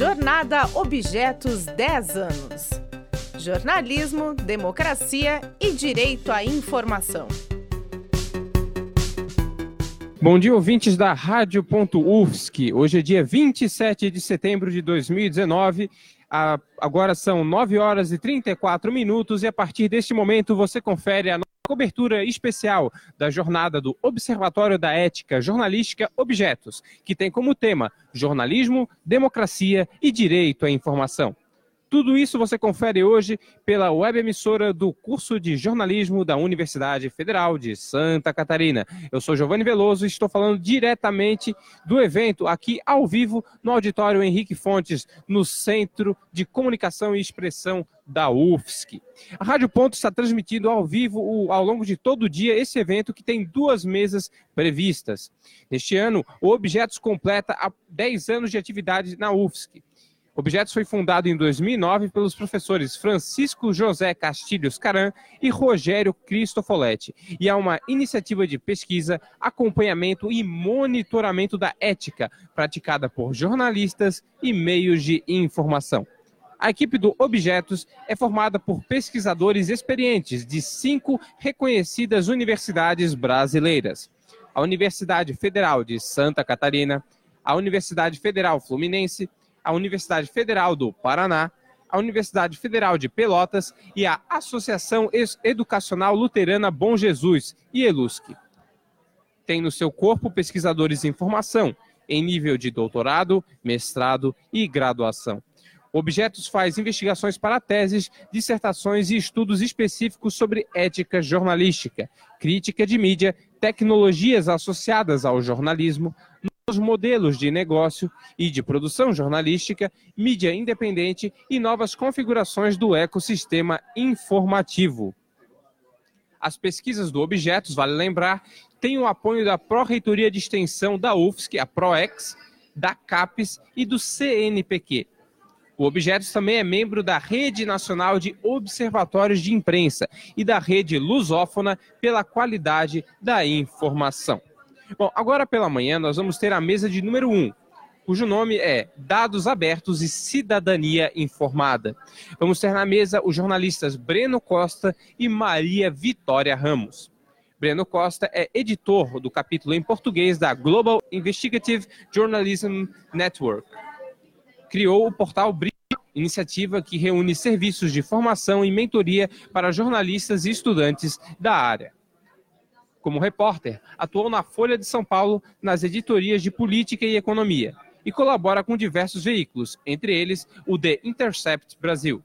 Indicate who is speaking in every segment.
Speaker 1: Jornada Objetos 10 anos. Jornalismo, democracia e direito à informação.
Speaker 2: Bom dia, ouvintes da Rádio.UFSC. Hoje é dia 27 de setembro de 2019. Agora são 9 horas e 34 minutos e a partir deste momento você confere a cobertura especial da jornada do Observatório da Ética Jornalística Objetos, que tem como tema jornalismo, democracia e direito à informação. Tudo isso você confere hoje pela web emissora do curso de jornalismo da Universidade Federal de Santa Catarina. Eu sou Giovanni Veloso e estou falando diretamente do evento aqui ao vivo no auditório Henrique Fontes, no Centro de Comunicação e Expressão da UFSC. A Rádio Ponto está transmitindo ao vivo ao longo de todo o dia esse evento que tem duas mesas previstas. Neste ano, o Objetos completa 10 anos de atividade na UFSC. Objetos foi fundado em 2009 pelos professores Francisco José Castilhos Caran e Rogério Cristofoletti, e é uma iniciativa de pesquisa, acompanhamento e monitoramento da ética, praticada por jornalistas e meios de informação. A equipe do Objetos é formada por pesquisadores experientes de cinco reconhecidas universidades brasileiras: a Universidade Federal de Santa Catarina, a Universidade Federal Fluminense, a Universidade Federal do Paraná, a Universidade Federal de Pelotas e a Associação Educacional Luterana Bom Jesus, IELUSC. Tem no seu corpo pesquisadores em formação, em nível de doutorado, mestrado e graduação. Objetos faz investigações para teses, dissertações e estudos específicos sobre ética jornalística, crítica de mídia, tecnologias associadas ao jornalismo, novos modelos de negócio e de produção jornalística, mídia independente e novas configurações do ecossistema informativo. As pesquisas do Objetos, vale lembrar, têm o apoio da Pró-Reitoria de Extensão da UFSC, a PROEX, da CAPES e do CNPq. O Objetos também é membro da Rede Nacional de Observatórios de Imprensa e da Rede Lusófona pela Qualidade da Informação. Bom, agora pela manhã nós vamos ter a mesa de número 1, um, cujo nome é Dados Abertos e Cidadania Informada. Vamos ter na mesa os jornalistas Breno Costa e Maria Vitória Ramos. Breno Costa é editor do capítulo em português da Global Investigative Journalism Network. Criou o portal Brilho, iniciativa que reúne serviços de formação e mentoria para jornalistas e estudantes da área. Como repórter, atuou na Folha de São Paulo nas editorias de Política e Economia e colabora com diversos veículos, entre eles o The Intercept Brasil.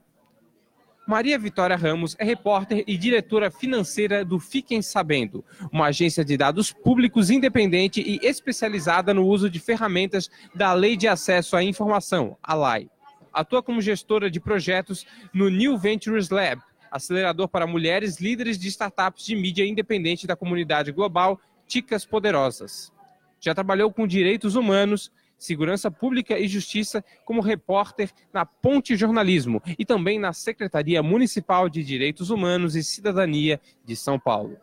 Speaker 2: Maria Vitória Ramos é repórter e diretora financeira do Fiquem Sabendo, uma agência de dados públicos independente e especializada no uso de ferramentas da Lei de Acesso à Informação, a LAI. Atua como gestora de projetos no New Ventures Lab, acelerador para mulheres líderes de startups de mídia independente da comunidade global, Ticas Poderosas. Já trabalhou com direitos humanos, segurança pública e justiça como repórter na Ponte Jornalismo e também na Secretaria Municipal de Direitos Humanos e Cidadania de São Paulo.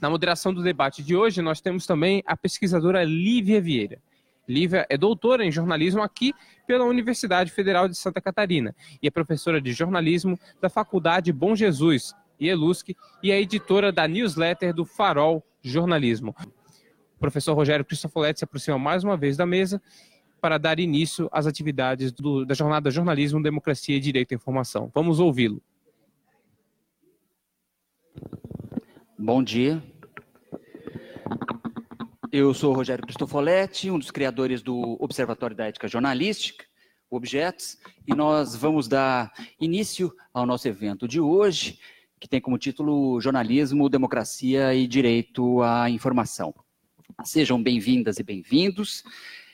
Speaker 2: Na moderação do debate de hoje, nós temos também a pesquisadora Lívia Vieira. Lívia é doutora em jornalismo aqui pela Universidade Federal de Santa Catarina e é professora de jornalismo da Faculdade Bom Jesus, IELUSC, e é editora da newsletter do Farol Jornalismo. O professor Rogério Cristofoletti se aproxima mais uma vez da mesa para dar início às atividades do, da jornada Jornalismo, Democracia e Direito à Informação. Vamos ouvi-lo.
Speaker 3: Bom dia. Eu sou Rogério Cristofoletti, um dos criadores do Observatório da Ética Jornalística, Objetos, e nós vamos dar início ao nosso evento de hoje, que tem como título Jornalismo, Democracia e Direito à Informação. Sejam bem-vindas e bem-vindos.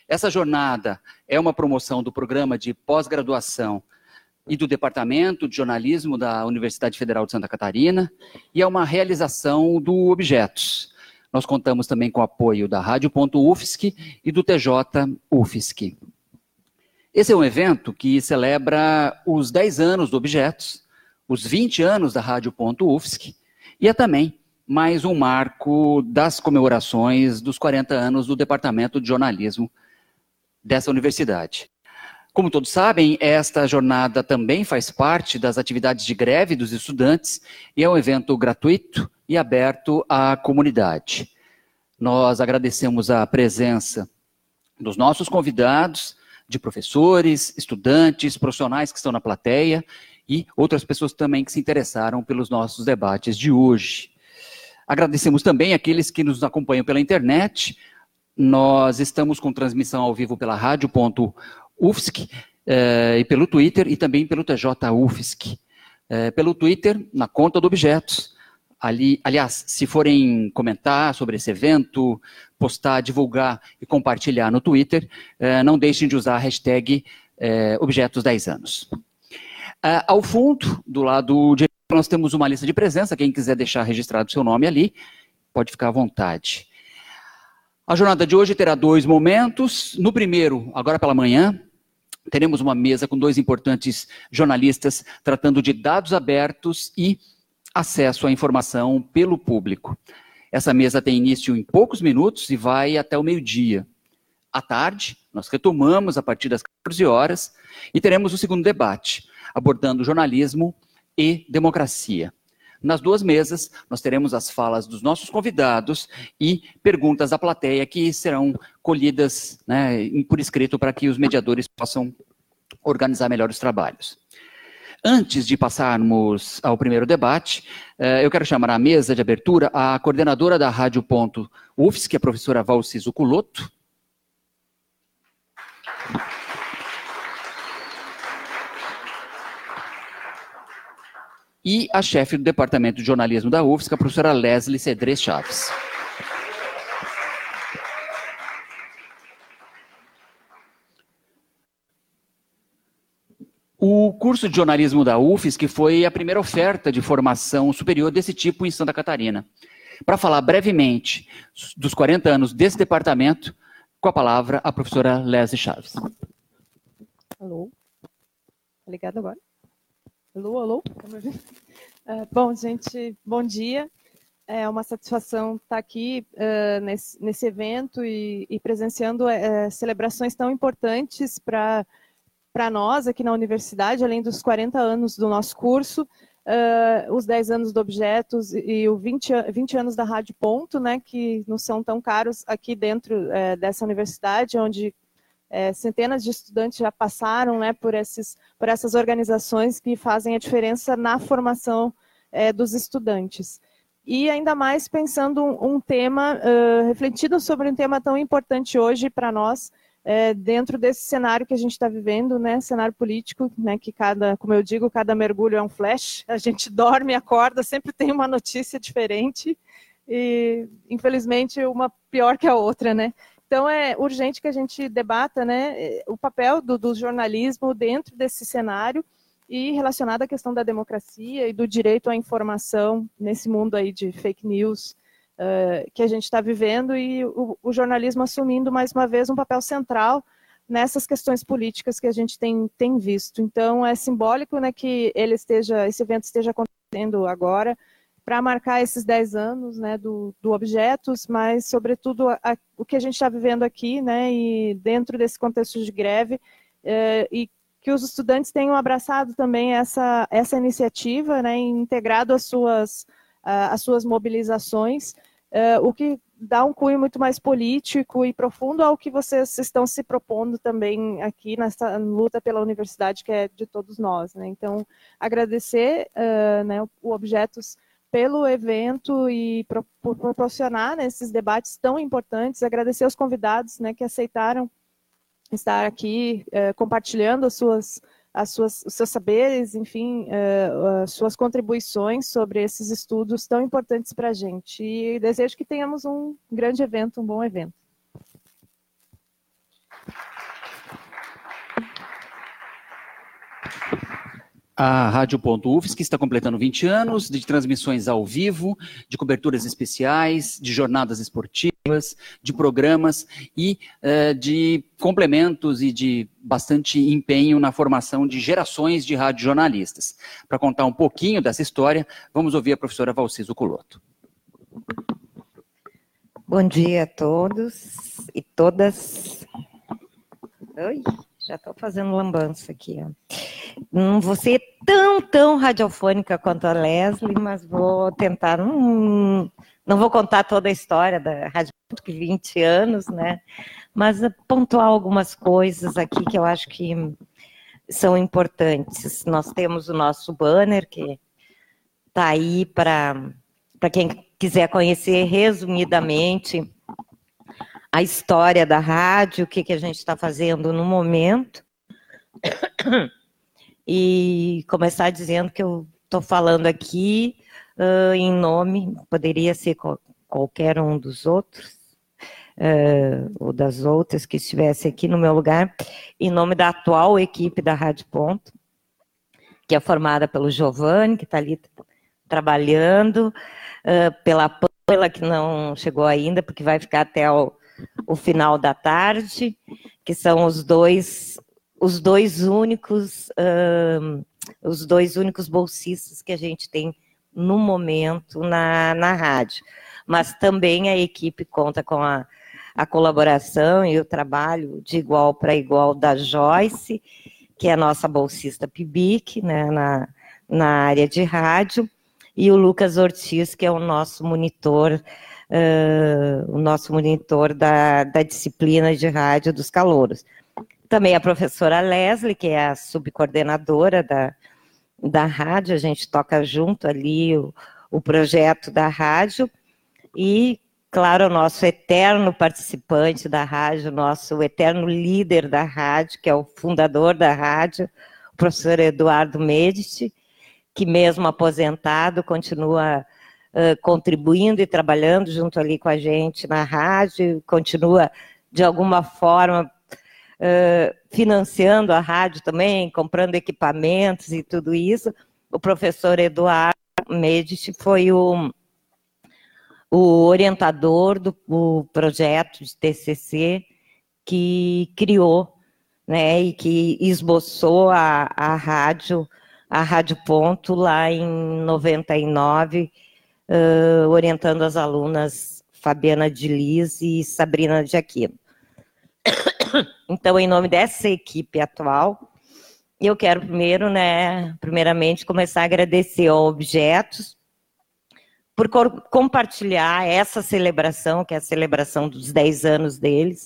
Speaker 3: Essa jornada é uma promoção do programa de pós-graduação e do Departamento de Jornalismo da Universidade Federal de Santa Catarina, e é uma realização do Objetos nós contamos também com o apoio da Rádio.UFSC e do TJ UFSC. Esse é um evento que celebra os 10 anos do Objetos, os 20 anos da Rádio.UFSC e é também mais um marco das comemorações dos 40 anos do Departamento de Jornalismo dessa universidade. Como todos sabem, esta jornada também faz parte das atividades de greve dos estudantes e é um evento gratuito e aberto à comunidade. Nós agradecemos a presença dos nossos convidados, de professores, estudantes, profissionais que estão na plateia e outras pessoas também que se interessaram pelos nossos debates de hoje. Agradecemos também aqueles que nos acompanham pela internet. Nós estamos com transmissão ao vivo pela rádio.ufsc eh, e pelo Twitter e também pelo TJ UFSC. Eh, pelo Twitter, na conta do Objetos, Ali, aliás, se forem comentar sobre esse evento, postar, divulgar e compartilhar no Twitter, eh, não deixem de usar a hashtag eh, Objetos 10 anos. Ah, ao fundo, do lado direito, nós temos uma lista de presença. Quem quiser deixar registrado seu nome ali, pode ficar à vontade. A jornada de hoje terá dois momentos. No primeiro, agora pela manhã, teremos uma mesa com dois importantes jornalistas tratando de dados abertos e acesso à informação pelo público. Essa mesa tem início em poucos minutos e vai até o meio-dia. À tarde, nós retomamos a partir das 14 horas e teremos o segundo debate, abordando jornalismo e democracia. Nas duas mesas, nós teremos as falas dos nossos convidados e perguntas da plateia que serão colhidas né, por escrito para que os mediadores possam organizar melhor os trabalhos. Antes de passarmos ao primeiro debate, eh, eu quero chamar à mesa de abertura a coordenadora da Rádio Ponto UFS, que é a professora Valciso Culoto. E a chefe do Departamento de Jornalismo da UFSC, a professora Leslie Cedrez Chaves. O curso de jornalismo da UFSC foi a primeira oferta de formação superior desse tipo em Santa Catarina. Para falar brevemente dos 40 anos desse departamento, com a palavra a professora Leslie Chaves.
Speaker 4: Alô? Tá ligado agora? Alô, alô? Uh, bom, gente, bom dia. É uma satisfação estar aqui uh, nesse, nesse, evento e, e presenciando uh, celebrações tão importantes para para nós aqui na universidade, além dos 40 anos do nosso curso, uh, os 10 anos do Objetos e os 20, 20 anos da Rádio Ponto, né, que não são tão caros aqui dentro uh, dessa universidade, onde uh, centenas de estudantes já passaram né, por, esses, por essas organizações que fazem a diferença na formação dos estudantes. E ainda mais pensando um, tema, uh, refletido sobre um tema tão importante hoje para nós, é, dentro desse cenário que a gente está vivendo, né, cenário político, né, que cada, como eu digo, cada mergulho é um flash, a gente dorme, acorda, sempre tem uma notícia diferente e, infelizmente, uma pior que a outra, né. Então é urgente que a gente debata, né, o papel do, do jornalismo dentro desse cenário e relacionado à questão da democracia e do direito à informação nesse mundo aí de fake news, uh, que a gente está vivendo e o, o, jornalismo assumindo mais uma vez um papel central nessas questões políticas que a gente tem, tem visto. Então é simbólico né, que ele esteja, esse evento esteja acontecendo agora para marcar esses 10 anos né, do, do Objetos, mas sobretudo a, a, o que a gente está vivendo aqui, né, e dentro desse contexto de greve, eh, e que os estudantes tenham abraçado também essa, essa iniciativa, né, integrado as suas, as suas mobilizações, uh, o que dá um cunho muito mais político e profundo ao que vocês estão se propondo também aqui nessa luta pela universidade que é de todos nós. Né? Então, agradecer uh, né, o Objetos pelo evento e por proporcionar né, esses debates tão importantes, agradecer aos convidados né, que aceitaram estar aqui uh, compartilhando as suas as suas, os seus saberes, enfim, uh, as suas contribuições sobre esses estudos tão importantes para a gente. E desejo que tenhamos um grande evento, um bom evento.
Speaker 3: A Rádio.UFS, que está completando 20 anos de transmissões ao vivo, de coberturas especiais, de jornadas esportivas, de programas e uh, de complementos e de bastante empenho na formação de gerações de radiojornalistas. Para contar um pouquinho dessa história, vamos ouvir a professora Valciso Coloto.
Speaker 5: Bom dia a todos e todas. Oi, Já estou fazendo lambança aqui. Ó. Não vou ser tão, tão radiofônica quanto a Leslie, mas vou tentar. Hum, não vou contar toda a história da Rádio que 20 anos, né? Mas pontuar algumas coisas aqui que eu acho que são importantes. Nós temos o nosso banner que está aí para quem quiser conhecer resumidamente a história da rádio, o que, que a gente está fazendo no momento. E começar dizendo que eu estou falando aqui uh, em nome, poderia ser qualquer um dos outros, uh, ou das outras que estivesse aqui no meu lugar, em nome da atual equipe da Rádio Ponto, que é formada pelo Giovanni, que está ali trabalhando, uh, pela Pamela, que não chegou ainda, porque vai ficar até o, o final da tarde, que são os dois os dois únicos os dois únicos bolsistas que a gente tem no momento na, na rádio. Mas também a equipe conta com a, a colaboração e o trabalho de igual para igual da Joyce, que é a nossa bolsista PIBIC, né, na, na área de rádio, e o Lucas Ortiz, que é o nosso monitor, uh, o nosso monitor da, da disciplina de rádio dos calouros. Também a professora Leslie, que é a subcoordenadora da, da rádio, a gente toca junto ali o, o projeto da rádio, e, claro, o nosso eterno participante da rádio, nosso eterno líder da rádio, que é o fundador da rádio, o professor Eduardo Medici, que mesmo aposentado continua contribuindo e trabalhando junto ali com a gente na rádio, continua de alguma forma uh, financiando a rádio também, comprando equipamentos e tudo isso. O professor Eduardo Medici foi o, o orientador do o projeto de TCC que criou né, e que esboçou a, a rádio, a Rádio Ponto lá em 99, uh, orientando as alunas Fabiana de Liz e Sabrina de Aquino. Então, em nome dessa equipe atual, eu quero primeiro, né, primeiramente, começar a agradecer ao Objetos por compartilhar essa celebração, que é a celebração dos 10 anos deles,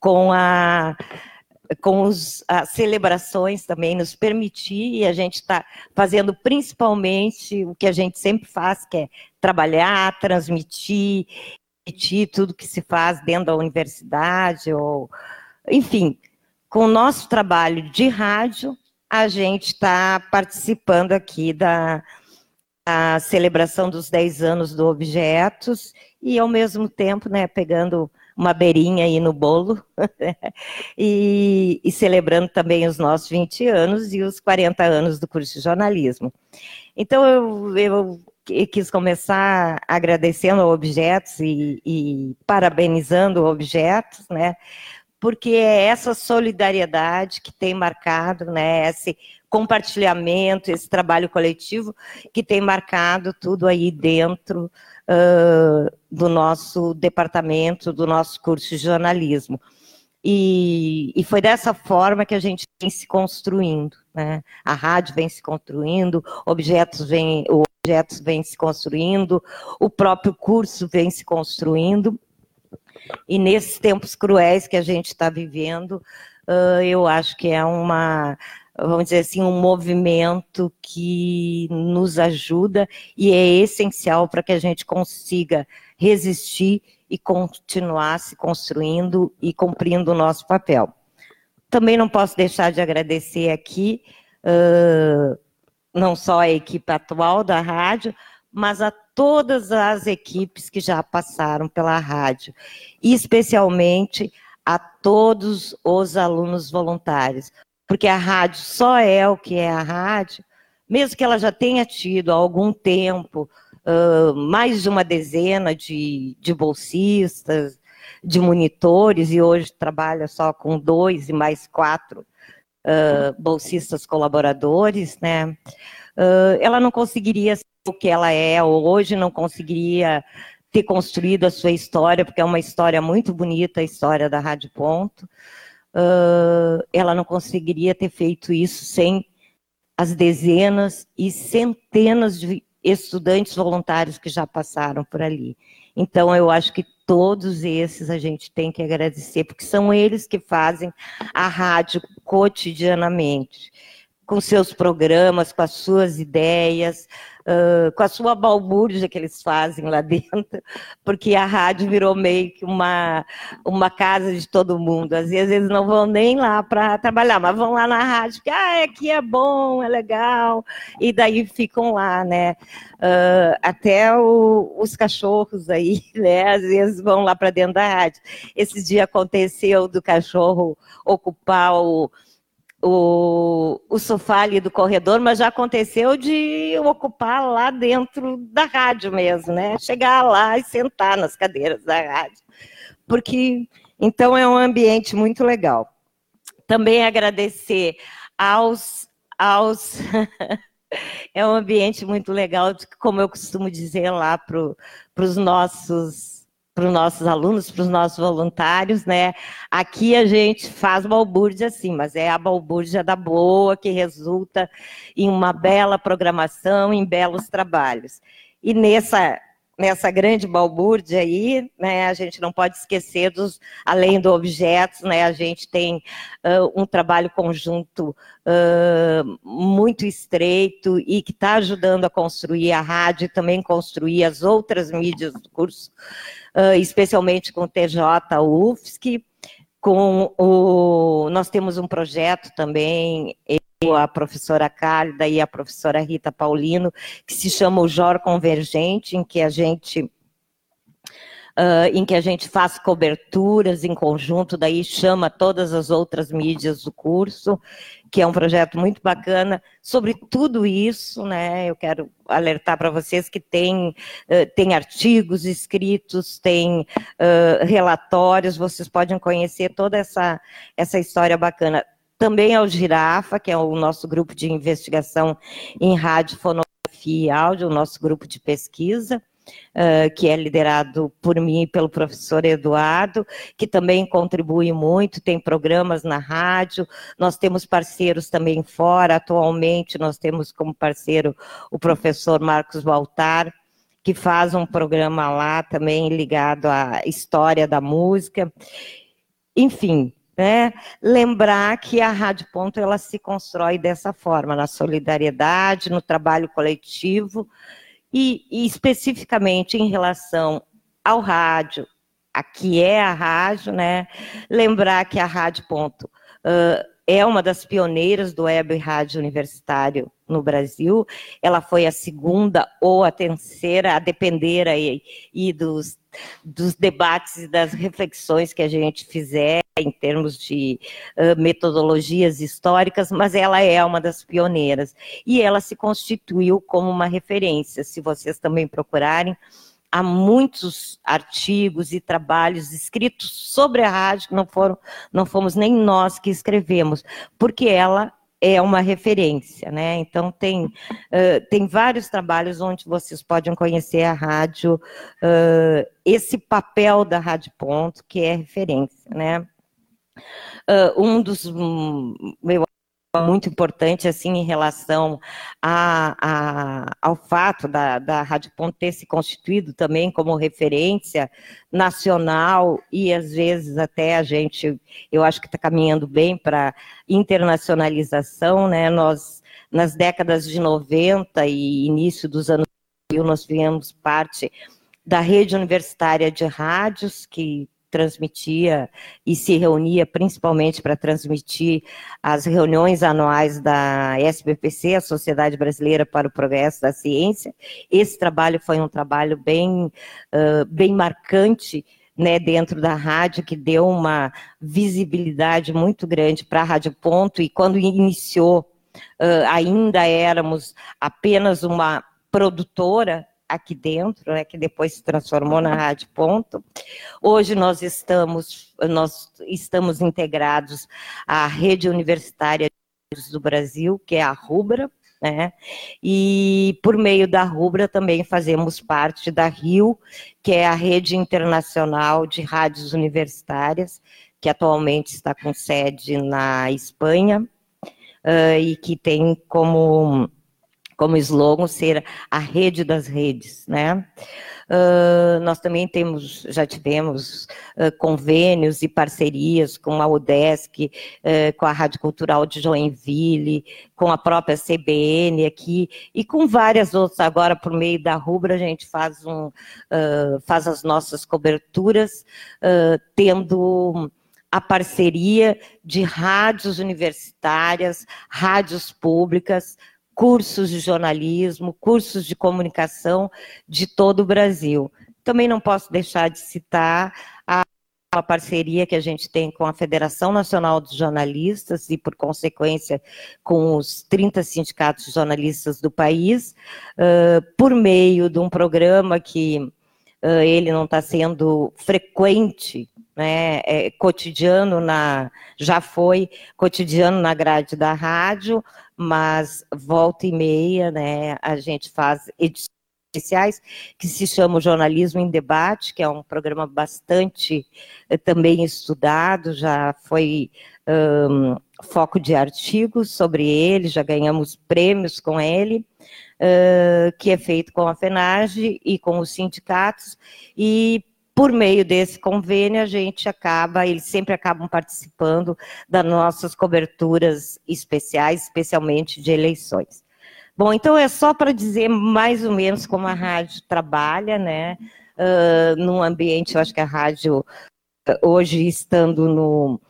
Speaker 5: com a com os, as celebrações também, nos permitir, e a gente está fazendo principalmente o que a gente sempre faz, que é trabalhar, transmitir, transmitir tudo que se faz dentro da universidade, ou enfim, com o nosso trabalho de rádio, a gente está participando aqui da celebração dos 10 anos do Objetos e, ao mesmo tempo, né, pegando uma beirinha aí no bolo. E, e, celebrando também os nossos 20 anos e os 40 anos do curso de jornalismo. Então, eu, eu quis começar agradecendo ao Objetos e, e parabenizando o Objetos, né, porque é essa solidariedade que tem marcado, né, esse compartilhamento, esse trabalho coletivo que tem marcado tudo aí dentro uh, do nosso departamento, do nosso curso de jornalismo. E, e, foi dessa forma que a gente vem se construindo, né? A rádio vem se construindo, objetos vem, objetos vem se construindo, o próprio curso vem se construindo, e nesses tempos cruéis que a gente está vivendo, uh, eu acho que é uma, vamos dizer assim, um movimento que nos ajuda e é essencial para que a gente consiga resistir e continuar se construindo e cumprindo o nosso papel. Também não posso deixar de agradecer aqui, uh, não só a equipe atual da rádio, mas a todas as equipes que já passaram pela rádio, e especialmente a todos os alunos voluntários, porque a rádio só é o que é a rádio, mesmo que ela já tenha tido há algum tempo uh, mais de uma dezena de, de bolsistas, de monitores, e hoje trabalha só com dois e mais quatro uh, bolsistas colaboradores, né? Uh, ela não conseguiria o que ela é hoje, não conseguiria ter construído a sua história, porque é uma história muito bonita, a história da Rádio Ponto. Uh, ela não conseguiria ter feito isso sem as dezenas e centenas de estudantes voluntários que já passaram por ali. Então, eu acho que todos esses a gente tem que agradecer, porque são eles que fazem a rádio cotidianamente com seus programas, com as suas ideias, com a sua balbúrdia que eles fazem lá dentro, porque a rádio virou meio que uma, uma casa de todo mundo. Às vezes eles não vão nem lá para trabalhar, mas vão lá na rádio, porque ah, aqui é bom, é legal, e daí ficam lá, né? Uh, até o, os cachorros aí, né? Às vezes vão lá para dentro da rádio. Esse dia aconteceu do cachorro ocupar o o, o sofá ali do corredor, mas já aconteceu de ocupar lá dentro da rádio mesmo, né? Chegar lá e sentar nas cadeiras da rádio. Porque, então, é um ambiente muito legal. Também agradecer aos. aos é um ambiente muito legal, como eu costumo dizer lá para os nossos para os nossos alunos, para os nossos voluntários, né? Aqui a gente faz balbúrdia assim, mas é a balbúrdia da boa que resulta em uma bela programação, em belos trabalhos. E nessa nessa grande balbúrdia aí, né, a gente não pode esquecer dos, além do objetos, né, a gente tem uh, um trabalho conjunto uh, muito estreito e que está ajudando a construir a rádio e também construir as outras mídias do curso, uh, especialmente com o TJ UFSC, com o, nós temos um projeto também, a professora Cálida e a professora Rita Paulino, que se chama o JOR Convergente, em que a gente Uh, em que a gente faz coberturas em conjunto, daí chama todas as outras mídias do curso, que é um projeto muito bacana. Sobre tudo isso, né, eu quero alertar para vocês que tem, uh, tem artigos escritos, tem uh, relatórios, vocês podem conhecer toda essa, essa história bacana. Também ao Girafa, que é o nosso grupo de investigação em rádio, fonografia e áudio, o nosso grupo de pesquisa uh, que é liderado por mim e pelo professor Eduardo, que também contribui muito, tem programas na rádio, nós temos parceiros também fora, atualmente nós temos como parceiro o professor Marcos Baltar, que faz um programa lá também ligado à história da música. Enfim, né? Lembrar que a Rádio Ponto ela se constrói dessa forma, na solidariedade, no trabalho coletivo, e, e especificamente em relação ao rádio, aqui é a rádio, né? Lembrar que a Rádio Ponto uh, é uma das pioneiras do web rádio universitário no Brasil. Ela foi a segunda ou a terceira, a depender aí e dos, dos debates e das reflexões que a gente fizer em termos de uh, metodologias históricas, mas ela é uma das pioneiras. E ela se constituiu como uma referência. Se vocês também procurarem, há muitos artigos e trabalhos escritos sobre a rádio, não foram, não fomos nem nós que escrevemos, porque ela é uma referência, né? Então tem, uh, tem vários trabalhos onde vocês podem conhecer a rádio, uh, esse papel da Rádio Ponto, que é referência, né? Uh, um dos, um, muito importante assim em relação a, a, ao fato da, da Rádio Ponto ter se constituído também como referência nacional e às vezes até a gente, eu acho que está caminhando bem para internacionalização, né? Nós nas décadas de 90 e início dos anos 2000 nós viemos parte da rede universitária de rádios que transmitia e se reunia principalmente para transmitir as reuniões anuais da SBPC, a Sociedade Brasileira para o Progresso da Ciência. Esse trabalho foi um trabalho bem, uh, bem marcante né, dentro da rádio, que deu uma visibilidade muito grande para a Rádio Ponto, e quando iniciou, uh, ainda éramos apenas uma produtora aqui dentro, né, que depois se transformou na Rádio Ponto. Hoje nós estamos, nós estamos integrados à rede universitária do Brasil, que é a Rubra, né? E por meio da Rubra também fazemos parte da RIO, que é a rede internacional de rádios universitárias, que atualmente está com sede na Espanha uh, e que tem como, como slogan ser a rede das redes, né? Uh, nós também temos, já tivemos uh, convênios e parcerias com a UDESC, uh, com a Rádio Cultural de Joinville, com a própria CBN aqui e com várias outras. Agora, por meio da Rubra, a gente faz, um, faz as nossas coberturas, tendo a parceria de rádios universitárias, rádios públicas, cursos de jornalismo, cursos de comunicação de todo o Brasil. Também não posso deixar de citar a parceria que a gente tem com a Federação Nacional dos Jornalistas e, por consequência, com os 30 sindicatos de jornalistas do país, uh, por meio de um programa que uh, ele não está sendo frequente né, é, cotidiano na, já foi cotidiano na grade da rádio, mas volta e meia, né, a gente faz edições especiais que se chama Jornalismo em Debate, que é um programa bastante eh, também estudado, já foi um, foco de artigos sobre ele, já ganhamos prêmios com ele, uh, que é feito com a FENAGE e com os sindicatos, e por meio desse convênio, a gente acaba, eles sempre acabam participando das nossas coberturas especiais, especialmente de eleições. Bom, então é só para dizer mais ou menos como a rádio trabalha, né? Uh, num ambiente, eu acho que a rádio, hoje estando no,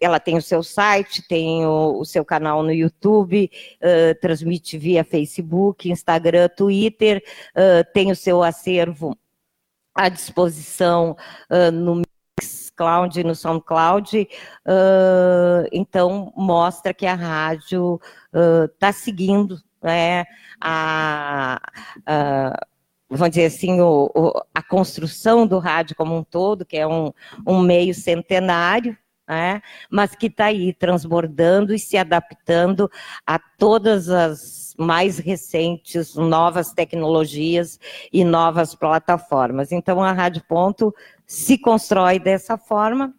Speaker 5: ela tem o seu site, tem o, o seu canal no YouTube, uh, transmite via Facebook, Instagram, Twitter, uh, tem o seu acervo à disposição uh, no Mixcloud e no SoundCloud, uh, então mostra que a rádio está uh, seguindo né, a, a vamos dizer assim, o, o, a construção do rádio como um todo, que é um, um meio centenário, né, mas que está aí transbordando e se adaptando a todas as mais recentes, novas tecnologias e novas plataformas. Então, a Rádio Ponto se constrói dessa forma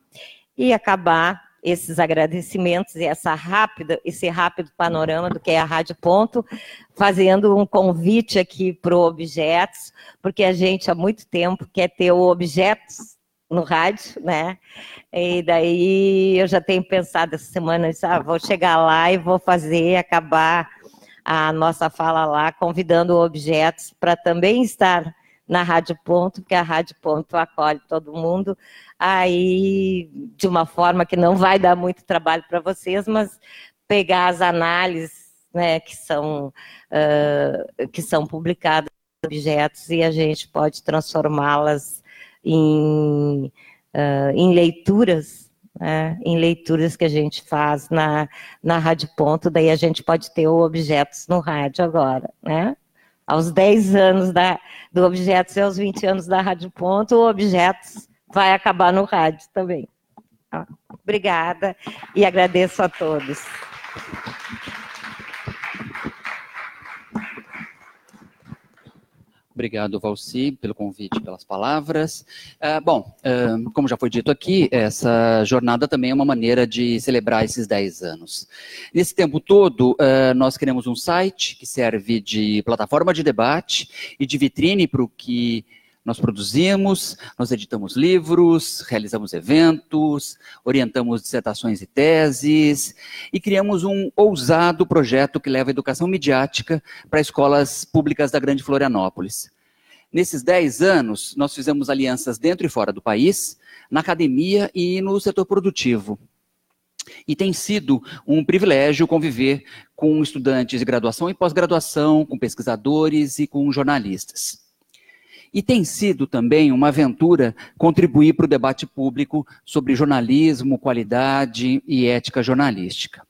Speaker 5: e acabar esses agradecimentos e essa rápida, esse rápido panorama do que é a Rádio Ponto, fazendo um convite aqui para o Objetos, porque a gente há muito tempo quer ter o Objetos no rádio, né? E daí eu já tenho pensado essa semana, ah, vou chegar lá e vou fazer, acabar a nossa fala lá, convidando objetos para também estar na Rádio Ponto, porque a Rádio Ponto acolhe todo mundo, aí de uma forma que não vai dar muito trabalho para vocês, mas pegar as análises né, que, são, uh, que são publicadas objetos e a gente pode transformá-las em, uh, em leituras né, em leituras que a gente faz na, na Rádio Ponto, daí a gente pode ter o Objetos no rádio agora, né? Aos 10 anos da, do Objetos e aos 20 anos da Rádio Ponto, o Objetos vai acabar no rádio também. Obrigada e agradeço a todos.
Speaker 3: Obrigado, Valci, pelo convite, pelas palavras. Uh, bom, uh, como já foi dito aqui, essa jornada também é uma maneira de celebrar esses 10 anos. Nesse tempo todo, uh, nós criamos um site que serve de plataforma de debate e de vitrine para o que nós produzimos, nós editamos livros, realizamos eventos, orientamos dissertações e teses e criamos um ousado projeto que leva a educação midiática para escolas públicas da Grande Florianópolis. Nesses 10 anos, nós fizemos alianças dentro e fora do país, na academia e no setor produtivo. E tem sido um privilégio conviver com estudantes de graduação e pós-graduação, com pesquisadores e com jornalistas. E tem sido também uma aventura contribuir para o debate público sobre jornalismo, qualidade e ética jornalística.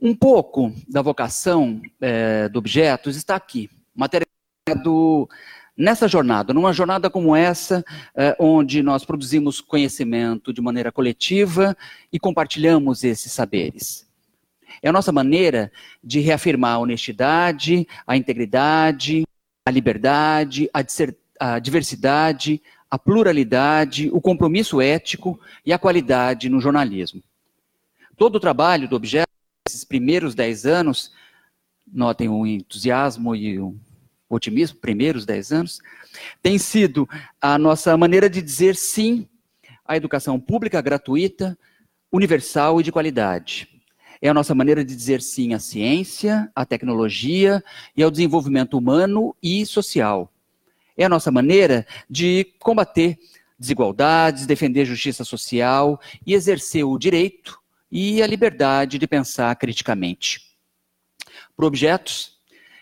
Speaker 3: Um pouco da vocação é, do Objetos está aqui, materializado nessa jornada, numa jornada como essa, é, onde nós produzimos conhecimento de maneira coletiva e compartilhamos esses saberes. É a nossa maneira de reafirmar a honestidade, a integridade, a liberdade, a, a diversidade, a pluralidade, o compromisso ético e a qualidade no jornalismo. Todo o trabalho do objeto, esses primeiros dez anos, notem o entusiasmo e o otimismo, primeiros dez anos, tem sido a nossa maneira de dizer sim à educação pública gratuita, universal e de qualidade. É a nossa maneira de dizer sim à ciência, à tecnologia e ao desenvolvimento humano e social. É a nossa maneira de combater desigualdades, defender justiça social e exercer o direito e a liberdade de pensar criticamente. Para objetos,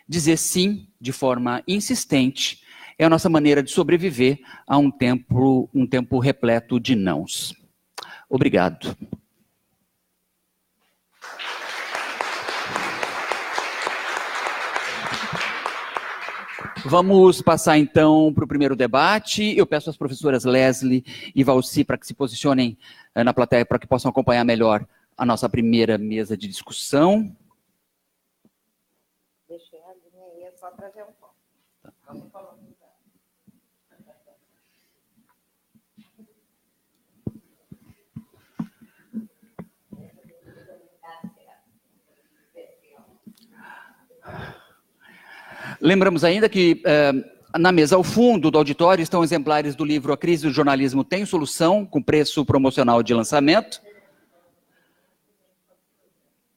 Speaker 3: dizer sim de forma insistente é a nossa maneira de sobreviver a um tempo, um tempo repleto de nãos. Obrigado. Vamos passar então para o primeiro debate. Eu peço às professoras Leslie e Valci para que se posicionem eh, na plateia para que possam acompanhar melhor a nossa primeira mesa de discussão. Deixa eu aí, é só para ver um pouco. Vamos falar. Lembramos ainda que eh, na mesa ao fundo do auditório estão exemplares do livro A Crise do Jornalismo Tem Solução, com preço promocional de lançamento.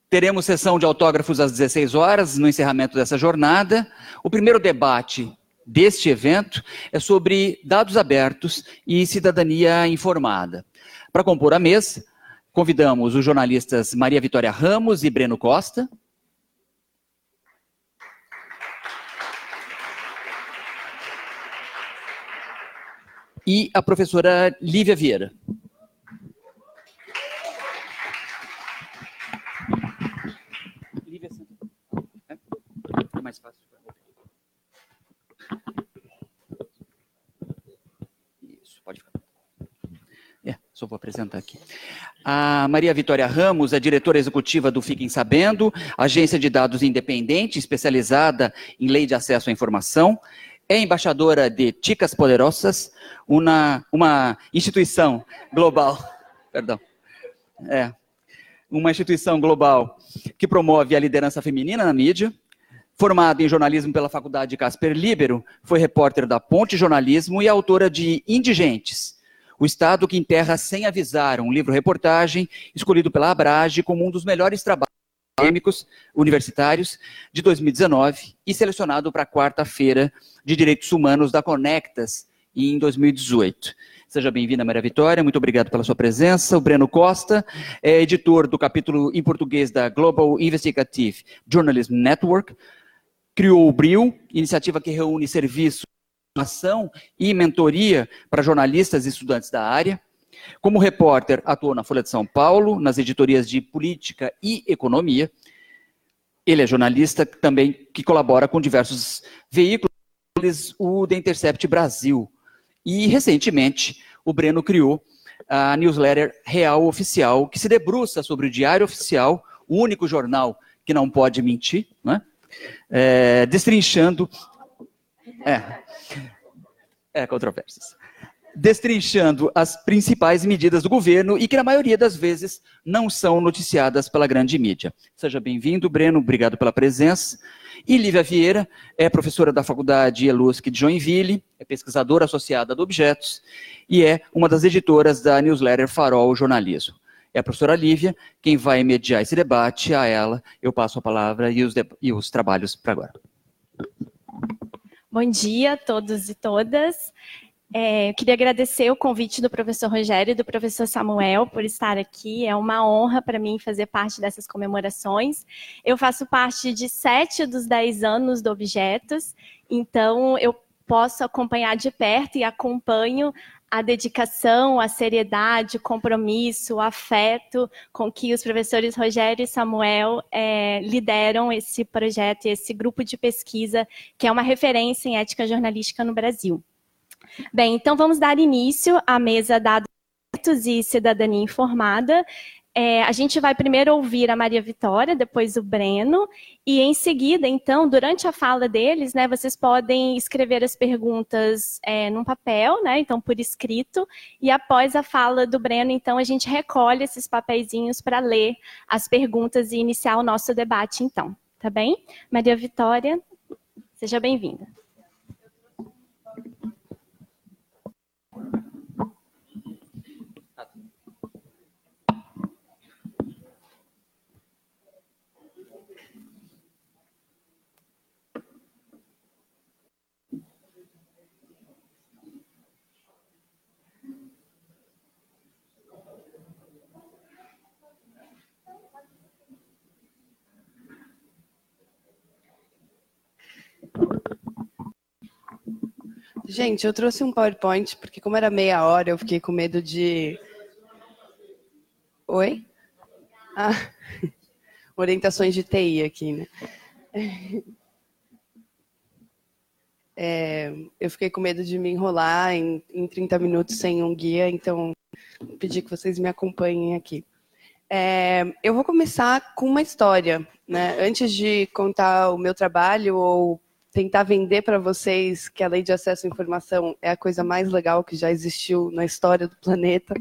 Speaker 3: Teremos sessão de autógrafos às 16 horas, no encerramento dessa jornada. O primeiro debate deste evento é sobre dados abertos e cidadania informada. Para compor a mesa, convidamos os jornalistas Maria Vitória Ramos e Breno Costa. E a professora Lívia Vieira. Lívia, é? é mais fácil. Isso, pode ficar. É, só vou apresentar aqui. A Maria Vitória Ramos é diretora executiva do Fiquem Sabendo, agência de dados independente especializada em lei de acesso à informação é embaixadora de Chicas Poderosas, uma, uma instituição global, perdão, é, uma instituição global que promove a liderança feminina na mídia, formada em jornalismo pela Faculdade Casper Libero, foi repórter da Ponte Jornalismo e autora de Indigentes, o Estado que enterra sem avisar, um livro-reportagem escolhido pela Abrage como um dos melhores trabalhos acadêmicos universitários de 2019 e selecionado para a quarta-feira de Direitos Humanos da Conectas em 2018. Seja bem-vinda, Maria Vitória, muito obrigado pela sua presença. O Breno Costa é editor do capítulo em português da Global Investigative Journalism Network, criou o BRIL, iniciativa que reúne serviços de ação e mentoria para jornalistas e estudantes da área. Como repórter, atuou na Folha de São Paulo, nas editorias de Política e Economia. Ele é jornalista também que colabora com diversos veículos, o The Intercept Brasil. E, recentemente, o Breno criou a newsletter Real Oficial, que se debruça sobre o Diário Oficial, o único jornal que não pode mentir, né? é, destrinchando. É, é, controvérsias destrinchando as principais medidas do governo e que, na maioria das vezes, não são noticiadas pela grande mídia. Seja bem-vindo, Breno, obrigado pela presença. E Lívia Vieira é professora da Faculdade Elusc de Joinville, é pesquisadora associada do Objetos e é uma das editoras da newsletter Farol Jornalismo. É a professora Lívia quem vai mediar esse debate. A ela eu passo a palavra e os, e os trabalhos para agora.
Speaker 6: Bom dia a todos e todas. É, eu queria agradecer o convite do professor Rogério e do professor Samuel por estar aqui. É uma honra para mim fazer parte dessas comemorações. Eu faço parte de sete dos dez anos do Objetos, então eu posso acompanhar de perto e acompanho a dedicação, a seriedade, o compromisso, o afeto com que os professores Rogério e Samuel é, lideram esse projeto e esse grupo de pesquisa, que é uma referência em ética jornalística no Brasil. Bem, então vamos dar início à mesa dados e cidadania informada. É, a gente vai primeiro ouvir a Maria Vitória, depois o Breno, e em seguida, então, durante a fala deles, né, vocês podem escrever as perguntas é, num papel, né, então por escrito, e após a fala do Breno, então, a gente recolhe esses papeizinhos para ler as perguntas e iniciar o nosso debate, então, tá bem? Maria Vitória, seja bem-vinda.
Speaker 7: Gente, eu trouxe um PowerPoint, porque como era meia hora, eu fiquei com medo de... Oi? Ah, orientações de TI aqui, né? É, eu fiquei com medo de me enrolar em, em 30 minutos sem um guia, então pedi que vocês me acompanhem aqui. É, eu vou começar com uma história. Né? Antes de contar o meu trabalho ou tentar vender para vocês que a lei de acesso à informação é a coisa mais legal que já existiu na história do planeta.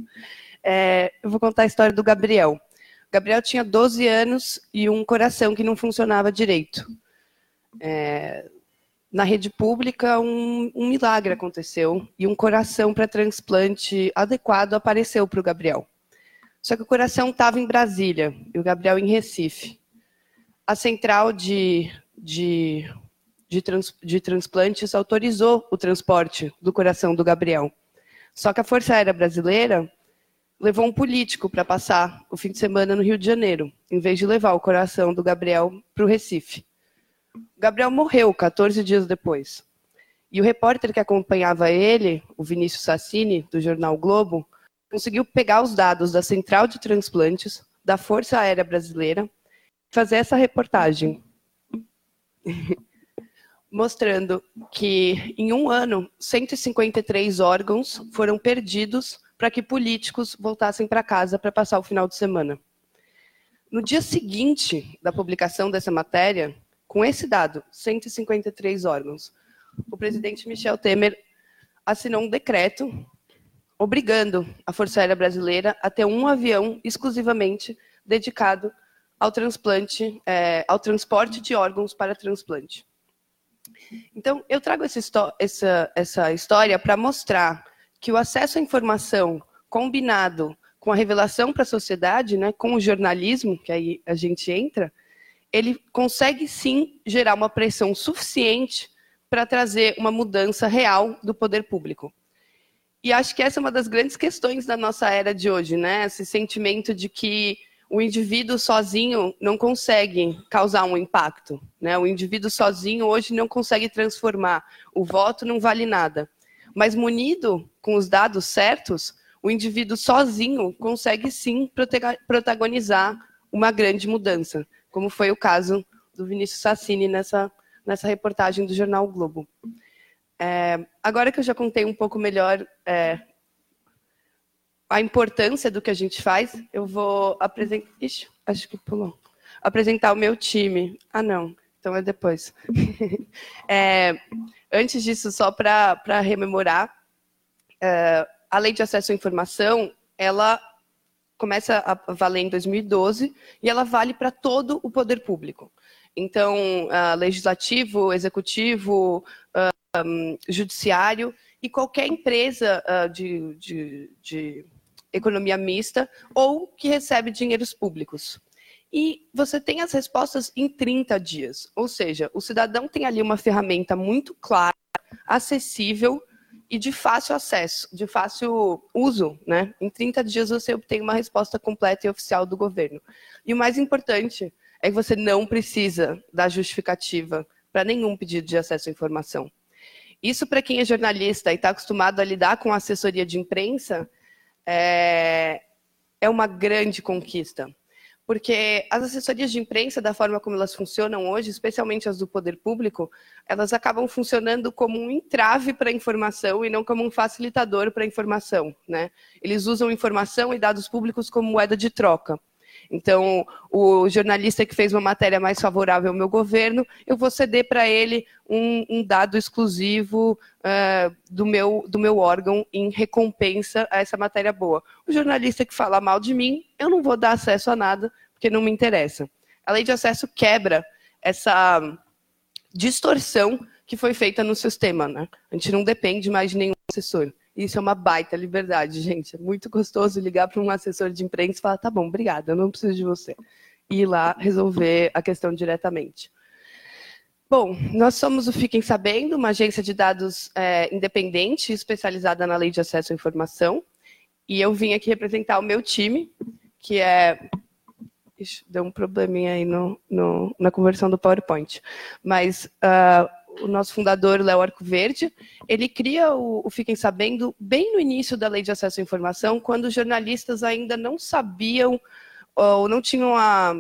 Speaker 7: É, eu vou contar a história do Gabriel. O Gabriel tinha 12 anos e um coração que não funcionava direito. É, na rede pública, um, um milagre aconteceu e um coração para transplante adequado apareceu para o Gabriel. Só que o coração estava em Brasília e o Gabriel em Recife. A central de, de de, trans, de transplantes autorizou o transporte do coração do Gabriel. Só que a Força Aérea Brasileira levou um político para passar o fim de semana no Rio de Janeiro, em vez de levar o coração do Gabriel para o Recife. Gabriel morreu 14 dias depois. E o repórter que acompanhava ele, o Vinícius Sassini, do jornal Globo, conseguiu pegar os dados da Central de Transplantes, da Força Aérea Brasileira, e fazer essa reportagem. mostrando que, em um ano, 153 órgãos foram perdidos para que políticos voltassem para casa para passar o final de semana. No dia seguinte da publicação dessa matéria, com esse dado, 153 órgãos, o presidente Michel Temer assinou um decreto obrigando a Força Aérea Brasileira a ter um avião exclusivamente dedicado ao transplante, é, ao transporte de órgãos para transplante. Então, eu trago essa, essa, essa história para mostrar que o acesso à informação combinado com a revelação para a sociedade, né, com o jornalismo, que aí a gente entra, ele consegue sim gerar uma pressão suficiente para trazer uma mudança real do poder público. E acho que essa é uma das grandes questões da nossa era de hoje, né? Esse sentimento de que o indivíduo sozinho não consegue causar um impacto. Né? O indivíduo sozinho hoje não consegue transformar. O voto não vale nada. Mas munido com os dados certos, o indivíduo sozinho consegue sim protagonizar uma grande mudança, como foi o caso do Vinícius Sassini nessa, nessa reportagem do jornal o Globo. É, agora que eu já contei um pouco melhor é, a importância do que a gente faz, eu vou apresentar. Ixi, acho que pulou. Apresentar o meu time. Ah, não. Então é depois. é, antes disso, só para rememorar, é, a lei de acesso à informação, ela começa a valer em 2012 e ela vale para todo o poder público. Então, uh, legislativo, executivo, uh, um, judiciário e qualquer empresa uh, de, de, de economia mista ou que recebe dinheiros públicos. E você tem as respostas em 30 dias. Ou seja, o cidadão tem ali uma ferramenta muito clara, acessível e de fácil acesso, de fácil uso. Né? Em 30 dias você obtém uma resposta completa e oficial do governo. E o mais importante é que você não precisa dar justificativa para nenhum pedido de acesso à informação. Isso, para quem é jornalista e está acostumado a lidar com assessoria de imprensa, é, é uma grande conquista. Porque as assessorias de imprensa, da forma como elas funcionam hoje, especialmente as do poder público, elas acabam funcionando como um entrave para a informação e não como um facilitador para a informação. Né? Eles usam informação e dados públicos como moeda de troca. Então, o jornalista que fez uma matéria mais favorável ao meu governo, eu vou ceder para ele um, um, dado exclusivo uh, do, meu, do meu órgão em recompensa a essa matéria boa. O jornalista que fala mal de mim, eu não vou dar acesso a nada, porque não me interessa. A lei de acesso quebra essa distorção que foi feita no sistema. Né? A gente não depende mais de nenhum assessor. Isso é uma baita liberdade, gente. É muito gostoso ligar para um assessor de imprensa e falar: tá bom, obrigada, eu não preciso de você. E ir lá resolver a questão diretamente. Bom, nós somos o Fiquem Sabendo, uma agência de dados é, independente, especializada na lei de acesso à informação. E eu vim aqui representar o meu time, que é. Ixi, deu um probleminha aí no, no, na conversão do PowerPoint. Mas uh, o nosso fundador, Léo Arcoverde, ele cria o, o, Fiquem Sabendo bem no início da Lei de Acesso à Informação, quando os jornalistas ainda não sabiam ou não tinham a,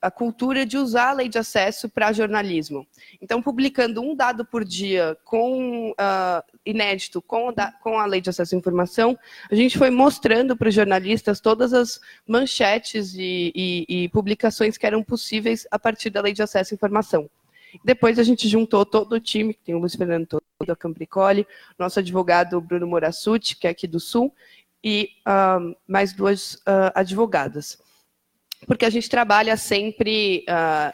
Speaker 7: a cultura de usar a lei de acesso para jornalismo. Então, publicando um dado por dia com uh, inédito com, da, com, a lei de acesso à informação, a gente foi mostrando para os jornalistas todas as manchetes e, e, e publicações que eram possíveis a partir da lei de acesso à informação. Depois a gente juntou todo o time, que tem o Luiz Fernando Todo, a Cambricoli, nosso advogado Bruno Morassuti, que é aqui do Sul, e uh, mais duas uh, advogadas. Porque a gente trabalha sempre uh,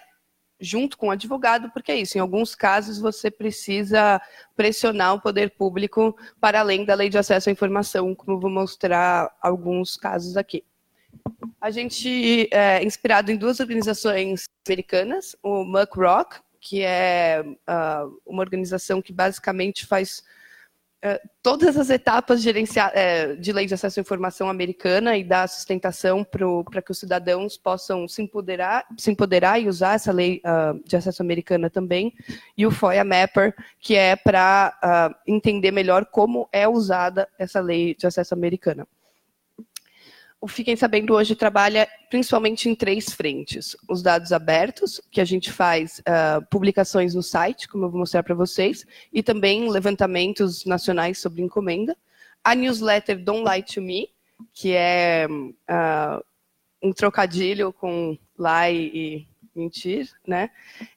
Speaker 7: junto com o advogado, porque é isso, em alguns casos você precisa pressionar o poder público para além da lei de acesso à informação, como vou mostrar alguns casos aqui. A gente é inspirado em duas organizações americanas, o Muck Rock, que é uh, uma organização que basicamente faz uh, todas as etapas uh, de lei de acesso à informação americana e dá sustentação para que os cidadãos possam se empoderar, se empoderar e usar essa lei ah, de acesso americana também, e o FOIA Mapper, que é para entender melhor como é usada essa lei de acesso americana o Fiquem Sabendo hoje trabalha principalmente em três frentes. Os dados abertos, que a gente faz uh, publicações no site, como eu vou mostrar para vocês, e também levantamentos nacionais sobre encomenda. A newsletter Don't Lie to Me, que é uh, um trocadilho com lie e mentir, né?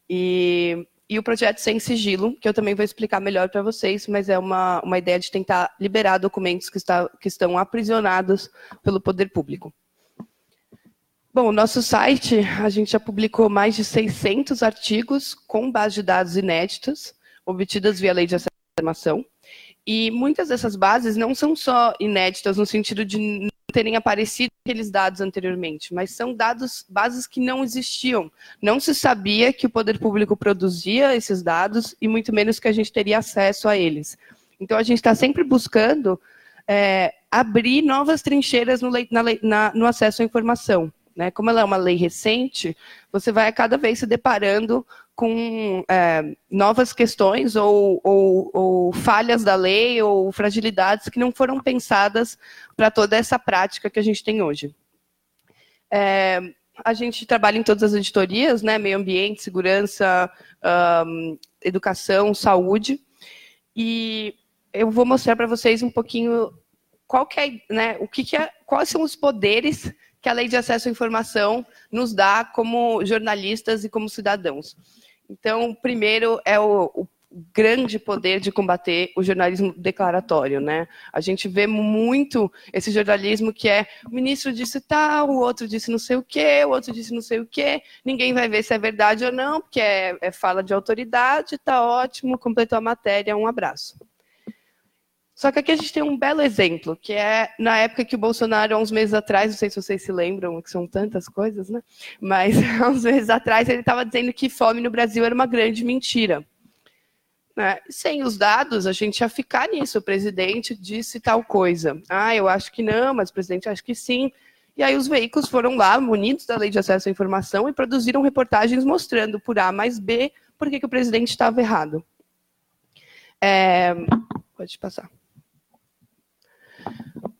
Speaker 7: E e o projeto Sem Sigilo, que eu também vou explicar melhor para vocês, mas é uma, uma ideia de tentar liberar documentos que, está, que estão aprisionados pelo poder público. Bom, nosso site, a gente já publicou mais de 600 artigos com base de dados inéditas, obtidas via lei de acesso à informação. E muitas dessas bases não são só inéditas no sentido de terem aparecido aqueles dados anteriormente, mas são dados, bases que não existiam. Não se sabia que o poder público produzia esses dados e muito menos que a gente teria acesso a eles. Então a gente está sempre buscando é, abrir novas trincheiras no, na, na, no acesso à informação. Né? Como ela é uma lei recente, você vai cada vez se deparando com é, novas questões ou, ou, ou, falhas da lei ou fragilidades que não foram pensadas para toda essa prática que a gente tem hoje. É, a gente trabalha em todas as editorias, né? meio ambiente, segurança, um, educação, saúde, e eu vou mostrar para vocês um pouquinho qual é, né, o que, que é, quais são os poderes que a lei de acesso à informação nos dá como jornalistas e como cidadãos. Então, primeiro é o, o grande poder de combater o jornalismo declaratório, né? A gente vê muito esse jornalismo que é o ministro disse tal, o outro disse não sei o quê, o outro disse não sei o quê, ninguém vai ver se é verdade ou não, porque é, é fala de autoridade, tá ótimo, completou a matéria, um abraço. Só que aqui a gente tem um belo exemplo, que é na época que o Bolsonaro, há uns meses atrás, não sei se vocês se lembram, que são tantas coisas, né? Mas há uns meses atrás ele estava dizendo que fome no Brasil era uma grande mentira. Né? Sem os dados, a gente ia ficar nisso. O presidente disse tal coisa. Ah, eu acho que não, mas o presidente acha que sim. E aí os veículos foram lá, munidos da lei de acesso à informação, e produziram reportagens mostrando por A mais B por que, que o presidente estava errado. É... Pode passar.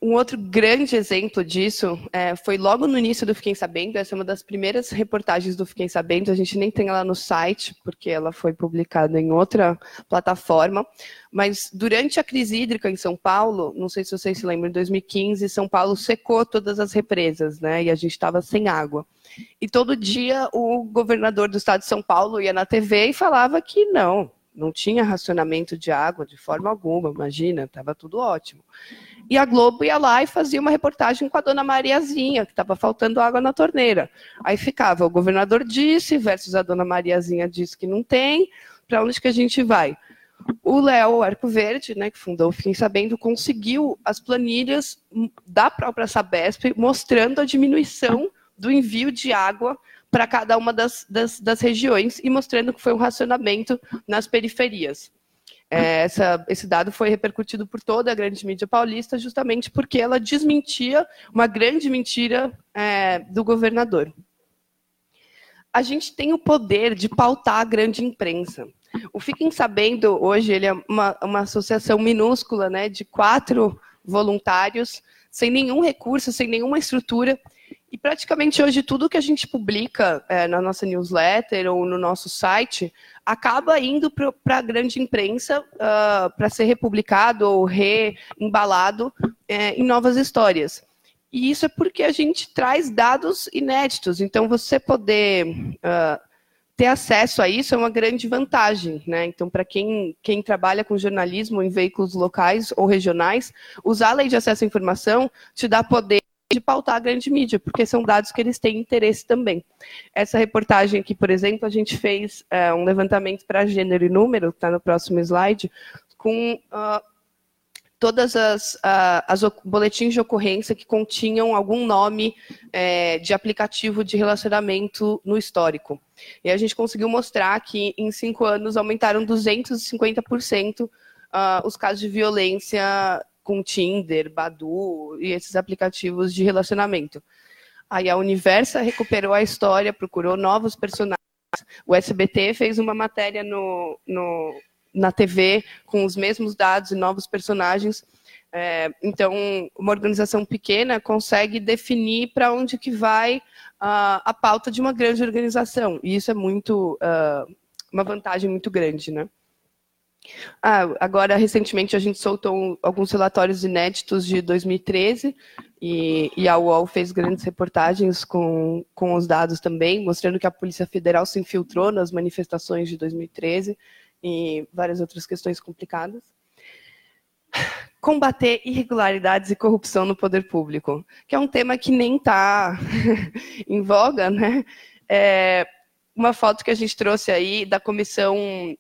Speaker 7: Um outro grande exemplo disso é, foi logo no início do Fiquem Sabendo. Essa é uma das primeiras reportagens do Fiquem Sabendo. A gente nem tem ela no site, porque ela foi publicada em outra plataforma. Mas durante a crise hídrica em São Paulo, não sei se vocês se lembram, em 2015, São Paulo secou todas as represas, né? E a gente estava sem água. E todo dia o governador do estado de São Paulo ia na TV e falava que não, não tinha racionamento de água de forma alguma, imagina, estava tudo ótimo. E a Globo ia lá e fazia uma reportagem com a dona Mariazinha, que estava faltando água na torneira. Aí ficava, o governador disse, versus a dona Mariazinha disse que não tem, para onde que a gente vai? O Léo Arco Verde, né, que fundou o Fiquem Sabendo, conseguiu as planilhas da própria Sabesp, mostrando a diminuição do envio de água para cada uma das, das, das, regiões e mostrando que foi um racionamento nas periferias. É, essa, esse dado foi repercutido por toda a grande mídia paulista, justamente porque ela desmentia uma grande mentira é, do governador. A gente tem o poder de pautar a grande imprensa. O Fiquem Sabendo, hoje, ele é uma, uma associação minúscula né, de quatro voluntários, sem nenhum recurso, sem nenhuma estrutura, e praticamente hoje tudo que a gente publica é, na nossa newsletter ou no nosso site acaba indo para a grande imprensa uh, para ser republicado ou reembalado é, em novas histórias. E isso é porque a gente traz dados inéditos. Então, você poder uh, ter acesso a isso é uma grande vantagem. Né? Então, para quem, quem trabalha com jornalismo em veículos locais ou regionais, usar a lei de acesso à informação te dá poder de pautar a grande mídia, porque são dados que eles têm interesse também. Essa reportagem aqui, por exemplo, a gente fez é, um levantamento para gênero e número, está no próximo slide, com uh, todas as, uh, as boletins de ocorrência que continham algum nome é, de aplicativo de relacionamento no histórico. E a gente conseguiu mostrar que em cinco anos aumentaram 250% uh, os casos de violência com Tinder, Badu e esses aplicativos de relacionamento. Aí a Universa recuperou a história, procurou novos personagens. O SBT fez uma matéria no, no na TV com os mesmos dados e novos personagens. É, então, uma organização pequena consegue definir para onde que vai uh, a pauta de uma grande organização. E isso é muito uh, uma vantagem muito grande, né? Ah, agora, recentemente, a gente soltou alguns relatórios inéditos de 2013 e, e, a UOL fez grandes reportagens com, com os dados também, mostrando que a Polícia Federal se infiltrou nas manifestações de 2013 e várias outras questões complicadas. Combater irregularidades e corrupção no poder público, que é um tema que nem está em voga, né? É, uma foto que a gente trouxe aí da Comissão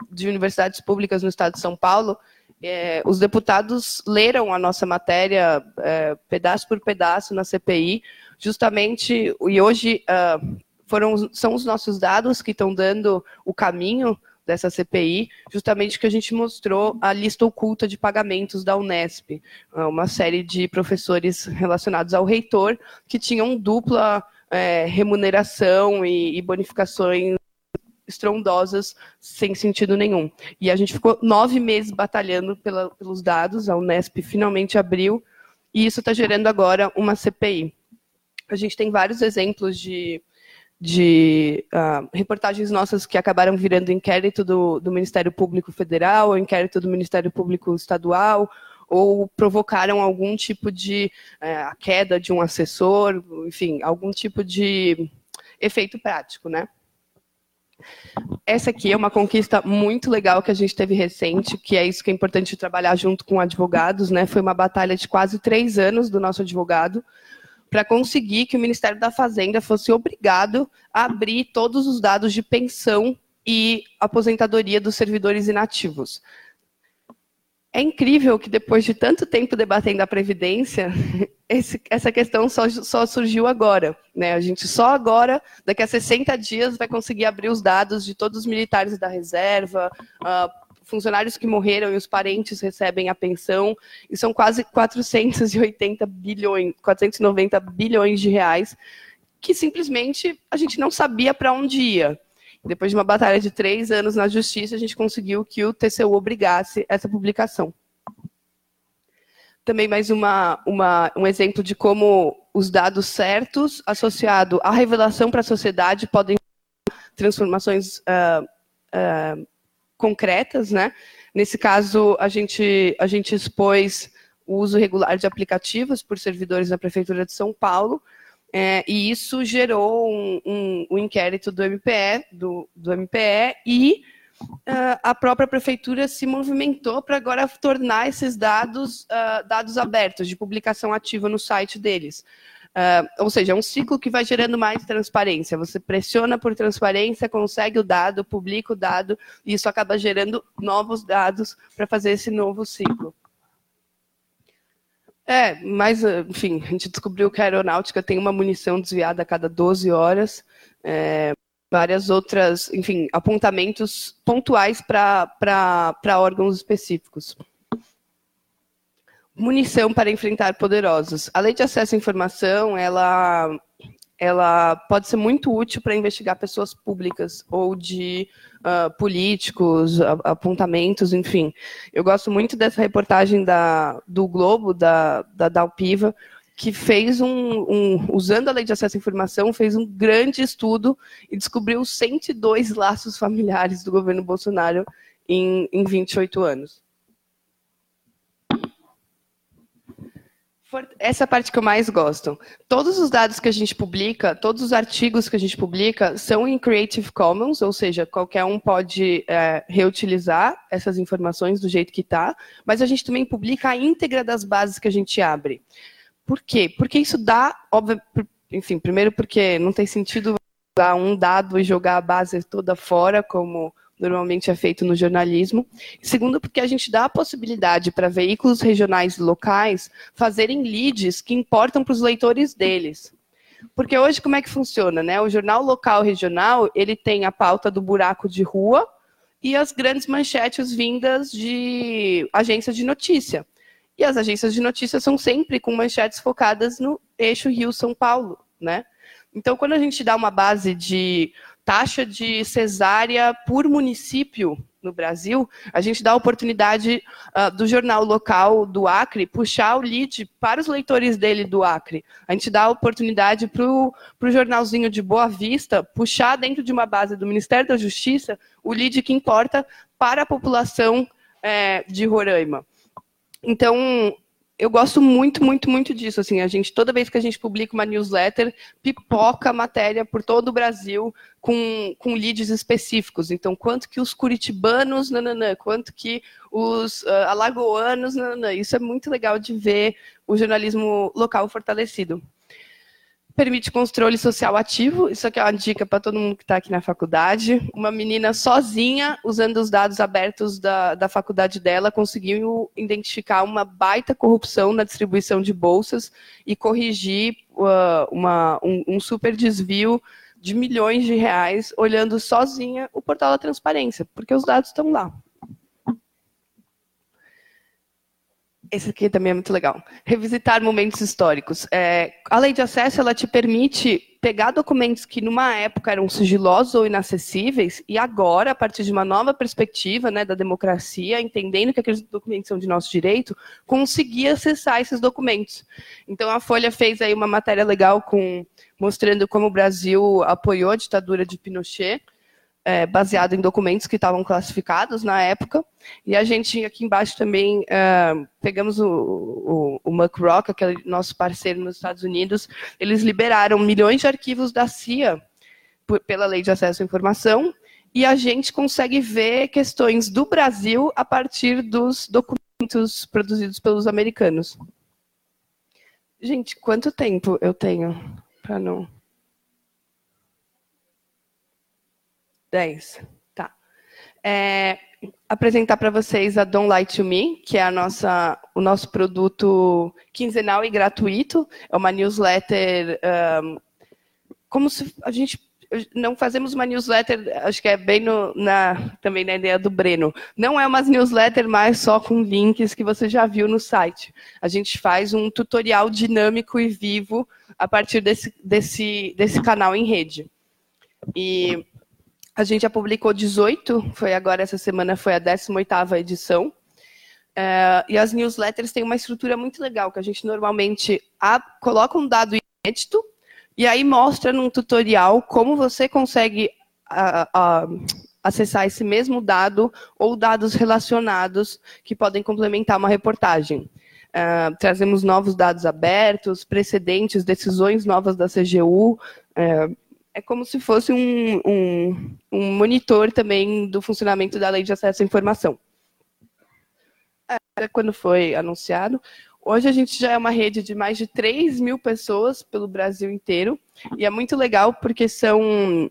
Speaker 7: de Universidades Públicas no Estado de São Paulo. É, os deputados leram a nossa matéria é, pedaço por pedaço na CPI, justamente, e hoje uh, foram, são os nossos dados que estão dando o caminho dessa CPI, justamente que a gente mostrou a lista oculta de pagamentos da Unesp, uma série de professores relacionados ao reitor que tinham dupla é, remuneração e, e bonificações estrondosas sem sentido nenhum. E a gente ficou nove meses batalhando pela, pelos dados, a Unesp finalmente abriu, e isso está gerando agora uma CPI. A gente tem vários exemplos de, de uh, reportagens nossas que acabaram virando inquérito do, do Ministério Público Federal, inquérito do Ministério Público Estadual, ou provocaram algum tipo de é, a queda de um assessor, enfim, algum tipo de efeito prático, né? Essa aqui é uma conquista muito legal que a gente teve recente, que é isso que é importante trabalhar junto com advogados, né? Foi uma batalha de quase três anos do nosso advogado para conseguir que o Ministério da Fazenda fosse obrigado a abrir todos os dados de pensão e aposentadoria dos servidores inativos. É incrível que depois de tanto tempo debatendo a Previdência, esse, essa questão só, só, surgiu agora. Né? A gente só agora, daqui a 60 dias, vai conseguir abrir os dados de todos os militares da reserva, uh, funcionários que morreram e os parentes recebem a pensão, e são quase 480 bilhões, 490 bilhões de reais, que simplesmente a gente não sabia para onde ia. Depois de uma batalha de três anos na justiça, a gente conseguiu que o TCU obrigasse essa publicação. também mais uma, uma, um exemplo de como os dados certos associado à revelação para a sociedade podem transformações uh, uh, concretas, né? Nesse caso, a gente, a gente expôs o uso regular de aplicativos por servidores da Prefeitura de São Paulo, é, e isso gerou um, um, um, inquérito do MPE, do, do MPE e uh, a própria prefeitura se movimentou para agora tornar esses dados uh, dados abertos, de publicação ativa no site deles. Uh, ou seja, é um ciclo que vai gerando mais transparência. Você pressiona por transparência, consegue o dado, publica o dado, e isso acaba gerando novos dados para fazer esse novo ciclo. É, mas, enfim, a gente descobriu que a aeronáutica tem uma munição desviada a cada 12 horas, é, várias outras, enfim, apontamentos pontuais para órgãos específicos. Munição para enfrentar poderosos. A lei de acesso à informação, ela ela pode ser muito útil para investigar pessoas públicas ou de uh, políticos, apontamentos, enfim. Eu gosto muito dessa reportagem da, do Globo, da, da Dalpiva, que fez um, um, usando a lei de acesso à informação, fez um grande estudo e descobriu 102 laços familiares do governo Bolsonaro em, em 28 anos. Essa é parte que eu mais gosto. Todos os dados que a gente publica, todos os artigos que a gente publica são em Creative Commons, ou seja, qualquer um pode é, reutilizar essas informações do jeito que está, mas a gente também publica a íntegra das bases que a gente abre. Por quê? Porque isso dá, óbvio, enfim, primeiro porque não tem sentido dar um dado e jogar a base toda fora, como normalmente é feito no jornalismo. Segundo, porque a gente dá a possibilidade para veículos regionais e locais fazerem leads que importam para os leitores deles. Porque hoje como é que funciona, né? O jornal local regional, ele tem a pauta do buraco de rua e as grandes manchetes vindas de agências de notícia. E as agências de notícia são sempre com manchetes focadas no eixo Rio-São Paulo, né? Então, quando a gente dá uma base de taxa de cesárea por município no Brasil, a gente dá a oportunidade uh, do jornal local do Acre puxar o lead para os leitores dele do Acre. A gente dá a oportunidade para o jornalzinho de Boa Vista puxar dentro de uma base do Ministério da Justiça o lead que importa para a população é, de Roraima. Então, eu gosto muito, muito, muito disso. Assim, a gente toda vez que a gente publica uma newsletter, pipoca matéria por todo o Brasil com, com leads específicos. Então, quanto que os curitibanos, nananã, quanto que os uh, alagoanos, nananã. Isso é muito legal de ver o jornalismo local fortalecido permite controle social ativo. Isso aqui é uma dica para todo mundo que está aqui na faculdade. Uma menina sozinha, usando os dados abertos da, da faculdade dela, conseguiu identificar uma baita corrupção na distribuição de bolsas e corrigir uh, uma, um, um super desvio de milhões de reais, olhando sozinha o portal da transparência, porque os dados estão lá. Esse aqui também é muito legal. Revisitar momentos históricos. É, a lei de acesso ela te permite pegar documentos que numa época eram sigilosos ou inacessíveis e agora, a partir de uma nova perspectiva né, da democracia, entendendo que aqueles documentos são de nosso direito, conseguir acessar esses documentos. Então a Folha fez aí uma matéria legal com mostrando como o Brasil apoiou a ditadura de Pinochet é, baseado em documentos que estavam classificados na época. E a gente, aqui embaixo também, é, pegamos o, o, o MuckRock, aquele nosso parceiro nos Estados Unidos, eles liberaram milhões de arquivos da CIA por, pela Lei de Acesso à Informação, e a gente consegue ver questões do Brasil a partir dos documentos produzidos pelos americanos. Gente, quanto tempo eu tenho para não... 10. Tá. É, apresentar para vocês a Don't Lie to Me, que é a nossa, o nosso produto quinzenal e gratuito. É uma newsletter. Um, como se a gente não fazemos uma newsletter, acho que é bem no, na, também na ideia do Breno. Não é uma newsletter mais só com links que você já viu no site. A gente faz um tutorial dinâmico e vivo a partir desse, desse, desse canal em rede. E a gente já publicou 18, foi agora essa semana foi a 18ª edição. É, e as newsletters têm uma estrutura muito legal, que a gente normalmente a, coloca um dado inédito e aí mostra num tutorial como você consegue a, a, acessar esse mesmo dado ou dados relacionados que podem complementar uma reportagem. Uh, trazemos novos dados abertos, precedentes, decisões novas da CGU. Uh, é, como se fosse um, um, um, monitor também do funcionamento da Lei de Acesso à Informação. É, quando foi anunciado, hoje a gente já é uma rede de mais de 3 mil pessoas pelo Brasil inteiro, e é muito legal porque são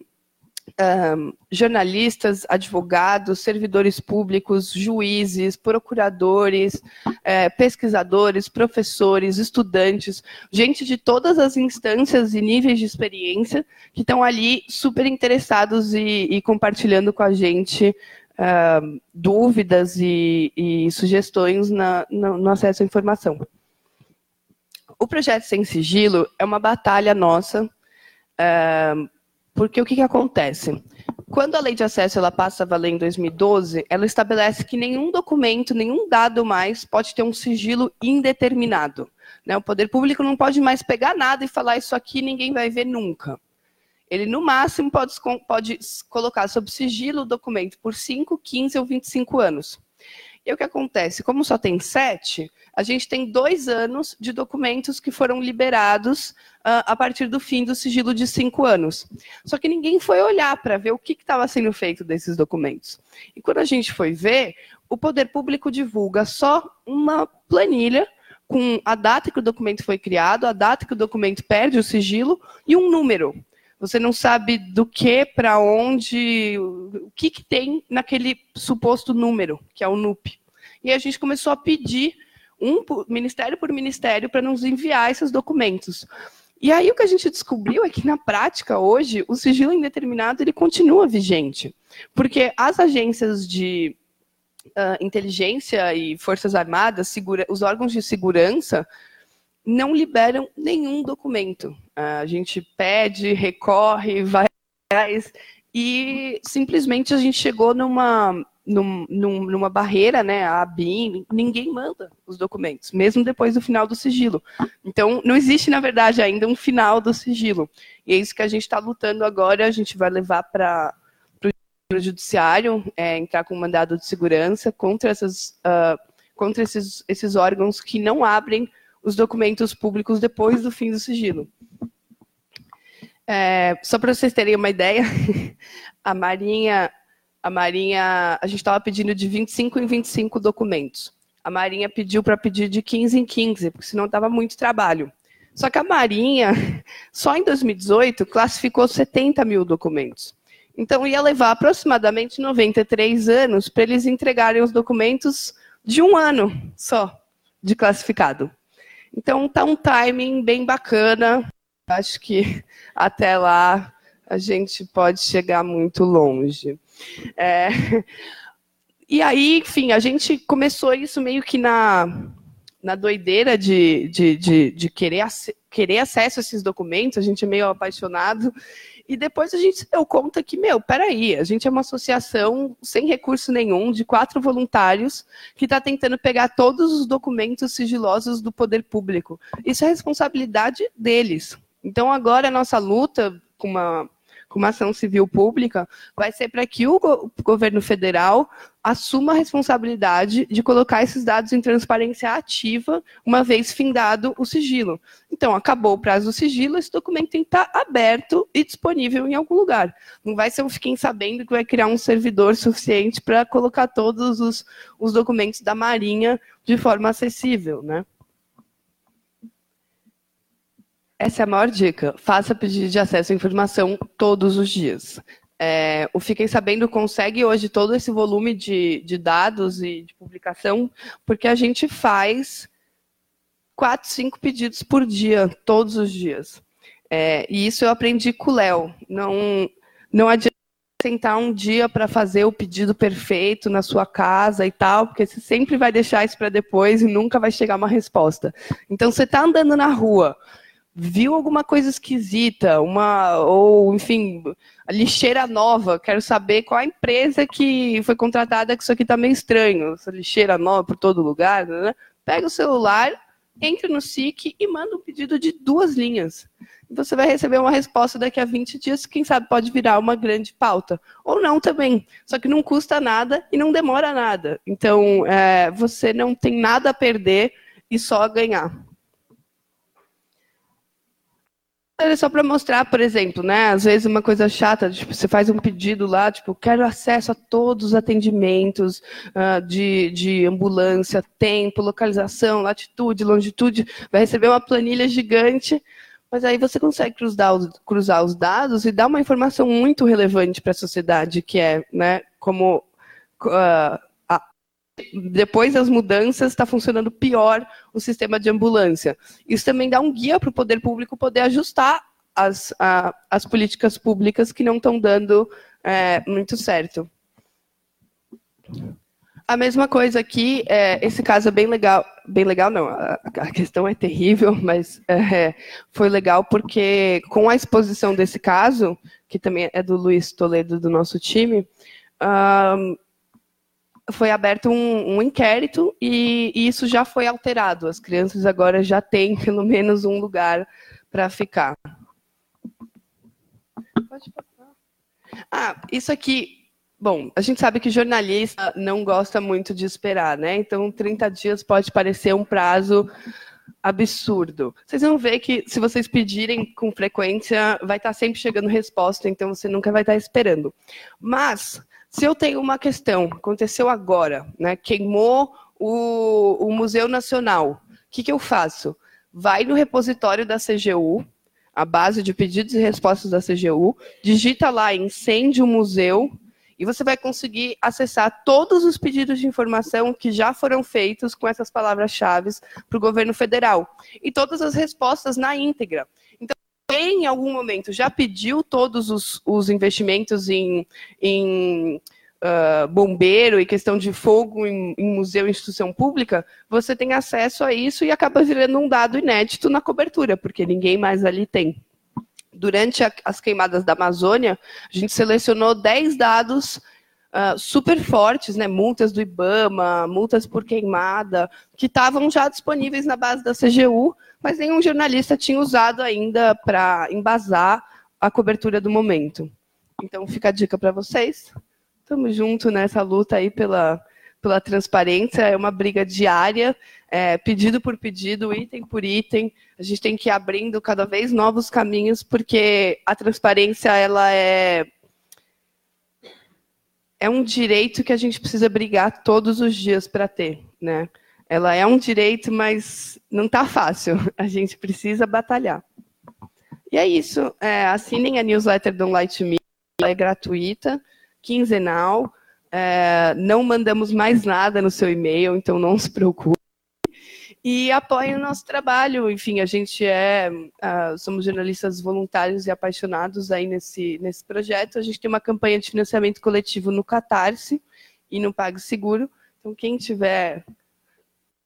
Speaker 7: um, jornalistas, advogados, servidores públicos, juízes, procuradores, é, pesquisadores, professores, estudantes, gente de todas as instâncias e níveis de experiência que estão ali super interessados e, e compartilhando com a gente dúvidas e, e sugestões na, no, no acesso à informação. O projeto Sem Sigilo é uma batalha nossa porque o que, que acontece? Quando a lei de acesso ela passa a valer em 2012, ela estabelece que nenhum documento, nenhum dado mais pode ter um sigilo indeterminado. Né? O poder público não pode mais pegar nada e falar isso aqui ninguém vai ver nunca. Ele, no máximo, pode, pode colocar sob sigilo o documento por 5, 15 ou 25 anos. E o que acontece? Como só tem sete, a gente tem dois anos de documentos que foram liberados uh, a partir do fim do sigilo de cinco anos. Só que ninguém foi olhar para ver o que estava sendo feito desses documentos. E quando a gente foi ver, o poder público divulga só uma planilha com a data que o documento foi criado, a data que o documento perde o sigilo e um número. Você não sabe do que, para onde, o que, que tem naquele suposto número, que é o NUP. E a gente começou a pedir, um ministério por ministério, para nos enviar esses documentos. E aí o que a gente descobriu é que, na prática, hoje, o sigilo indeterminado ele continua vigente. Porque as agências de uh, inteligência e forças armadas, segura, os órgãos de segurança, não liberam nenhum documento. A gente pede, recorre, vai e simplesmente a gente chegou numa, num, numa barreira, né, a ABIN, ninguém manda os documentos, mesmo depois do final do sigilo. Então, não existe, na verdade, ainda um final do sigilo. E é isso que a gente está lutando agora, a gente vai levar para o judiciário, é, entrar com mandado de segurança contra, essas, uh, contra esses, esses órgãos que não abrem os documentos públicos depois do fim do sigilo. É, só para vocês terem uma ideia, a Marinha, a Marinha, a gente estava pedindo de 25 em 25 documentos. A Marinha pediu para pedir de 15 em 15, porque senão dava muito trabalho. Só que a Marinha, só em 2018, classificou 70 mil documentos. Então, ia levar aproximadamente 93 anos para eles entregarem os documentos de um ano só de classificado. Então tá um timing bem bacana. Acho que até lá a gente pode chegar muito longe. É... E aí, enfim, a gente começou isso meio que na, na doideira de, de, de, de querer, querer acesso a esses documentos, a gente é meio apaixonado. E depois a gente se deu conta que, meu, peraí, a gente é uma associação sem recurso nenhum, de quatro voluntários, que está tentando pegar todos os documentos sigilosos do poder público. Isso é responsabilidade deles. Então, agora a nossa luta com uma com uma ação civil pública, vai ser para que o, go governo federal assuma a responsabilidade de colocar esses dados em transparência ativa, uma vez findado o sigilo. Então, acabou o prazo do sigilo, esse documento tem que estar aberto e disponível em algum lugar. Não vai ser um fiquem sabendo que vai criar um servidor suficiente para colocar todos os, os documentos da Marinha de forma acessível, né? Essa é a maior dica. Faça pedido de acesso à informação todos os dias. É, o Fiquem Sabendo consegue hoje todo esse volume de, de dados e de publicação, porque a gente faz quatro, cinco pedidos por dia, todos os dias. É, e isso eu aprendi com o Léo. Não, não adianta sentar um dia para fazer o pedido perfeito na sua casa e tal, porque você sempre vai deixar isso para depois e nunca vai chegar uma resposta. Então, você está andando na rua, viu alguma coisa esquisita, uma ou enfim, lixeira nova, quero saber qual a empresa que foi contratada que isso aqui está meio estranho, essa lixeira nova por todo lugar, né? Pega o celular, entra no SIC e manda um pedido de duas linhas. Você vai receber uma resposta daqui a 20 dias, quem sabe pode virar uma grande pauta. Ou não também. Só que não custa nada e não demora nada. Então, é, você não tem nada a perder e só a ganhar. É só para mostrar, por exemplo, né? Às vezes uma coisa chata, tipo, você faz um pedido lá, tipo, quero acesso a todos os atendimentos uh, de, de ambulância, tempo, localização, latitude, longitude, vai receber uma planilha gigante, mas aí você consegue cruzar os, cruzar os dados e dar uma informação muito relevante para a sociedade, que é, né, como uh, depois das mudanças, está funcionando pior o sistema de ambulância. Isso também dá um guia para o poder público poder ajustar as, a, as políticas públicas que não estão dando é, muito certo. A mesma coisa aqui, é, esse caso é bem legal, bem legal não, a, a questão é terrível, mas é, foi legal porque com a exposição desse caso, que também é do Luiz Toledo do nosso time, um, foi aberto um, um inquérito e, e, isso já foi alterado. As crianças agora já têm pelo menos um lugar para ficar. Pode passar. Ah, isso aqui. Bom, a gente sabe que jornalista não gosta muito de esperar, né? Então, 30 dias pode parecer um prazo absurdo. Vocês vão ver que se vocês pedirem com frequência, vai estar sempre chegando resposta, então você nunca vai estar esperando. Mas se eu tenho uma questão, aconteceu agora, né, queimou o, o Museu Nacional, o que, que eu faço? Vai no repositório da CGU, a base de pedidos e respostas da CGU, digita lá incêndio museu e você vai conseguir acessar todos os pedidos de informação que já foram feitos com essas palavras-chave para o governo federal e todas as respostas na íntegra em algum momento já pediu todos os, os investimentos em, em uh, bombeiro e questão de fogo em, em museu e instituição pública, você tem acesso a isso e acaba virando um dado inédito na cobertura, porque ninguém mais ali tem. Durante a, as queimadas da Amazônia, a gente selecionou 10 dados Uh, super fortes, né, multas do IBAMA, multas por queimada, que estavam já disponíveis na base da CGU, mas nenhum jornalista tinha usado ainda para embasar a cobertura do momento. Então fica a dica para vocês. Estamos juntos nessa luta aí pela, pela transparência, é uma briga diária, é, pedido por pedido, item por item. A gente tem que ir abrindo cada vez novos caminhos, porque a transparência ela é é um direito que a gente precisa brigar todos os dias para ter, né? Ela é um direito, mas não está fácil. A gente precisa batalhar. E é isso. É, assinem a newsletter do Light Me. Ela é gratuita, quinzenal. É, não mandamos mais nada no seu e-mail, então não se preocupe. E apoiem o nosso trabalho. Enfim, a gente é, uh, somos jornalistas voluntários e apaixonados aí nesse, nesse projeto. A gente tem uma campanha de financiamento coletivo no Catarse e no PagSeguro. Então, quem tiver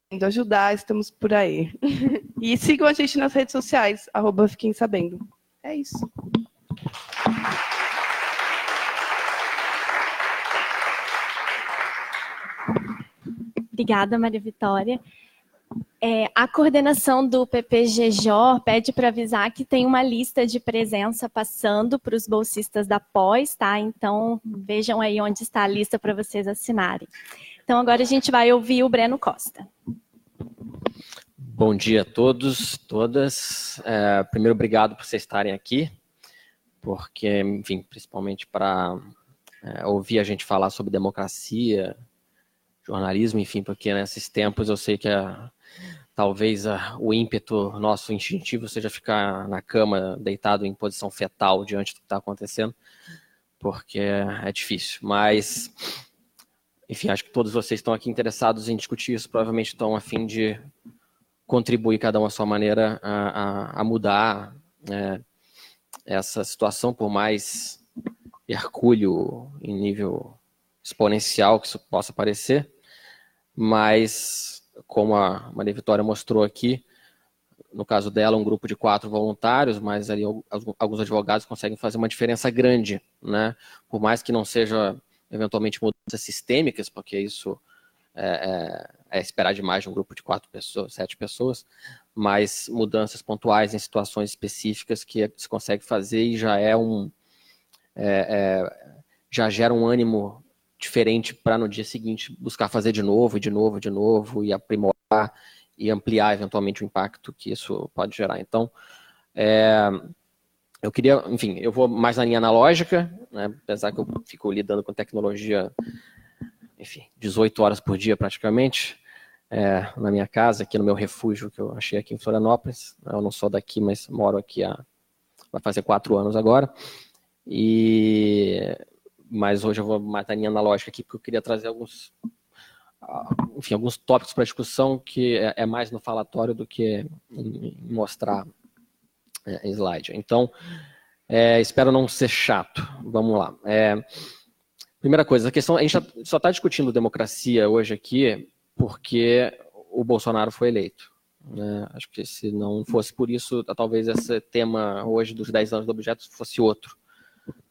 Speaker 7: indo ajudar, estamos por aí. E sigam a gente nas redes sociais, arroba Fiquem Sabendo. É isso.
Speaker 6: Obrigada, Maria Vitória. É, a coordenação do PPGJ pede para avisar que tem uma lista de presença passando para os bolsistas da pós, tá? Então, vejam aí onde está a lista para vocês assinarem. Então, agora a gente vai ouvir o Breno Costa.
Speaker 8: Bom dia a todos, todas. É, primeiro, obrigado por vocês estarem aqui, porque, enfim, principalmente para é, ouvir a gente falar sobre democracia, jornalismo, enfim, porque nesses tempos eu sei que a, talvez a, o ímpeto nosso instintivo seja ficar na cama, deitado em posição fetal diante do que está acontecendo, porque é difícil. Mas, enfim, acho que todos vocês estão aqui interessados em discutir isso, provavelmente estão a fim de contribuir cada um à sua maneira a, a, a mudar é, essa situação, por mais hercúleo em nível exponencial que isso possa parecer, mas como a Maria Vitória mostrou aqui, no caso dela, um grupo de quatro voluntários, mas ali alguns advogados conseguem fazer uma diferença grande, né? Por mais que não seja eventualmente mudanças sistêmicas, porque isso é, é, é esperar demais de um grupo de quatro pessoas, sete pessoas, mas mudanças pontuais em situações específicas que se consegue fazer e já é um é, é, já gera um ânimo diferente para no dia seguinte buscar fazer de novo, de novo, de novo e aprimorar e ampliar eventualmente o impacto que isso pode gerar. Então, é, eu queria, enfim, eu vou mais na linha analógica, né, apesar que eu fico lidando com tecnologia, enfim, 18 horas por dia praticamente, é, na minha casa, aqui no meu refúgio que eu achei aqui em Florianópolis. Eu não sou daqui, mas moro aqui há, vai fazer quatro anos agora. E mas hoje eu vou mais na linha analógica aqui porque eu queria trazer alguns enfim, alguns tópicos para discussão que é, é, mais no falatório do que mostrar é, slide. Então, é, espero não ser chato. Vamos lá. É, primeira coisa, a questão, a gente só está discutindo democracia hoje aqui porque o Bolsonaro foi eleito. Né? Acho que se não fosse por isso, talvez esse tema hoje dos 10 anos do objeto fosse outro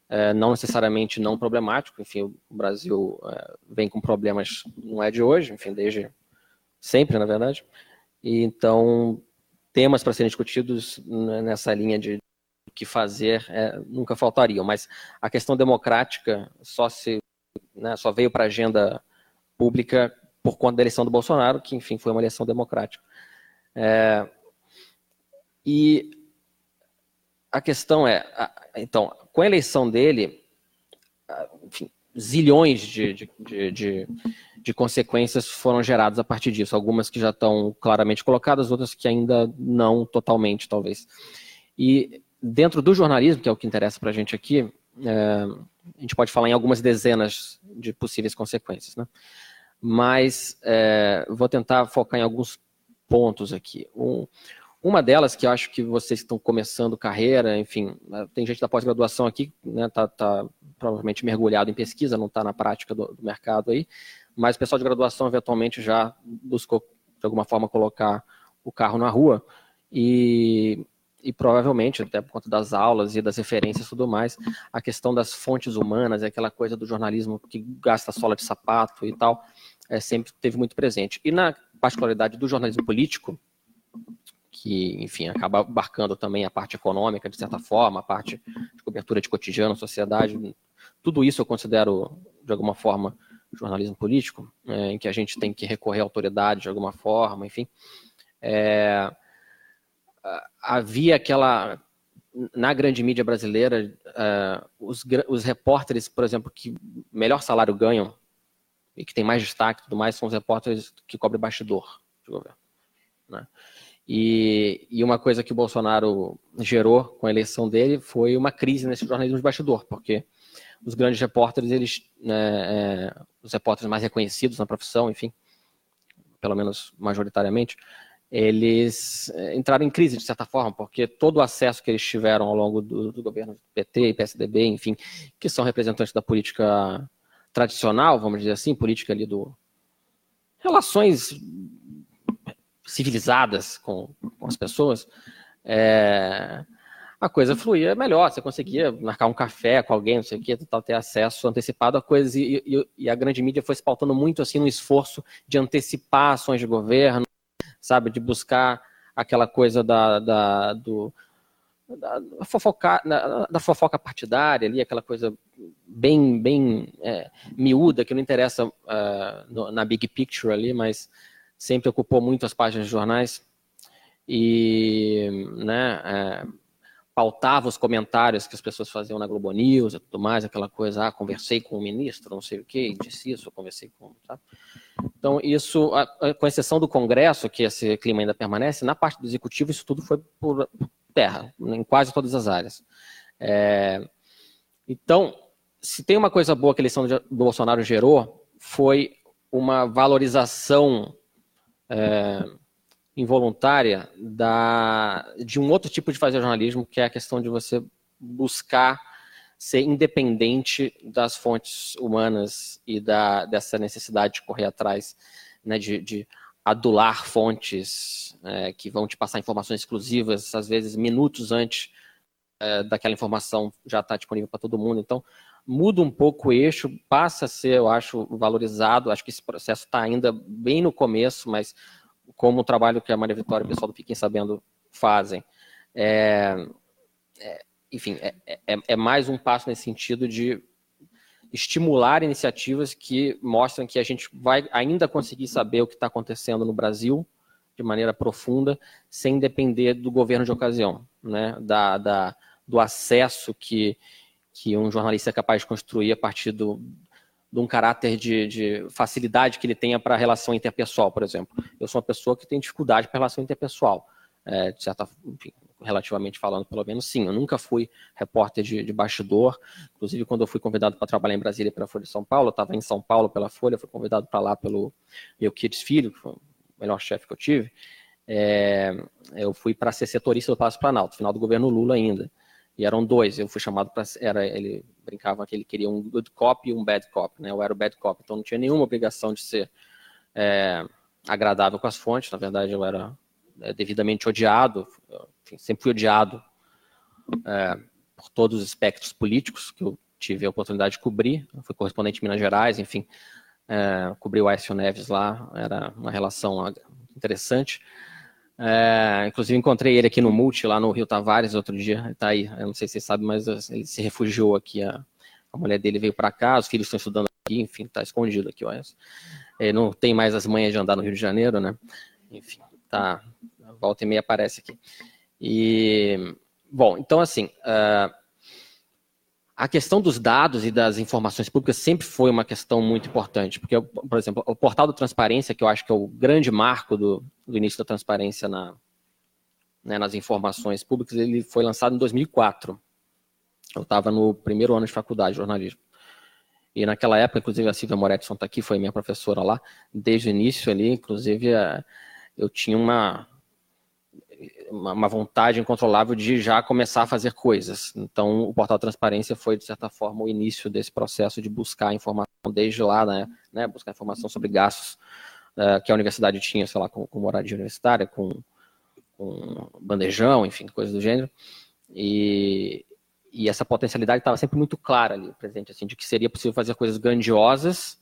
Speaker 8: é, não necessariamente não problemático, enfim, o Brasil é, vem com problemas, não é de hoje, enfim, desde sempre, na verdade, e então temas para serem discutidos nessa linha de o que fazer é, nunca faltariam, mas a questão democrática só se né, só veio para a agenda pública por conta da eleição do Bolsonaro, que enfim foi uma eleição democrática. É, e a questão é, então, com a eleição dele, enfim, zilhões de, de, de, de, consequências foram geradas a partir disso. Algumas que já estão claramente colocadas, outras que ainda não totalmente, talvez. E dentro do jornalismo, que é o que interessa para a gente aqui, é, a gente pode falar em algumas dezenas de possíveis consequências. Né? Mas é, vou tentar focar em alguns pontos aqui. Um, uma delas, que acho que vocês estão começando carreira, enfim, né, tem gente da pós-graduação aqui, né, tá, tá, provavelmente mergulhado em pesquisa, não está na prática do, do, mercado aí, mas o pessoal de graduação eventualmente já buscou, de alguma forma, colocar o carro na rua e, e provavelmente, até por conta das aulas e das referências e tudo mais, a questão das fontes humanas, aquela coisa do jornalismo que gasta sola de sapato e tal, é, sempre teve muito presente. E na particularidade do jornalismo político, que, enfim, acaba abarcando também a parte econômica, de certa forma, a parte de cobertura de cotidiano, sociedade. Tudo isso eu considero, de alguma forma, jornalismo político, é, em que a gente tem que recorrer à autoridade de alguma forma, enfim. É, havia aquela. Na grande mídia brasileira, é, os, os repórteres, por exemplo, que melhor salário ganham e que tem mais destaque e tudo mais, são os repórteres que cobrem bastidor de governo. Né? E, e, uma coisa que o Bolsonaro gerou com a eleição dele foi uma crise nesse jornalismo de bastidor, porque os grandes repórteres, eles, né, é, os repórteres mais reconhecidos na profissão, enfim, pelo menos majoritariamente, eles é, entraram em crise de certa forma, porque todo o acesso que eles tiveram ao longo do, do governo do PT e PSDB, enfim, que são representantes da política tradicional, vamos dizer assim, política ali do relações civilizadas com, com as pessoas, é, a coisa fluía melhor, você conseguia marcar um café com alguém, não sei o que, tal, ter acesso antecipado a coisas, e, e, e, a grande mídia foi se pautando muito assim no esforço de antecipar ações de governo, sabe, de buscar aquela coisa da, da do, da, fofoca, da, da, fofoca partidária ali, aquela coisa bem, bem é, miúda, que não interessa uh, no, na big picture ali, mas sempre ocupou muito as páginas de jornais e né, é, pautava os comentários que as pessoas faziam na Globo News e tudo mais, aquela coisa, ah, conversei com o ministro, não sei o que, disse isso, conversei com... Tá? Então, isso, com exceção do Congresso, que esse clima ainda permanece, na parte do Executivo isso tudo foi por terra, em quase todas as áreas. É, então, se tem uma coisa boa que a eleição do Bolsonaro gerou, foi uma valorização é, involuntária da, de um outro tipo de fazer jornalismo, que é a questão de você buscar ser independente das fontes humanas e da, dessa necessidade de correr atrás, né, de, de adular fontes é, que vão te passar informações exclusivas, às vezes minutos antes é, daquela informação já está disponível para todo mundo. Então, muda um pouco o eixo, passa a ser, eu acho, valorizado. Acho que esse processo está ainda bem no começo, mas como o trabalho que a Maria Vitória e o pessoal do Fiquem Sabendo fazem, é, é, enfim, é, é, é mais um passo nesse sentido de estimular iniciativas que mostram que a gente vai ainda conseguir saber o que está acontecendo no Brasil de maneira profunda, sem depender do governo de ocasião, né? da, da do acesso que, que um jornalista é capaz de construir a partir do, de um caráter de, de facilidade que ele tenha para a relação interpessoal, por exemplo. Eu sou uma pessoa que tem dificuldade para a relação interpessoal, é, de certa, enfim, relativamente falando, pelo menos sim. Eu nunca fui repórter de, de bastidor. Inclusive, quando eu fui convidado para trabalhar em Brasília pela Folha de São Paulo, eu estava em São Paulo pela Folha, fui convidado para lá pelo meu Kids Filho, que foi o melhor chefe que eu tive. É, eu fui para ser setorista do Palácio Planalto, final do governo Lula ainda. E eram dois. Eu fui chamado para. Era, ele brincava que ele queria um good cop e um bad cop. Né? Eu era o bad cop, então não tinha nenhuma obrigação de ser é, agradável com as fontes. Na verdade, eu era é, devidamente odiado enfim, sempre fui odiado é, por todos os espectros políticos que eu tive a oportunidade de cobrir. Eu fui correspondente em Minas Gerais, enfim, é, cobri o Aécio Neves lá, era uma relação interessante. É, inclusive encontrei ele aqui no Multi, lá no Rio Tavares, outro dia. Tá aí, eu não sei se vocês sabem, mas ele se refugiou aqui. A, a mulher dele veio para cá, os filhos estão estudando aqui, enfim, está escondido aqui, olha. Ele não tem mais as manhas de andar no Rio de Janeiro, né? Enfim, tá. Volta e meia aparece aqui. E, bom, então assim, uh, a questão dos dados e das informações públicas sempre foi uma questão muito importante, porque, por exemplo, o portal da transparência, que eu acho que é o grande marco do, do início da transparência na, né, nas informações públicas, ele foi lançado em 2004. Eu estava no primeiro ano de faculdade de jornalismo. E naquela época, inclusive, a Silvia Moretson está aqui, foi minha professora lá, desde o início ali, inclusive, eh, eu tinha uma, uma vontade incontrolável de já começar a fazer coisas. Então, o portal Transparência foi, de certa forma, o início desse processo de buscar informação desde lá, né, né buscar informação sobre gastos uh, que a universidade tinha, sei lá, com, com moradia universitária, com, com, bandejão, enfim, coisas do gênero. E, e essa potencialidade estava sempre muito clara ali, presente, assim, de que seria possível fazer coisas grandiosas,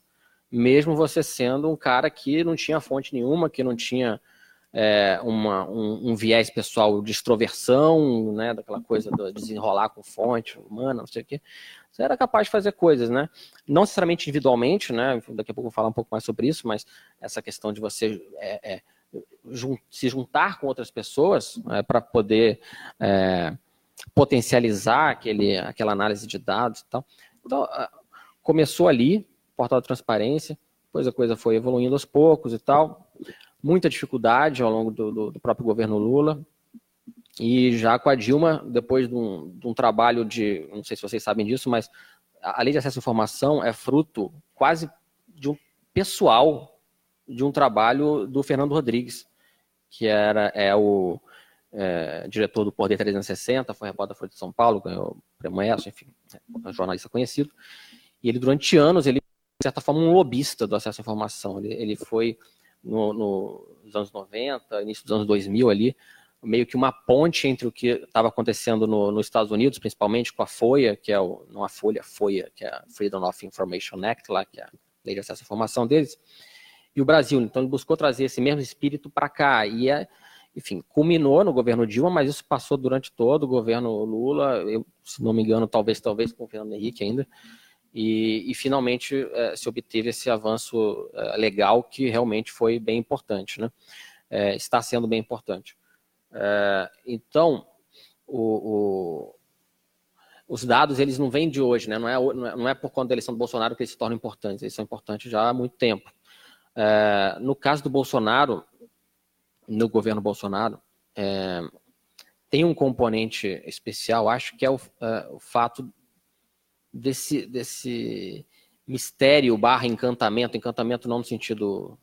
Speaker 8: mesmo você sendo um cara que não tinha fonte nenhuma, que não tinha é, uma, um, um, viés pessoal de extroversão, né, daquela coisa de desenrolar com fonte humana, não sei o quê, você era capaz de fazer coisas, né? Não necessariamente individualmente, né? Daqui a pouco eu vou falar um pouco mais sobre isso, mas essa questão de você é, é, jun se juntar com outras pessoas é, para poder é, potencializar aquele, aquela análise de dados e tal. Então, começou ali, portal de transparência, depois a coisa foi evoluindo aos poucos e tal muita dificuldade ao longo do, do, do próprio governo Lula. E já com a Dilma, depois de um, de um, trabalho de, não sei se vocês sabem disso, mas a lei de acesso à informação é fruto quase de um pessoal de um trabalho do Fernando Rodrigues, que era é o é, diretor do Poder 360, foi repórter Folha de São Paulo, ganhou o prêmio ESSO, enfim, é um jornalista conhecido. E ele, durante anos, ele, de certa forma, um lobista do acesso à informação. Ele, ele foi no, no, nos anos 90, início dos anos 2000 ali, meio que uma ponte entre o que estava acontecendo no, nos Estados Unidos, principalmente com a FOIA, que é o, não a Folha, a FOIA, que é a Freedom of Information Act, lá, que é a lei de acesso à informação deles, e o Brasil. Então ele buscou trazer esse mesmo espírito para cá. E, é, enfim, culminou no governo Dilma, mas isso passou durante todo o governo Lula, eu, se não me engano, talvez, talvez com o Fernando Henrique ainda e, e finalmente é, se obteve esse avanço é, legal que realmente foi bem importante, né? É, está sendo bem importante. É, então, o, o, os dados eles não vêm de hoje, né? Não é, não é por conta da eleição do Bolsonaro que eles se tornam importantes, eles são importantes já há muito tempo. É, no caso do Bolsonaro, no governo Bolsonaro, é, tem um componente especial, acho que é o, o fato desse, desse mistério barra encantamento, encantamento não no sentido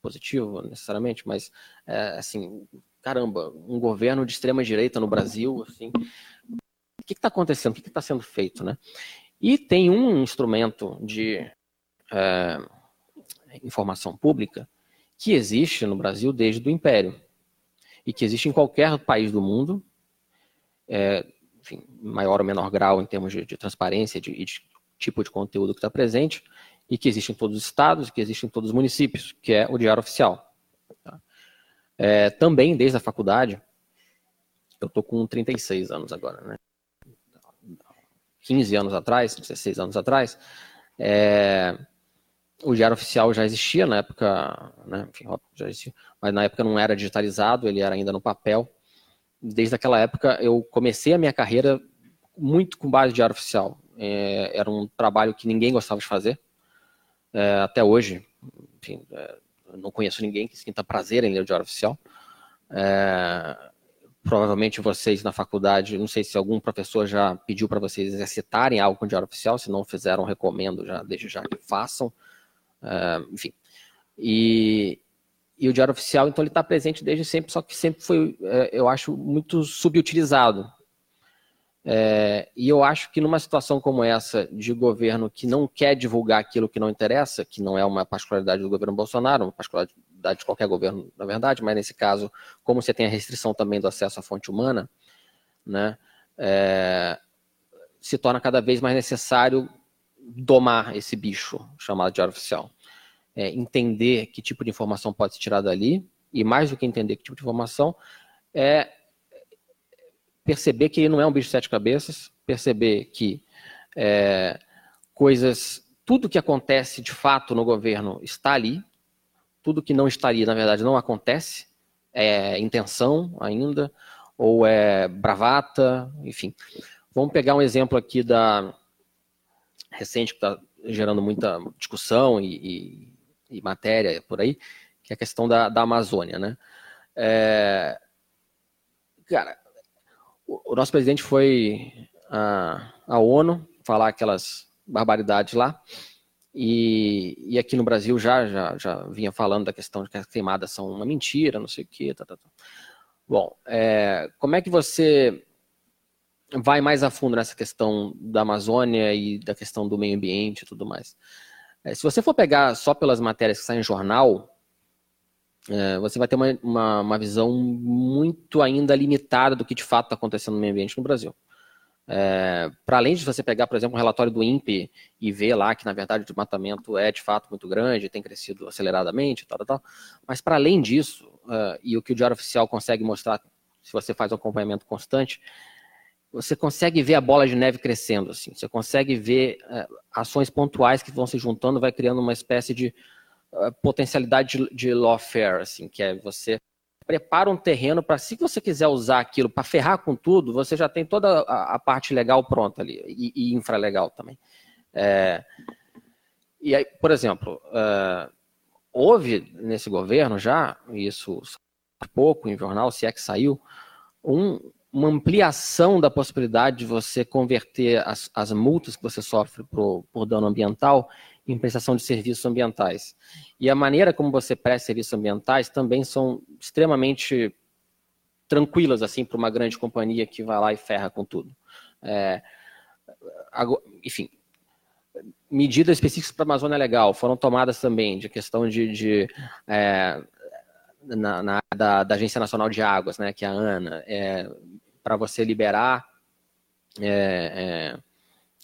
Speaker 8: positivo necessariamente, mas é, assim, caramba, um governo de extrema direita no Brasil, assim, o que está acontecendo? O que está sendo feito, né? E tem um instrumento de é, informação pública que existe no Brasil desde o Império e que existe em qualquer país do mundo, é, enfim, maior ou menor grau em termos de, de transparência e de, de, tipo de conteúdo que está presente, e que existe em todos os estados, e que existe em todos os municípios, que é o Diário Oficial. Tá? É, também, desde a faculdade, eu estou com 36 anos agora, né? 15 anos atrás, 16 anos atrás, é, o Diário Oficial já existia na época, né, enfim, já existia, mas na época não era digitalizado, ele era ainda no papel. Desde aquela época eu comecei a minha carreira muito com base de Diário Oficial. É, era um trabalho que ninguém gostava de fazer, é, até hoje. Enfim, é, não conheço ninguém que sinta prazer em ler o Diário Oficial. É, provavelmente vocês na faculdade, não sei se algum professor já pediu para vocês exercitarem algo com Diário Oficial, se não fizeram, recomendo já, desde já que façam. Uh, enfim. E, e o Diário Oficial, então, ele está presente desde sempre, só que sempre foi, é, eu acho, muito subutilizado. É, e eu acho que numa situação como essa, de governo que não quer divulgar aquilo que não interessa, que não é uma particularidade do governo Bolsonaro, uma particularidade de qualquer governo, na verdade, mas nesse caso, como você tem a restrição também do acesso à fonte humana, né, é, se torna cada vez mais necessário domar esse bicho chamado diário oficial. É, entender que tipo de informação pode ser tirada dali, e mais do que entender que tipo de informação, é perceber que ele não é um bicho de sete cabeças, perceber que é, coisas, tudo que acontece de fato no governo está ali, tudo que não estaria, na verdade, não acontece, é intenção ainda, ou é bravata, enfim. Vamos pegar um exemplo aqui da, recente que está gerando muita discussão e, e, e, matéria por aí, que é a questão da, da Amazônia, né? É, cara, o, o, nosso presidente foi à, à ONU falar aquelas barbaridades lá, e, e, aqui no Brasil já, já, já vinha falando da questão de que as queimadas são uma mentira, não sei o quê. Tá, tá, tá. Bom, é, como é que você vai mais a fundo nessa questão da Amazônia e da questão do meio ambiente e tudo mais. É, se você for pegar só pelas matérias que saem em jornal, é, você vai ter uma, uma, uma, visão muito ainda limitada do que de fato está acontecendo no meio ambiente no Brasil. É, para além de você pegar, por exemplo, um relatório do INPE e ver lá que, na verdade, o desmatamento é de fato muito grande, tem crescido aceleradamente, tal, tal, mas para além disso, uh, e o que o Diário Oficial consegue mostrar, se você faz um acompanhamento constante, você consegue ver a bola de neve crescendo, assim. Você consegue ver uh, ações pontuais que vão se juntando, vai criando uma espécie de uh, potencialidade de, de lawfare, assim, que é você prepara um terreno para, se você quiser usar aquilo para ferrar com tudo, você já tem toda a, a parte legal pronta ali, e, e infralegal também. É, e aí, por exemplo, uh, houve nesse governo já, isso pouco em jornal, se é que saiu, um, uma ampliação da possibilidade de você converter as, as multas que você sofre por, por dano ambiental em prestação de serviços ambientais. E a maneira como você presta serviços ambientais também são extremamente tranquilas assim para uma grande companhia que vai lá e ferra com tudo. É, enfim, medidas específicas para a Amazônia Legal foram tomadas também, de questão de, de é, na, na da, da, Agência Nacional de Águas, né, que é a ANA, é, para você liberar é, é,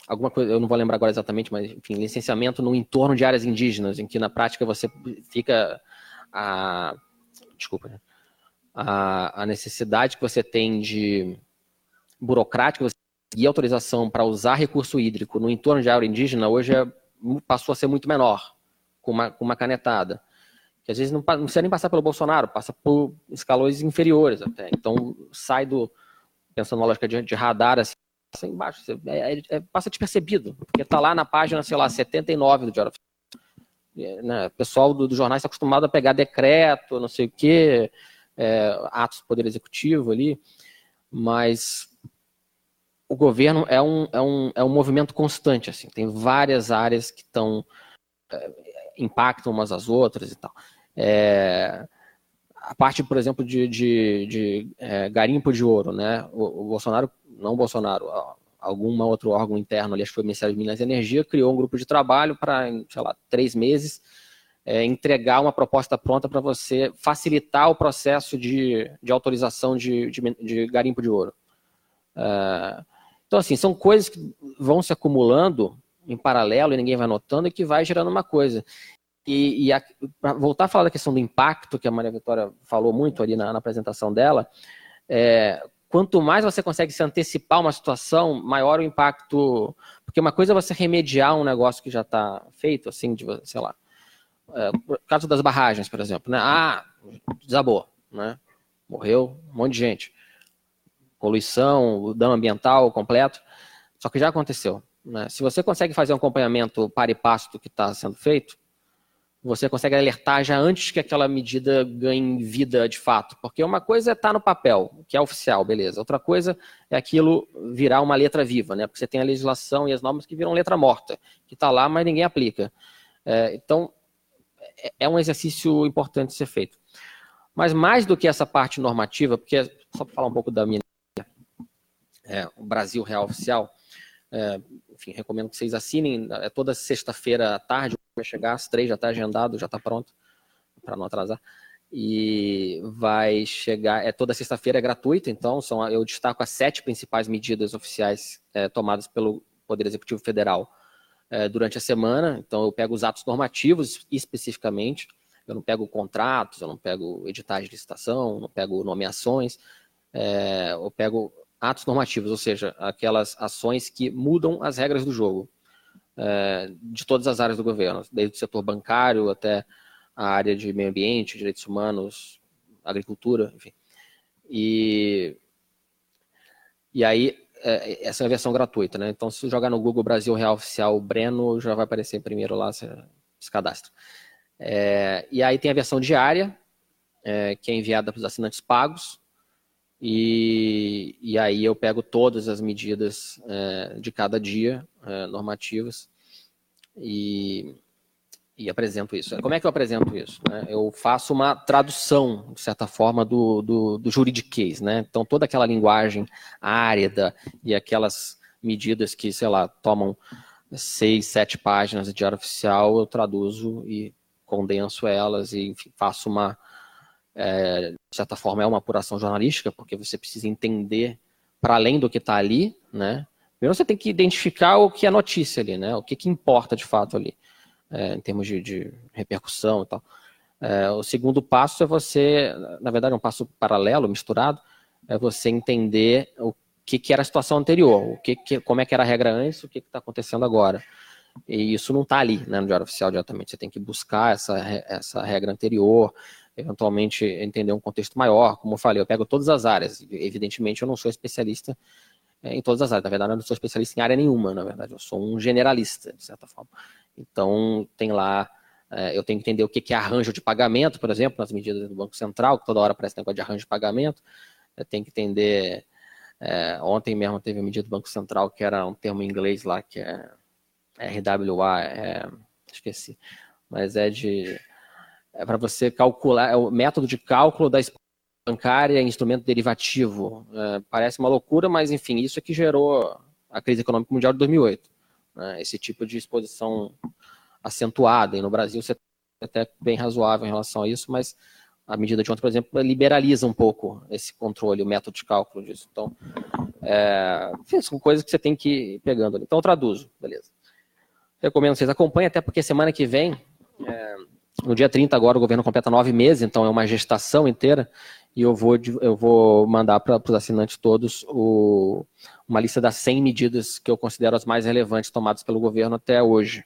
Speaker 8: alguma coisa, eu não vou lembrar agora exatamente, mas enfim, licenciamento no entorno de áreas indígenas, em que na prática você fica a desculpa, a, a necessidade que você tem de burocrática, você e autorização para usar recurso hídrico no entorno de área indígena hoje é, passou a ser muito menor, com uma, com uma canetada que às vezes não, não precisa nem passar pelo Bolsonaro, passa por escalões inferiores até. Então sai do, pensando na lógica de, de radar, assim, passa embaixo, você, é, é, é passa despercebido, porque está lá na página, sei lá, 79 do Diário é, né, O pessoal do, do jornal está acostumado a pegar decreto, não sei o quê, é, atos do Poder Executivo ali, mas o governo é um, é um, é um movimento constante, assim, tem várias áreas que estão é, impactam umas às outras e tal. É, a parte, por exemplo, de, de, de é, garimpo de ouro, né? O, o, Bolsonaro, não o Bolsonaro, algum outro órgão interno ali, acho que foi o Ministério de Minas e Energia, criou um grupo de trabalho para, sei lá, três meses, é, entregar uma proposta pronta para você facilitar o processo de, de autorização de, de, de garimpo de ouro. É, então, assim, são coisas que vão se acumulando em paralelo e ninguém vai notando e que vai gerando uma coisa. E, e voltar a falar da questão do impacto, que a Maria Vitória falou muito ali na, na apresentação dela, é, quanto mais você consegue se antecipar uma situação, maior o impacto. Porque uma coisa é você remediar um negócio que já está feito, assim, de, sei lá, é, caso das barragens, por exemplo, né? Ah, desabou, né? Morreu um monte de gente. Poluição, dano ambiental completo. Só que já aconteceu. Né? Se você consegue fazer um acompanhamento para e passo do que está sendo feito, você consegue alertar já antes que aquela medida ganhe vida de fato. Porque uma coisa é estar tá no papel, que é oficial, beleza. Outra coisa é aquilo virar uma letra viva, né? Porque você tem a legislação e as normas que viram letra morta, que está lá, mas ninguém aplica. É, então, é, é um exercício importante ser feito. Mas mais do que essa parte normativa, porque só para falar um pouco da minha é, o Brasil Real Oficial, é, enfim, recomendo que vocês assinem. É toda sexta-feira à tarde, vai chegar às três, já está agendado, já está pronto, para não atrasar. E vai chegar, é toda sexta-feira, é gratuito, então são, eu destaco as sete principais medidas oficiais é, tomadas pelo Poder Executivo Federal é, durante a semana. Então, eu pego os atos normativos especificamente, eu não pego contratos, eu não pego editais de licitação, não pego nomeações, é, eu pego atos normativos, ou seja, aquelas ações que mudam as regras do jogo é, de todas as áreas do governo, desde o setor bancário até a área de meio ambiente, direitos humanos, agricultura, enfim. E, e aí é, essa é a versão gratuita, né? Então, se jogar no Google Brasil Real Oficial Breno, já vai aparecer primeiro lá, você se cadastra. É, e aí tem a versão diária, é, que é enviada para os assinantes pagos, e, e aí eu pego todas as medidas é, de cada dia, é, normativas, e, e apresento isso. Como é que eu apresento isso? Né? Eu faço uma tradução, de certa forma, do, do, do juridiquês. Né? Então, toda aquela linguagem árida e aquelas medidas que, sei lá, tomam seis, sete páginas de diário oficial, eu traduzo e condenso elas e enfim, faço uma, é, de certa forma, é uma apuração jornalística, porque você precisa entender para além do que está ali, né? Primeiro você tem que identificar o que é notícia ali, né? O que, que importa de fato ali é, em termos de, de, repercussão e tal. É, o segundo passo é você, na verdade, é um passo paralelo, misturado, é você entender o que, que era a situação anterior, o que, que como é que era a regra antes, o que está acontecendo agora. E isso não está ali né, no Diário Oficial diretamente. Você tem que buscar essa, essa regra anterior, eventualmente entender um contexto maior. Como eu falei, eu pego todas as áreas. Evidentemente, eu não sou especialista é, em todas as áreas. Na verdade, eu não sou especialista em área nenhuma, na verdade. Eu sou um generalista, de certa forma. Então, tem lá, é, eu tenho que entender o que é arranjo de pagamento, por exemplo, nas medidas do Banco Central, que toda hora aparece negócio de arranjo de pagamento. Eu tenho que entender. É, ontem mesmo teve a medida do Banco Central, que era um termo em inglês lá, que é RWA, é, esqueci, mas é de. É para você calcular, é o método de cálculo da bancária, instrumento derivativo. É, parece uma loucura, mas enfim, isso é que gerou a crise econômica mundial de 2008 né, esse tipo de exposição acentuada. E no Brasil você é até bem razoável em relação a isso, mas a medida de ontem, por exemplo, liberaliza um pouco esse controle, o método de cálculo disso. Então, é, são coisas que você tem que ir pegando. Então, eu traduzo, beleza. Recomendo vocês acompanhem, até porque semana que vem, é, no dia 30 agora, o governo completa nove meses, então é uma gestação inteira, e eu vou, eu vou mandar para os assinantes todos o, uma lista das 100 medidas que eu considero as mais relevantes tomadas pelo governo até hoje,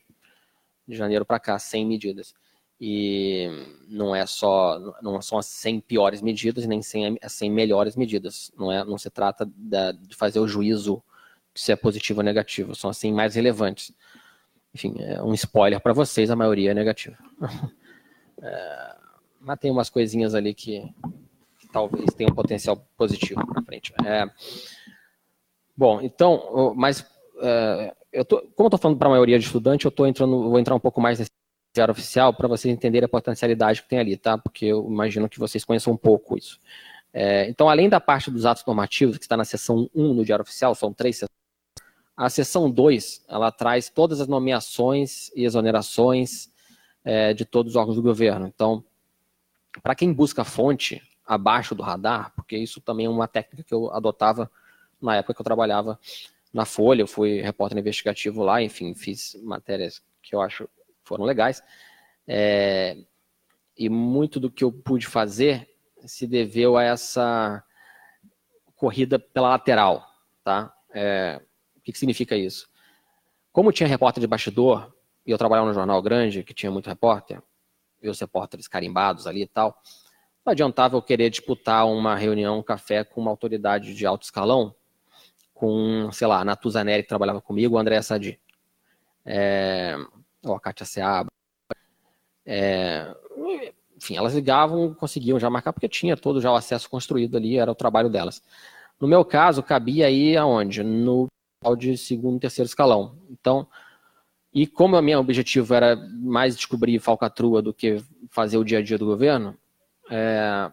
Speaker 8: de janeiro para cá, 100 medidas. E não é só, não são as 100 piores medidas, nem 100, as 100 melhores medidas. Não, é, não se trata da, de fazer o juízo se é positivo ou negativo, são as 100 mais relevantes. Enfim, é um spoiler para vocês, a maioria é negativa. é, mas tem umas coisinhas ali que talvez tenha um potencial positivo na frente. É, bom, então, mas é, eu tô, como eu estou falando para a maioria de estudantes, eu tô entrando, vou entrar um pouco mais nesse diário oficial para vocês entenderem a potencialidade que tem ali, tá? Porque eu imagino que vocês conheçam um pouco isso. É, então, além da parte dos atos normativos, que está na seção 1 no Diário Oficial, são três sessões, a seção 2, ela traz todas as nomeações e exonerações é, de todos os órgãos do governo. Então, para quem busca fonte abaixo do radar, porque isso também é uma técnica que eu adotava na época que eu trabalhava na Folha, eu fui repórter investigativo lá, enfim, fiz matérias que eu acho foram legais. É, e muito do que eu pude fazer se deveu a essa corrida pela lateral, tá? É, o que, que significa isso? Como tinha repórter de bastidor, e eu trabalhava no jornal grande, que tinha muito repórter, e os repórteres carimbados ali e tal, não adiantava eu querer disputar uma reunião, um café com uma autoridade de alto escalão, com, sei lá, a Natuzaneri, que trabalhava comigo, o André Sadi, é, ou a Kátia Seabra. É, enfim, elas ligavam, conseguiam já marcar, porque tinha todo já o acesso construído ali, era o trabalho delas. No meu caso, cabia aí aonde? No de segundo terceiro escalão. Então, e como o meu objetivo era mais descobrir falcatrua do que fazer o dia a dia do governo, é,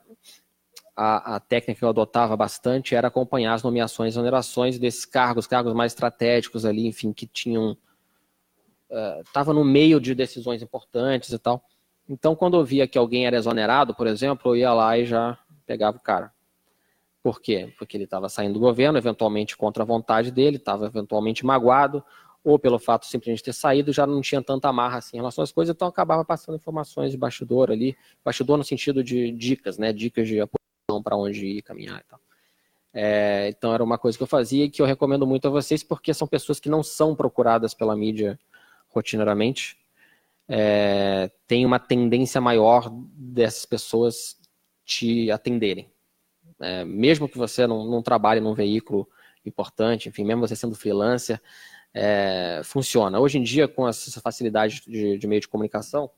Speaker 8: a, a, técnica que eu adotava bastante era acompanhar as nomeações e onerações desses cargos, cargos mais estratégicos ali, enfim, que tinham. Estava é, no meio de decisões importantes e tal. Então, quando eu via que alguém era exonerado, por exemplo, eu ia lá e já pegava o cara. Por quê? Porque ele estava saindo do governo, eventualmente contra a vontade dele, estava eventualmente magoado, ou pelo fato de simplesmente ter saído, já não tinha tanta amarra assim em relação às coisas, então acabava passando informações de bastidor ali, bastidor no sentido de dicas, né, dicas de apoio para onde ir, caminhar e tal. É, então era uma coisa que eu fazia e que eu recomendo muito a vocês, porque são pessoas que não são procuradas pela mídia rotineiramente, é, tem uma tendência maior dessas pessoas te atenderem. É, mesmo que você não, não trabalhe num veículo importante, enfim, mesmo você sendo freelancer, é, funciona. Hoje em dia, com essa facilidade de, de meio de comunicação,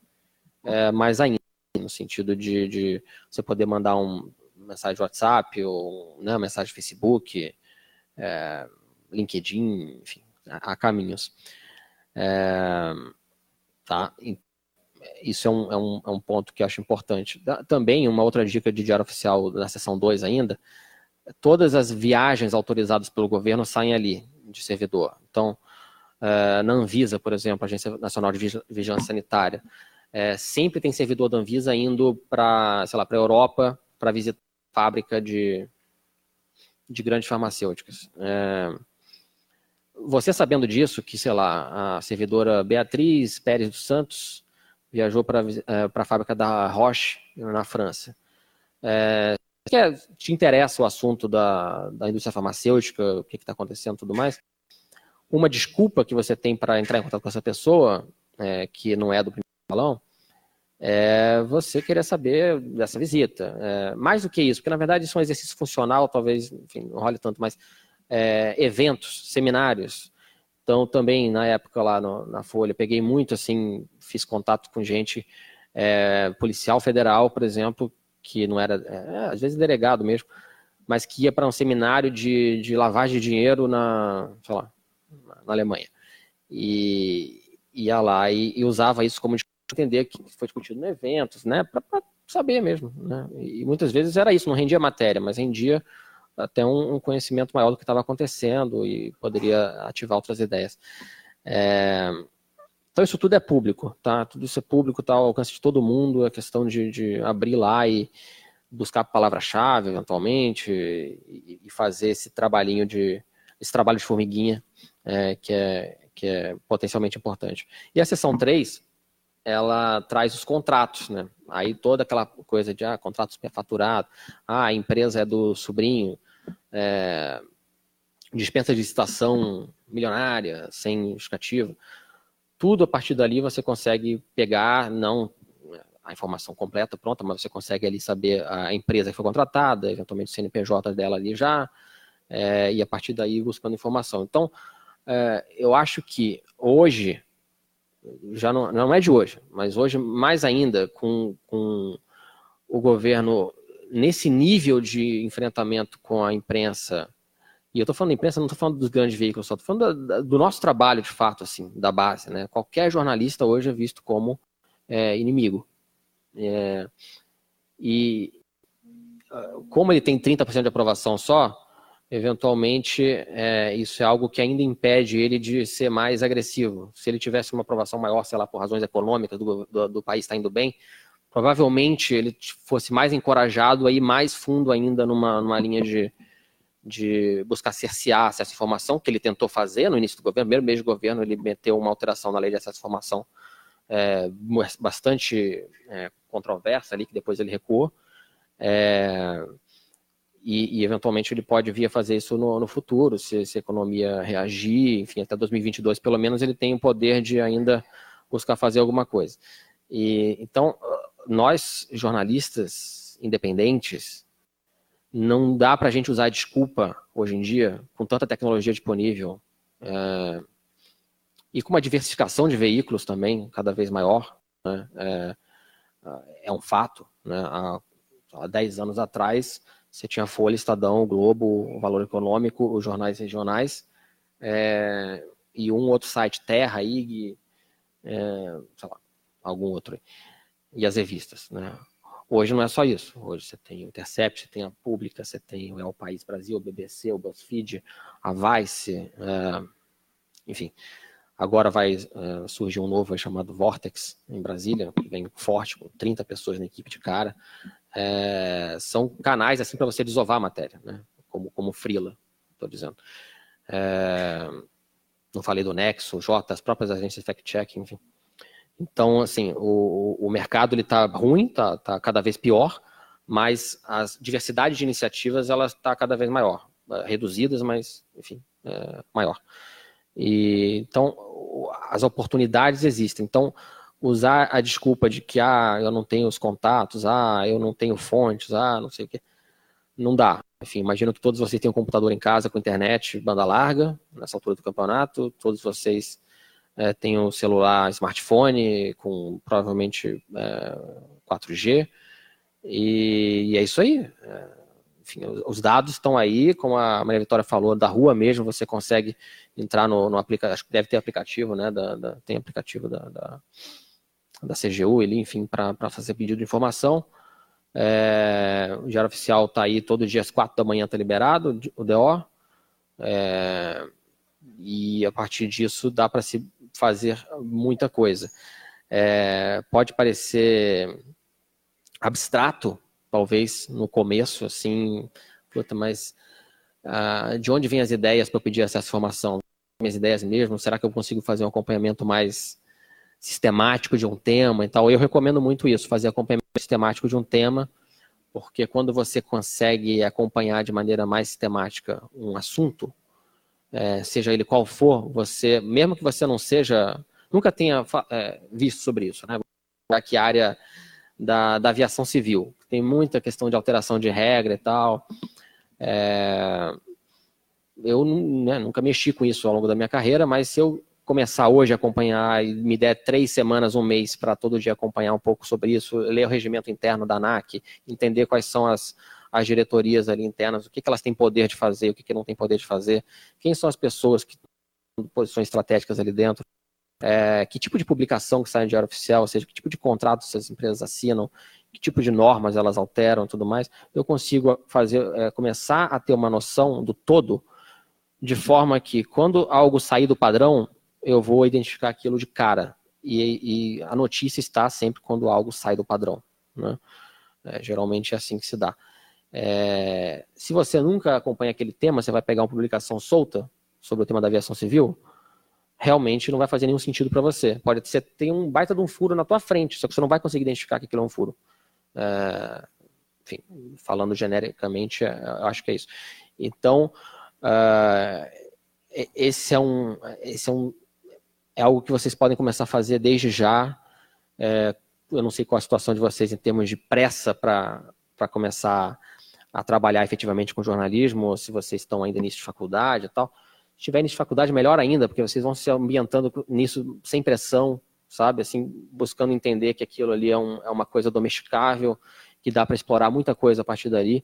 Speaker 8: é, mais ainda, no sentido de, de você poder mandar um mensagem WhatsApp, ou né, mensagem Facebook, é, LinkedIn, enfim, há caminhos. É, tá? Isso é um, é, um, é um ponto que eu acho importante. Também, uma outra dica de diário oficial da seção 2 ainda, todas as viagens autorizadas pelo governo saem ali, de servidor. Então, uh, na Anvisa, por exemplo, Agência Nacional de Vigilância Sanitária, é, sempre tem servidor da Anvisa indo para, sei lá, para a Europa para visitar fábrica de, de grandes farmacêuticas. É, você sabendo disso, que, sei lá, a servidora Beatriz Pérez dos Santos viajou para é, a fábrica da Roche, na França. É, que te interessa o assunto da, da indústria farmacêutica, o que está acontecendo e tudo mais, uma desculpa que você tem para entrar em contato com essa pessoa, é, que não é do primeiro balão, é você querer saber dessa visita. É, mais do que isso, porque na verdade isso é um exercício funcional, talvez, enfim, não role tanto, mas é, eventos, seminários. Então, também na época lá no, na Folha, peguei muito assim, fiz contato com gente é, policial federal, por exemplo, que não era, é, às vezes delegado mesmo, mas que ia para um seminário de, de lavagem de dinheiro na, sei lá, na Alemanha. E ia lá e, e usava isso como entender que foi discutido no eventos, né, para saber mesmo, né? E muitas vezes era isso, não rendia matéria, mas rendia até um, um conhecimento maior do que estava acontecendo e poderia ativar outras ideias. É, então isso tudo é público, tá? Tudo isso é público, tá ao alcance de todo mundo, é questão de, de abrir lá e buscar a palavra-chave, eventualmente, e, e, fazer esse trabalhinho de esse trabalho de formiguinha é, que, é, que é potencialmente importante. E a seção 3, ela traz os contratos, né? Aí toda aquela coisa de ah, contrato superfaturado, ah, a empresa é do sobrinho, é, dispensa de licitação milionária, sem justificativa tudo a partir dali você consegue pegar, não a informação completa pronta, mas você consegue ali saber a empresa que foi contratada, eventualmente o CNPJ dela ali já, é, e a partir daí buscando informação. Então, é, eu acho que hoje, já não, não é de hoje, mas hoje mais ainda com, com o governo nesse nível de enfrentamento com a imprensa e eu estou falando da imprensa, não estou falando dos grandes veículos, só estou falando da, do nosso trabalho, de fato, assim, da base. Né? Qualquer jornalista hoje é visto como é, inimigo. É, e como ele tem 30% de aprovação só, eventualmente é, isso é algo que ainda impede ele de ser mais agressivo. Se ele tivesse uma aprovação maior, sei lá, por razões econômicas, do, do, do país está indo bem, provavelmente ele fosse mais encorajado a ir mais fundo ainda numa, numa linha de, de buscar cercear essa informação, que ele tentou fazer no início do governo, primeiro mês de governo, ele meteu uma alteração na lei de acesso à informação é, bastante é, controversa ali, que depois ele recuou. É, e, e, eventualmente ele pode vir a fazer isso no, no futuro, se, se, a economia reagir, enfim, até 2022 pelo menos ele tem o poder de ainda buscar fazer alguma coisa. E então nós jornalistas independentes não dá para a gente usar desculpa hoje em dia com tanta tecnologia disponível é, e com uma diversificação de veículos também cada vez maior, né, é, é, um fato. Né, há, há 10 anos atrás você tinha Folha, Estadão, Globo, o Valor Econômico, os jornais regionais, é, e um outro site, Terra, IG, é, sei lá, algum outro. E as revistas, né? Hoje não é só isso. Hoje você tem o Intercept, você tem a Pública, você tem o El País Brasil, o BBC, o BuzzFeed, a Vice, é, enfim. Agora vai é, surgir um novo chamado Vortex, em Brasília, que vem forte, com 30 pessoas na equipe de cara é, são canais assim para você desovar a matéria, né? como, como Frila, estou dizendo. Não falei do Nexo, J, as próprias agências fact-check, enfim. Então, assim, o, o mercado está ruim, está tá cada vez pior, mas a diversidade de iniciativas ela está cada vez maior, reduzidas, mas, enfim, é, maior. E, então, as oportunidades existem. Então, usar a desculpa de que ah, eu não tenho os contatos, ah, eu não tenho fontes, ah, não sei o quê. Não dá. Enfim, imagino que todos vocês têm um computador em casa com internet, banda larga, nessa altura do campeonato, todos vocês é, têm um celular, smartphone com provavelmente é, 4G, e, e, é isso aí. É, enfim, os dados estão aí, como a Maria Vitória falou, da rua mesmo, você consegue entrar no, no aplicativo, acho que deve ter aplicativo, né, da, da tem aplicativo da, da da CGU, ele, enfim, para fazer pedido de informação. É, o Diário Oficial está aí todo dia às quatro da manhã, está liberado, o DO. É, e a partir disso dá para se fazer muita coisa. É, pode parecer abstrato, talvez, no começo, assim, puta, mas ah, de onde vêm as ideias para pedir essa informação? Minhas ideias mesmo? Será que eu consigo fazer um acompanhamento mais sistemático de um tema e tal. Eu recomendo muito isso, fazer acompanhamento sistemático de um tema, porque quando você consegue acompanhar de maneira mais sistemática um assunto, é, seja ele qual for, você, mesmo que você não seja, nunca tenha é, visto sobre isso, né? Aqui a área da, da aviação civil, tem muita questão de alteração de regra e tal. É, eu né, nunca mexi com isso ao longo da minha carreira, mas se eu começar hoje a acompanhar e me der três semanas, um mês para todo dia acompanhar um pouco sobre isso, ler o regimento interno da ANAC, entender quais são as, as diretorias ali internas, o que, que elas têm poder de fazer, o que, que não tem poder de fazer, quem são as pessoas que em posições estratégicas ali dentro, é, que tipo de publicação que sai no diário oficial, ou seja, que tipo de contrato essas empresas assinam, que tipo de normas elas alteram e tudo mais, eu consigo fazer, é, começar a ter uma noção do todo, de forma que quando algo sair do padrão, eu vou identificar aquilo de cara. E, e a notícia está sempre quando algo sai do padrão. Né? É, geralmente é assim que se dá. É, se você nunca acompanha aquele tema, você vai pegar uma publicação solta sobre o tema da aviação civil, realmente não vai fazer nenhum sentido para você. Pode ser ter um baita de um furo na tua frente, só que você não vai conseguir identificar que aquilo é um furo. É, enfim, falando genericamente, é, eu acho que é isso. Então, uh, esse é um, esse é um é algo que vocês podem começar a fazer desde já. É, eu não sei qual a situação de vocês em termos de pressa para começar a trabalhar efetivamente com jornalismo, se vocês estão ainda início de faculdade e tal. Se estiver início de faculdade, melhor ainda, porque vocês vão se ambientando nisso sem pressão, sabe? Assim, buscando entender que aquilo ali é, um, é uma coisa domesticável, que dá para explorar muita coisa a partir dali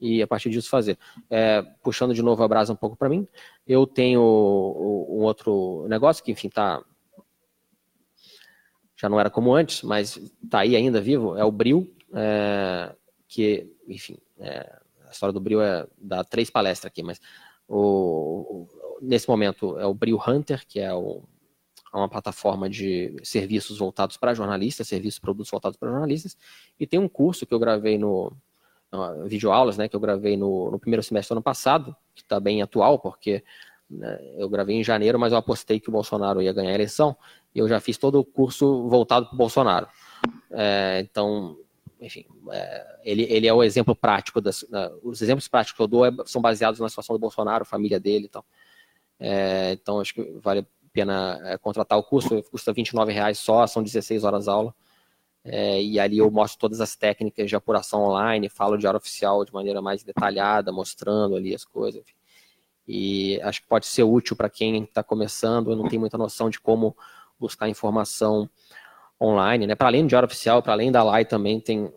Speaker 8: e a partir disso fazer. É, puxando de novo a brasa um pouco para mim, eu tenho um outro negócio que, enfim, tá já não era como antes, mas está aí ainda vivo, é o Bril, é, que, enfim, é, história do Bril é dar três palestras aqui, mas o, nesse momento é o Bril Hunter, que é o, é uma plataforma de serviços voltados para jornalistas, serviços produtos voltados para jornalistas, e tem um curso que eu gravei no uh, videoaulas, né, que eu gravei no, no primeiro semestre do ano passado, que está bem atual, porque né, eu gravei em janeiro, mas eu apostei que o Bolsonaro ia ganhar a eleição, e eu já fiz todo o curso voltado para o Bolsonaro. É, então, enfim, é, ele, ele é o exemplo prático, das, os exemplos práticos que eu dou é, são baseados na situação do Bolsonaro, família dele e tal. É, então, acho que vale a pena é, contratar o curso, custa 29 reais só, são 16 horas aula. E ali eu mostro todas as técnicas de apuração online, falo de área oficial de maneira mais detalhada, mostrando ali as coisas. Enfim. E acho que pode ser útil para quem está começando, não tem muita noção de como buscar informação online. Né? Para além de área oficial, para além da LAI também tem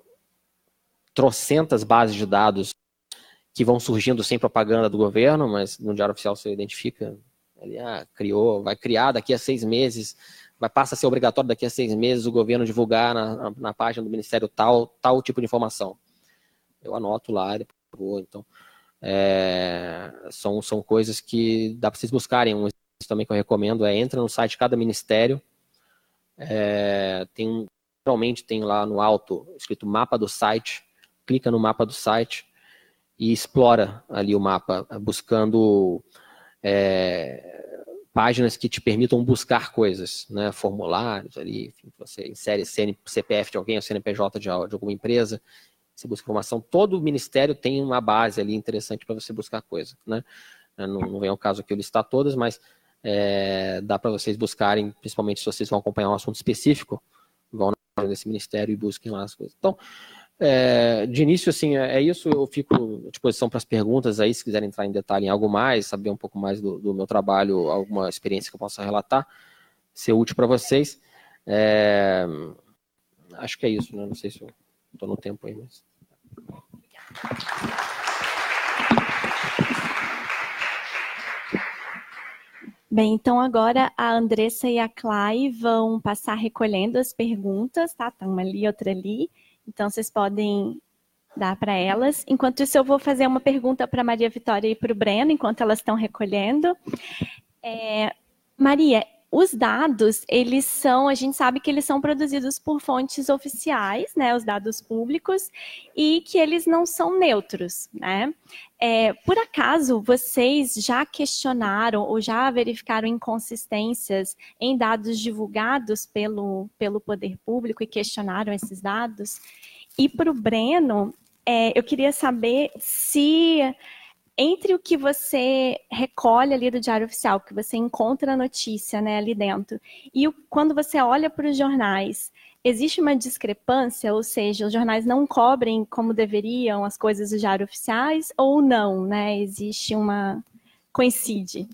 Speaker 8: trocentas bases de dados que vão surgindo sem propaganda do governo, mas no Diário Oficial você identifica, ele ah, criou, vai criar daqui a seis meses, vai passa a ser obrigatório daqui a seis meses o governo divulgar na, na, na página do Ministério tal, tal tipo de informação. Eu anoto lá, depois então é, são, são coisas que dá para vocês buscarem. Um também que eu recomendo é entra no site de cada ministério, é, tem tem lá no alto escrito mapa do site, clica no mapa do site e explora ali o mapa, buscando é, páginas que te permitam buscar coisas, né, formulários ali, enfim, você insere CN, CPF de alguém, ou CNPJ de, de alguma empresa, você busca informação, todo ministério tem uma base ali interessante para você buscar coisa, né, não, não vem ao caso aqui eu listar todas, mas é, dá para vocês buscarem, principalmente se vocês vão acompanhar um assunto específico, vão nesse ministério e busquem lá as coisas. Então, é, de início, assim, é, é, isso. Eu fico à disposição para as perguntas aí, se quiserem entrar em detalhe em algo mais, saber um pouco mais do, do meu trabalho, alguma experiência que eu possa relatar, ser útil para vocês. É, acho que é isso, né? Não sei se eu estou no tempo aí, mas.
Speaker 6: Bem, então agora a Andressa e a Clay vão passar recolhendo as perguntas, tá? Tá uma ali, outra ali. Então, vocês podem dar para elas. Enquanto isso, eu vou fazer uma pergunta para Maria Vitória e para o Breno, enquanto elas estão recolhendo. É, Maria, os dados, eles são, a gente sabe que eles são produzidos por fontes oficiais, né, os dados públicos, e que eles não são neutros, né? É, por acaso, vocês já questionaram ou já verificaram inconsistências em dados divulgados pelo, pelo poder público e questionaram esses dados? E para o Breno, é, eu queria saber se entre o que você recolhe ali do Diário Oficial, que você encontra a notícia né, ali dentro, e o, quando você olha para os jornais, existe uma discrepância, ou seja, os jornais não cobrem como deveriam as coisas do Diário Oficiais, ou não, né? Existe uma. coincide.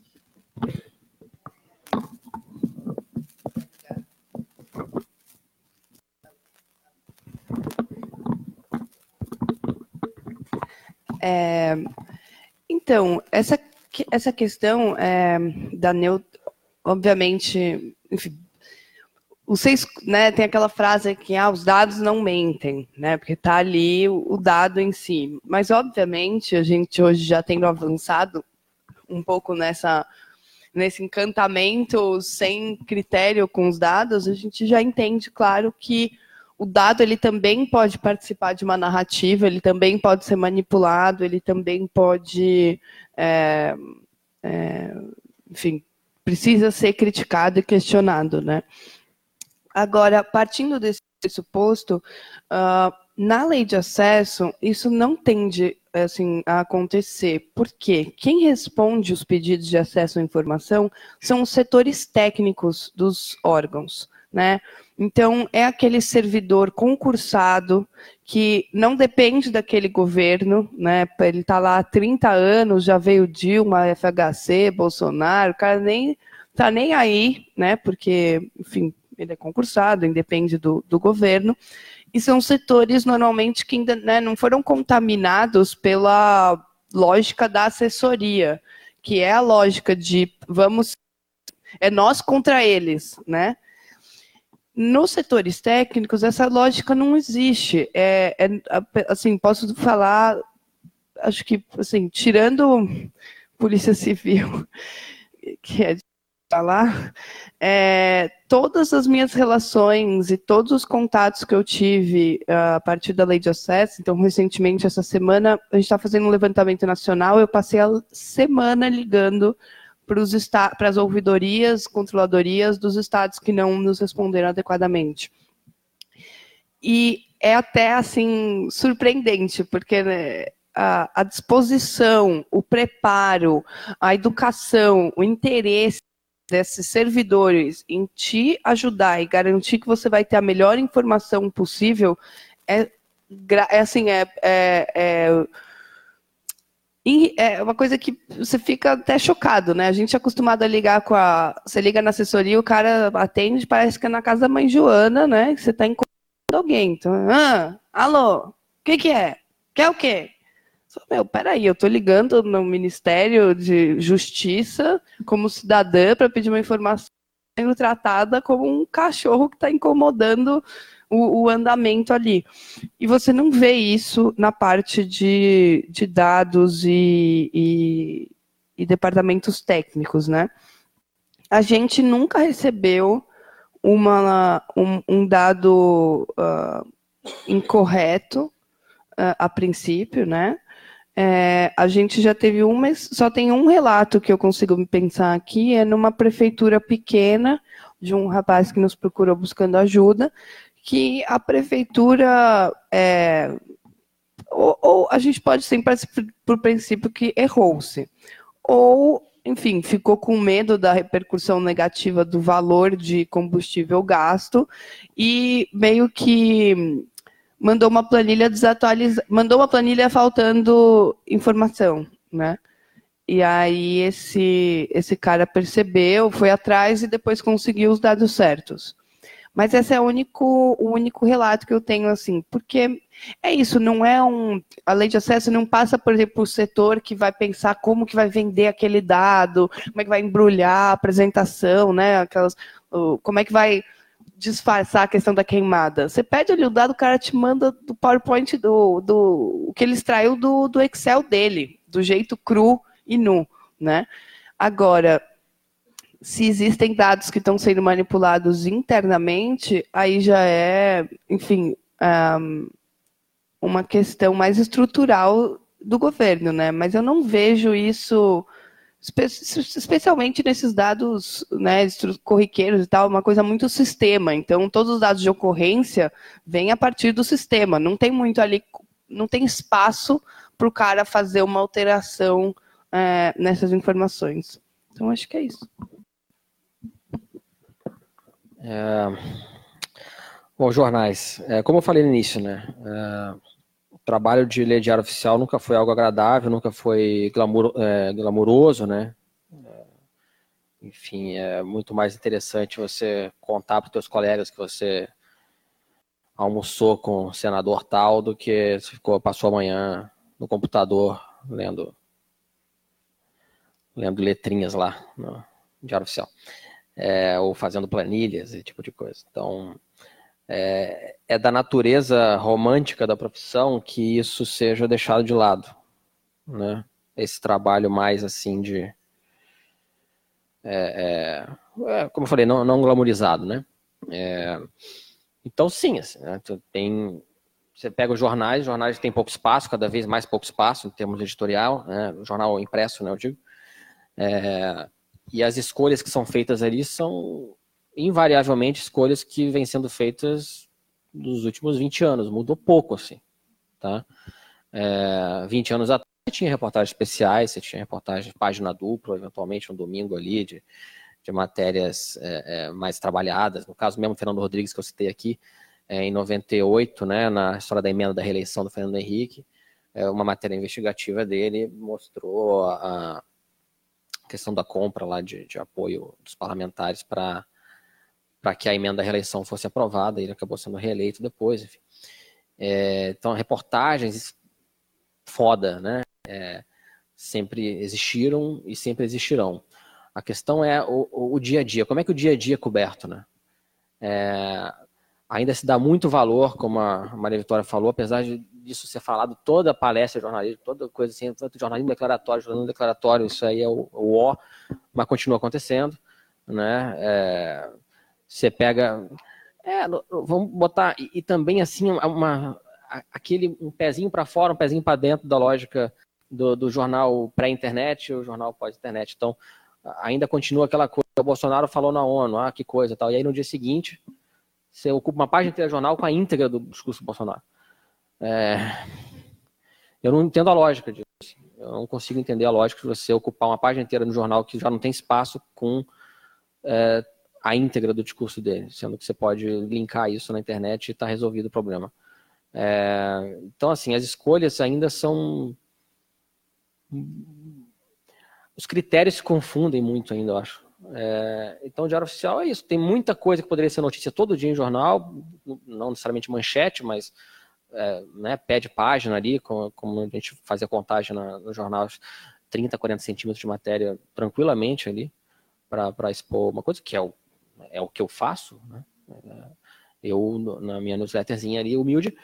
Speaker 7: É, então, essa, essa questão é, da neut... obviamente, enfim, vocês, né, tem aquela frase que ah, os dados não mentem, né, porque está ali o, o, dado em si. Mas, obviamente, a gente hoje já tendo avançado um pouco nessa, nesse encantamento sem critério com os dados, a gente já entende, claro, que o dado ele também pode participar de uma narrativa, ele também pode ser manipulado, ele também pode, é, é, enfim, precisa ser criticado e questionado, né? Agora, partindo desse pressuposto, uh, na lei de acesso, isso não tende assim, a acontecer. Por quê? Quem responde os pedidos de acesso à informação são os setores técnicos dos órgãos. Né? Então, é aquele servidor concursado que não depende daquele governo, né? Ele está lá há 30 anos, já veio Dilma, FHC, Bolsonaro, o cara nem está nem aí, né? Porque, enfim, ele é concursado, independe do, do governo. E são setores normalmente que ainda né, não foram contaminados pela lógica da assessoria, que é a lógica de vamos é nós contra eles, né? Nos setores técnicos, essa lógica não existe. É, é, assim, posso falar acho que, assim, tirando Polícia Civil, que é de falar, é, todas as minhas relações e todos os contatos que eu tive uh, a partir da lei de acesso, então recentemente essa semana a gente está fazendo um levantamento nacional, eu passei a semana ligando para as ouvidorias, controladorias dos estados que não nos responderam adequadamente. E é até assim surpreendente, porque né, a, a disposição, o preparo, a educação, o interesse desses servidores em te ajudar e garantir que você vai ter a melhor informação possível é, é assim é, é, é, é, uma coisa que você fica até chocado, né? A gente é acostumado a ligar com a. Você liga na assessoria, o cara atende, parece que é na casa da mãe Joana, né? Que você está incomodando alguém. Então, ah, alô, o que, que é? Quer o quê? Meu, peraí, eu tô ligando no Ministério de Justiça como cidadã para pedir uma informação sendo tratada como um cachorro que está incomodando o, o, andamento ali. E você não vê isso na parte de, de dados e, e, e departamentos técnicos, né? A gente nunca recebeu uma, um, um dado uh, incorreto uh, a princípio, né? É, a gente já teve um, mas só tem um relato que eu consigo pensar aqui, é numa prefeitura pequena, de um rapaz que nos procurou buscando ajuda, que a prefeitura, é, ou, ou, a gente pode sempre por princípio que errou-se, ou, enfim, ficou com medo da repercussão negativa do valor de combustível gasto e meio que mandou uma planilha desatualizada, mandou uma planilha faltando informação, né? E aí esse esse cara percebeu, foi atrás e depois conseguiu os dados certos. Mas esse é o único o único relato que eu tenho assim, porque é isso, não é um a lei de acesso não passa, por exemplo, o setor que vai pensar como que vai vender aquele dado, como é que vai embrulhar a apresentação, né? Aquelas como é que vai disfarçar a questão da queimada. Você pede ali o dado, o cara te manda do PowerPoint do, do o que ele extraiu do, do Excel dele, do jeito cru e nu, né? Agora, se existem dados que estão sendo manipulados internamente, aí já é, enfim, um, uma questão mais estrutural do governo, né? Mas eu não vejo isso especialmente nesses dados né, corriqueiros e tal, uma coisa muito sistema. Então, todos os dados de ocorrência vêm a partir do sistema. Não tem muito ali, não tem espaço para o cara fazer uma alteração é, nessas informações. Então, acho que é isso.
Speaker 8: É... Bom, jornais. É, como eu falei no início, né? É trabalho de ler diário oficial nunca foi algo agradável, nunca foi glamour, é, glamouroso, né? É, enfim, é muito mais interessante você contar para os seus colegas que você almoçou com o senador tal do que ficou, passou amanhã no computador lendo, lendo letrinhas lá no diário oficial. É, ou fazendo planilhas, esse tipo de coisa. Então, é, é da natureza romântica da profissão que isso seja deixado de lado, né? Esse trabalho mais assim de, é, é, é como eu falei, não, não glamourizado, né? É, então sim, assim, né? tem você pega os jornais, os jornais têm pouco espaço, cada vez mais pouco espaço em termos editorial, né? jornal impresso, né, eu digo. É, e as escolhas que são feitas ali são invariavelmente escolhas que vêm sendo feitas nos últimos 20 anos, mudou pouco, assim, tá? É, 20 anos atrás você tinha reportagens especiais, você tinha reportagem página dupla, eventualmente um domingo ali, de, de matérias é, é, mais trabalhadas, no caso mesmo Fernando Rodrigues que eu citei aqui, é, em 98, né, na história da emenda da reeleição do Fernando Henrique, é, uma matéria investigativa dele mostrou a, a questão da compra lá de, de apoio dos parlamentares para que a emenda da reeleição fosse aprovada, ele acabou sendo reeleito depois, enfim. É, então, reportagens foda, né? É, sempre existiram e sempre existirão. A questão é o, o, dia a dia. Como é que o dia a dia é coberto, né? É, ainda se dá muito valor, como a Maria Vitória falou, apesar de disso ser falado toda palestra de jornalismo, toda coisa assim, tanto jornalismo declaratório, jornalismo declaratório, isso aí é o, o O, mas continua acontecendo, né? É, você pega, é, vamos botar e, e também assim uma, aquele um pezinho para fora, um pezinho para dentro da lógica do, do jornal pré-internet, o jornal pós-internet. Então ainda continua aquela coisa, o Bolsonaro falou na ONU, ah, que coisa, tal. E aí no dia seguinte você ocupa uma página inteira do jornal com a íntegra do discurso do Bolsonaro. É... Eu não entendo a lógica disso. Eu não consigo entender a lógica de você ocupar uma página inteira no jornal que já não tem espaço com é, a íntegra do discurso dele, sendo que você pode linkar isso na internet e está resolvido o problema. É... Então, assim, as escolhas ainda são. Os critérios se confundem muito ainda, eu acho. É, então, o Diário Oficial é isso. Tem muita coisa que poderia ser notícia todo dia em jornal, não necessariamente manchete, mas é, né, pé de página ali, como, como, a gente fazia contagem na, no jornal, 30, 40 centímetros de matéria tranquilamente ali, para expor uma coisa que é o, é o que eu faço. Né? É, eu, na minha newsletterzinha ali, humilde,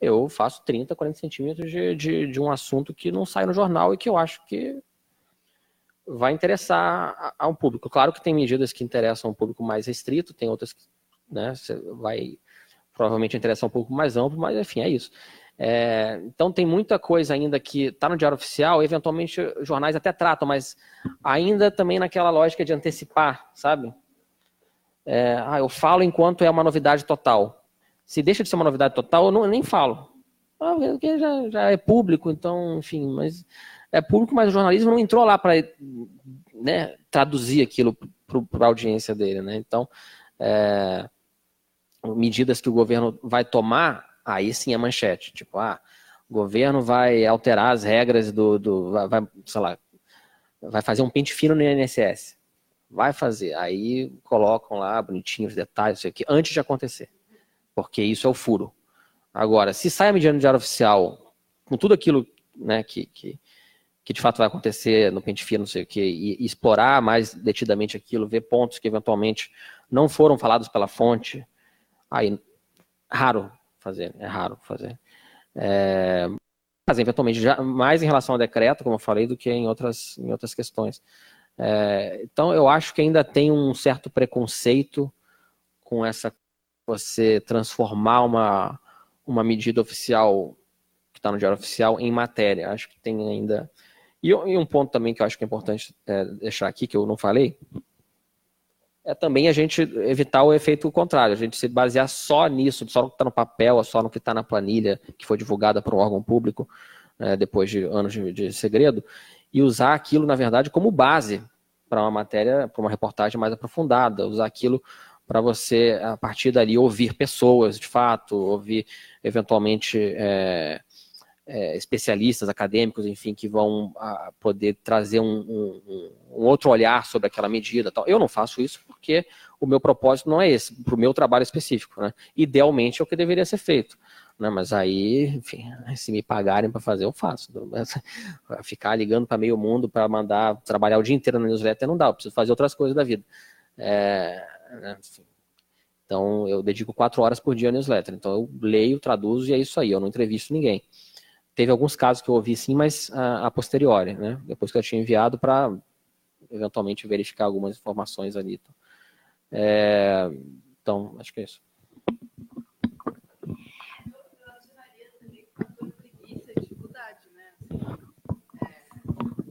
Speaker 8: eu faço 30, 40 centímetros de, de, de um assunto que não sai no jornal e que eu acho que vai interessar a, a, um público. Claro que tem medidas que interessam a um público mais restrito, tem outras que né, vai provavelmente interessar um pouco mais amplo, mas enfim, é isso. É, então tem muita coisa ainda que está no diário oficial, eventualmente jornais até tratam, mas ainda também naquela lógica de antecipar, sabe? É, ah, eu falo enquanto é uma novidade total. Se deixa de ser uma novidade total, eu, não, eu nem falo. Ah, porque já, já é público, então, enfim, mas é público, mas o jornalismo não entrou lá para né, traduzir aquilo para a audiência dele, né? Então, é, medidas que o governo vai tomar, aí sim é manchete. Tipo, ah, o governo vai alterar as regras do, do vai, sei lá, vai fazer um pente fino no INSS. Vai fazer. Aí colocam lá bonitinhos detalhes, isso aqui, antes de acontecer. Porque isso é o furo. Agora, se sai a medida no diário oficial, com tudo aquilo né, que, que, que de fato vai acontecer no pente fino, não sei o quê, e, e explorar mais detidamente aquilo, ver pontos que eventualmente não foram falados pela fonte, aí raro fazer, é raro fazer. É, mas eventualmente já, mais em relação ao decreto, como eu falei, do que em outras, em outras questões. É, então eu acho que ainda tem um certo preconceito com essa você transformar uma, uma medida oficial que está no diário oficial em matéria. Acho que tem ainda e, e, um ponto também que eu acho que é importante é, deixar aqui, que eu não falei, é também a gente evitar o efeito contrário, a gente se basear só nisso, só no que está no papel, só no que está na planilha, que foi divulgada por um órgão público, é, depois de anos de, de, segredo, e usar aquilo, na verdade, como base para uma matéria, para uma reportagem mais aprofundada, usar aquilo para você, a partir dali, ouvir pessoas, de fato, ouvir, eventualmente, é, é, especialistas, acadêmicos, enfim, que vão a, poder trazer um, um, um, outro olhar sobre aquela medida. Tal. Eu não faço isso porque o meu propósito não é esse, para o meu trabalho específico. Né? Idealmente é o que deveria ser feito. Né? Mas aí, enfim, se me pagarem para fazer, eu faço. Ficar ligando para meio mundo para mandar trabalhar o dia inteiro na newsletter não dá, eu preciso fazer outras coisas da vida. É, né, então, eu dedico quatro horas por dia à newsletter. Então, eu leio, traduzo e é isso aí. Eu não entrevisto ninguém. Teve alguns casos que eu ouvi sim, mas a, a posteriori, né? Depois que eu tinha enviado para eventualmente verificar algumas informações ali. Então, é, então acho que é isso.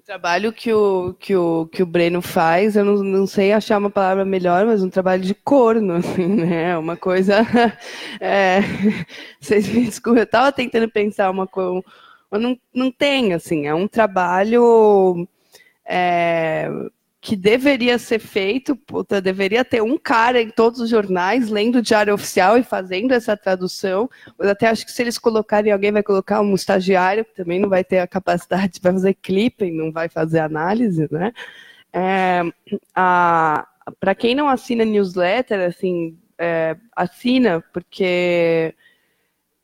Speaker 7: Trabalho que o, que o, que o Breno faz, eu não, não sei achar uma palavra melhor, mas um trabalho de corno, assim, né? Uma coisa. É, vocês me desculpem, eu estava tentando pensar uma coisa, mas não, não tem, assim, é um trabalho. É, que deveria ser feito, puta, deveria ter um cara em todos os jornais lendo o diário oficial e fazendo essa tradução. Eu até acho que se eles colocarem, alguém vai colocar um estagiário, que também não vai ter a capacidade, vai fazer clipping, não vai fazer análise, né? É, Para quem não assina newsletter, assim, é, assina, porque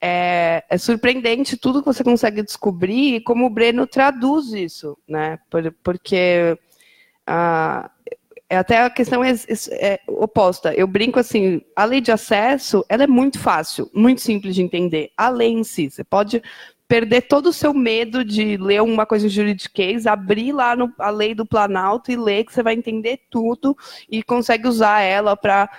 Speaker 7: é, é, surpreendente tudo que você consegue descobrir e como o Breno traduz isso, né? Por, porque ah, é até a questão é, é, oposta. Eu brinco assim, a lei de acesso, ela é muito fácil, muito simples de entender. A lei em si, você pode perder todo o seu medo de ler uma coisa em juridiquês, abrir lá no, a lei do Planalto e ler que você vai entender tudo e consegue usar ela para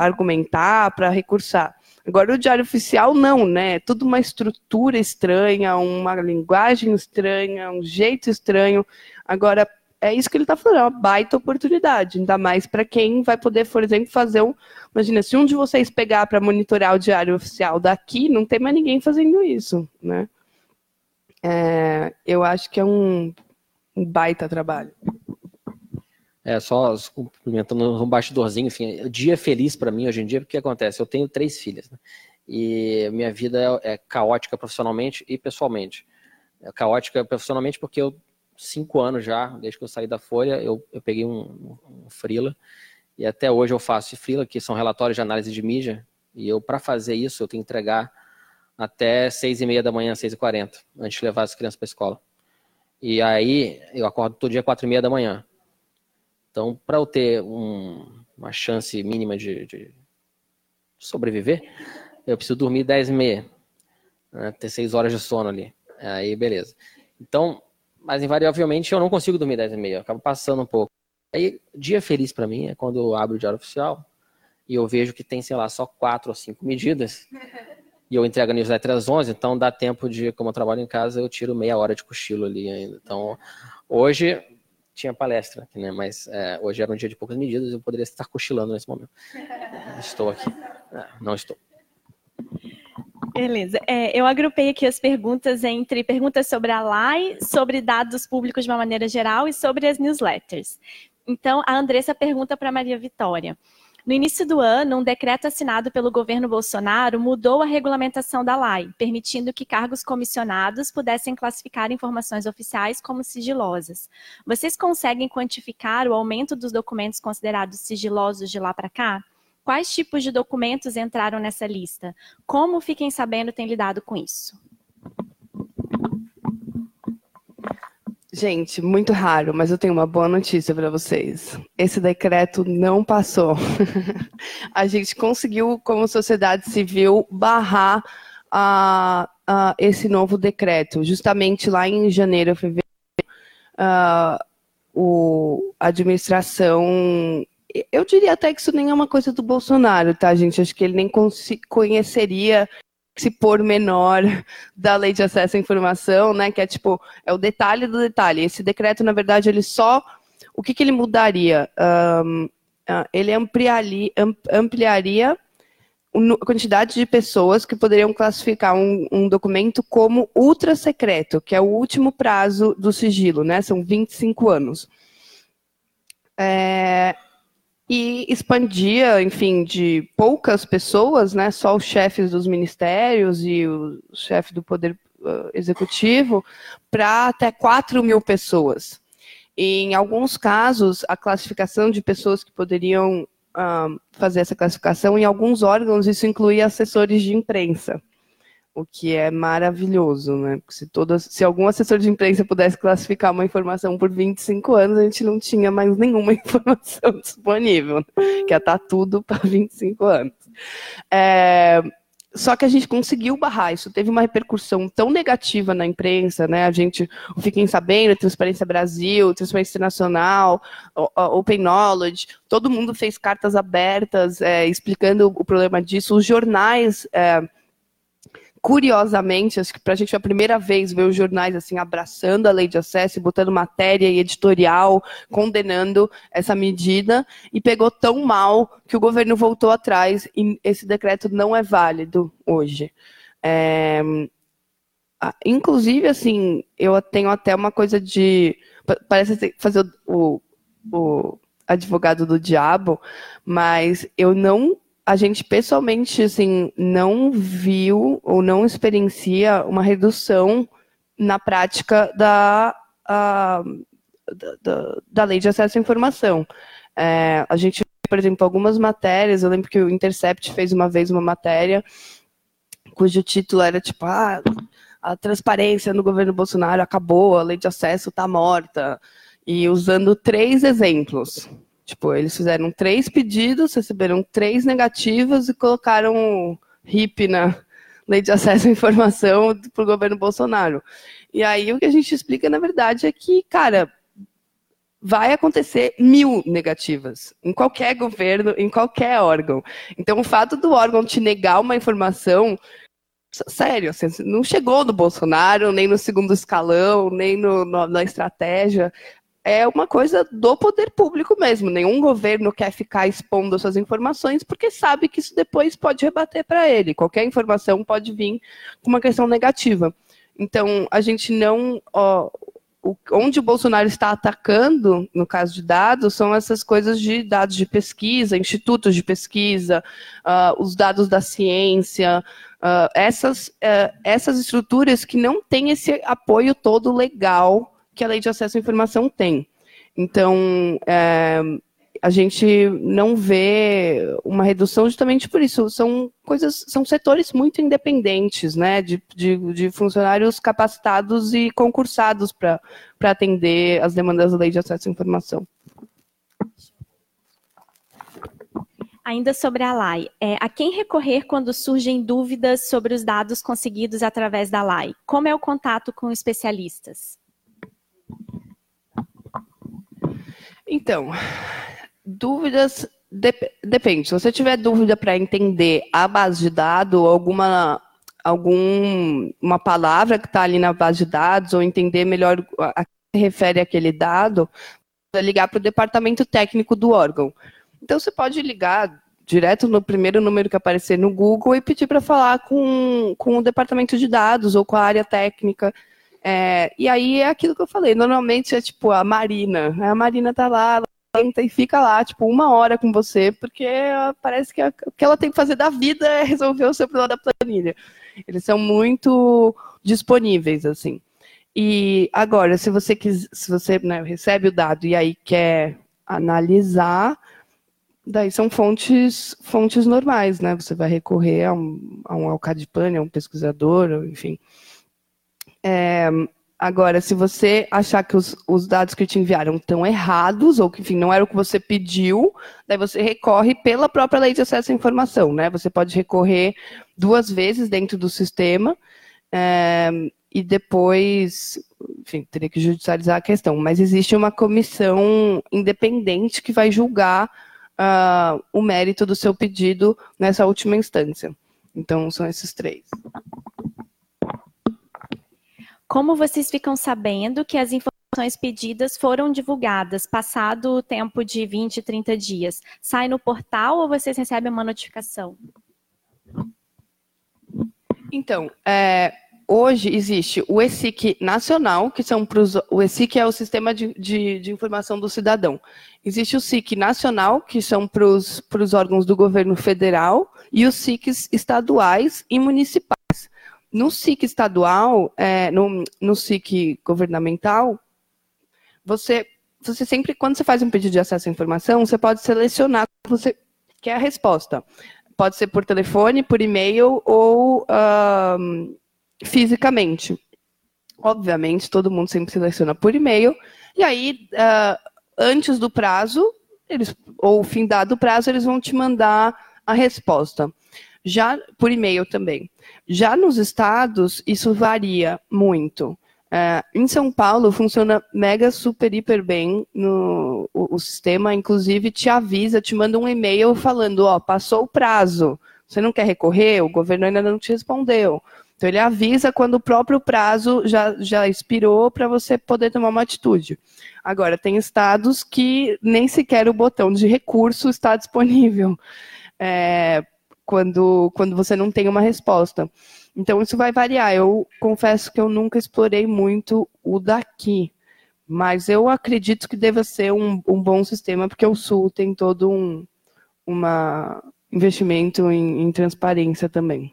Speaker 7: argumentar, para recursar. Agora, o diário oficial, não, né? É tudo uma estrutura estranha, uma linguagem estranha, um jeito estranho. Agora, é isso que ele está falando, é uma baita oportunidade, ainda mais para quem vai poder, por exemplo, fazer um. Imagina, se um de vocês pegar para monitorar o diário oficial daqui, não tem mais ninguém fazendo isso, né? É, eu acho que é um, um baita trabalho.
Speaker 8: É, só cumprimentando um bastidorzinho, enfim, dia feliz para mim hoje em dia, porque acontece? Eu tenho três filhas, né? E minha vida é, é caótica profissionalmente e pessoalmente. É caótica profissionalmente porque eu, cinco anos já, desde que eu saí da Folha, eu, eu peguei um, um freela, e até hoje eu faço freela, que são relatórios de análise de mídia, e eu, para fazer isso, eu tenho que entregar até seis e meia da manhã, seis e quarenta, antes de levar as crianças para a escola. E aí eu acordo todo dia quatro e meia da manhã. Então, para eu ter um, uma chance mínima de, de, sobreviver, eu preciso dormir dez e meia, né, ter seis horas de sono ali. Aí, beleza. Então, mas invariavelmente eu não consigo dormir dez e meia, eu acabo passando um pouco. Aí, dia feliz para mim é quando eu abro o diário oficial e eu vejo que tem, sei lá, só quatro ou cinco medidas e eu entrego a newsletter às 11, então dá tempo de, como eu trabalho em casa, eu tiro meia hora de cochilo ali ainda. Então, hoje tinha palestra aqui, né? Mas é, hoje era um dia de poucas medidas, eu poderia estar cochilando nesse momento. estou aqui. É, não estou.
Speaker 6: Beleza. É, eu agrupei aqui as perguntas entre perguntas sobre a LAI, sobre dados públicos de uma maneira geral e sobre as newsletters. Então, a Andressa pergunta para Maria Vitória. No início do ano, um decreto assinado pelo governo Bolsonaro mudou a regulamentação da lei, permitindo que cargos comissionados pudessem classificar informações oficiais como sigilosas. Vocês conseguem quantificar o aumento dos documentos considerados sigilosos de lá para cá? Quais tipos de documentos entraram nessa lista? Como Fiquem Sabendo tem lidado com isso?
Speaker 7: Gente, muito raro, mas eu tenho uma boa notícia para vocês. Esse decreto não passou. a gente conseguiu, como sociedade civil, barrar uh, uh, esse novo decreto. Justamente lá em janeiro, fevereiro, uh, a administração. Eu diria até que isso nem é uma coisa do Bolsonaro, tá, gente? Acho que ele nem conheceria esse pormenor da lei de acesso à informação, né, que é tipo, é o detalhe do detalhe. Esse decreto, na verdade, ele só, o que, que ele mudaria? Um, uh, ele ampliaria, ampliaria a quantidade de pessoas que poderiam classificar um, um, documento como ultra secreto, que é o último prazo do sigilo, né, são 25 anos. É, e expandia, enfim, de poucas pessoas, né, só os chefes dos ministérios e o chefe do Poder uh, Executivo, para até 4 mil pessoas. E, em alguns casos, a classificação de pessoas que poderiam uh, fazer essa classificação, em alguns órgãos, isso incluía assessores de imprensa o que é maravilhoso, né? Porque se, todas, se algum assessor de imprensa pudesse classificar uma informação por 25 anos, a gente não tinha mais nenhuma informação disponível, né? que ia estar tá tudo para 25 anos. É, só que a gente conseguiu barrar isso, teve uma repercussão tão negativa na imprensa, né? A gente, o Fiquem Sabendo, Transparência Brasil, Transparência Internacional, Open Knowledge, todo mundo fez cartas abertas é, explicando o problema disso. Os jornais é, curiosamente, acho que para a gente foi a primeira vez ver os jornais assim abraçando a lei de acesso, botando matéria e editorial, condenando essa medida, e pegou tão mal que o governo voltou atrás e esse decreto não é válido hoje. É, inclusive, assim, eu tenho até uma coisa de. Parece fazer o, o advogado do diabo, mas eu não a gente pessoalmente assim não viu ou não experiencia uma redução na prática da, a, da, da, lei de acesso à informação. É, a gente, por exemplo, algumas matérias, eu lembro que o Intercept fez uma vez uma matéria cujo título era tipo ah, a transparência no governo Bolsonaro acabou, a lei de acesso está morta, e usando três exemplos Tipo, eles fizeram três pedidos, receberam três negativas e colocaram RIP na lei de acesso à informação para o governo Bolsonaro. E aí o que a gente explica, na verdade, é que, cara, vai acontecer mil negativas em qualquer governo, em qualquer órgão. Então, o fato do órgão te negar uma informação, sério, assim, não chegou no Bolsonaro, nem no segundo escalão, nem no, no, na estratégia. É uma coisa do poder público mesmo. Nenhum governo quer ficar expondo suas informações porque sabe que isso depois pode rebater para ele. Qualquer informação pode vir com uma questão negativa. Então, a gente não. Ó, onde o Bolsonaro está atacando, no caso de dados, são essas coisas de dados de pesquisa, institutos de pesquisa, uh, os dados da ciência, uh, essas, uh, essas estruturas que não têm esse apoio todo legal que a lei de acesso à informação tem. Então, é, a gente não vê uma redução justamente por isso. São coisas, são setores muito independentes, né, de, de, de funcionários capacitados e concursados para atender as demandas da lei de acesso à informação.
Speaker 6: Ainda sobre a LAI, é, a quem recorrer quando surgem dúvidas sobre os dados conseguidos através da LAI? Como é o contato com especialistas?
Speaker 7: Então, Dúvidas, dep depende. Se você tiver dúvida para entender a base de dados, alguma algum uma palavra que está ali na base de dados, ou entender melhor a que se refere aquele dado, ligar para o departamento técnico do órgão. Então, você pode ligar direto no primeiro número que aparecer no Google e pedir para falar com, com o departamento de dados ou com a área técnica. É, e aí é aquilo que eu falei, normalmente é tipo a Marina. A Marina está lá, senta e fica lá, tipo, uma hora com você, porque parece que o que ela tem que fazer da vida é resolver o seu problema da planilha. Eles são muito disponíveis, assim. E agora, se você quis, se você né, recebe o dado e aí quer analisar, daí são fontes, fontes normais, né? Você vai recorrer a um, a um Alcadipane, a um pesquisador, enfim. É, Agora, se você achar que os, os, dados que te enviaram estão errados, ou que, enfim, não era o que você pediu, daí você recorre pela própria lei de acesso à informação, né? Você pode recorrer duas vezes dentro do sistema, é, e depois, enfim, teria que judicializar a questão. Mas existe uma comissão independente que vai julgar uh, o mérito do seu pedido nessa última instância. Então, são esses três.
Speaker 6: Como vocês ficam sabendo que as informações pedidas foram divulgadas passado o tempo de 20, 30 dias? Sai no portal ou vocês recebem uma notificação?
Speaker 7: Então, é, hoje existe o ESIC nacional, que são pros, o ESIC é o sistema de, de, de, informação do cidadão. Existe o SIC nacional, que são para os órgãos do governo federal, e os SICs estaduais e municipais. No SIC estadual, é, no, no SIC governamental, você, você sempre, quando você faz um pedido de acesso à informação, você pode selecionar você quer a resposta. Pode ser por telefone, por e-mail ou fisicamente. Obviamente, todo mundo sempre seleciona por e-mail. E aí, uh, antes do prazo, eles, ou fim dado o prazo, eles vão te mandar a resposta. Já por e-mail também. Já nos estados, isso varia muito. É, em São Paulo, funciona mega, super, hiper bem no, o, o, sistema, inclusive te avisa, te manda um e-mail falando, ó, passou o prazo, você não quer recorrer, o governo ainda não te respondeu. Então, ele avisa quando o próprio prazo já, já expirou para você poder tomar uma atitude. Agora, tem estados que nem sequer o botão de recurso está disponível. É, quando, quando você não tem uma resposta. Então, isso vai variar. Eu confesso que eu nunca explorei muito o daqui, mas eu acredito que deva ser um, um bom sistema, porque o Sul tem todo um uma investimento em, em transparência também.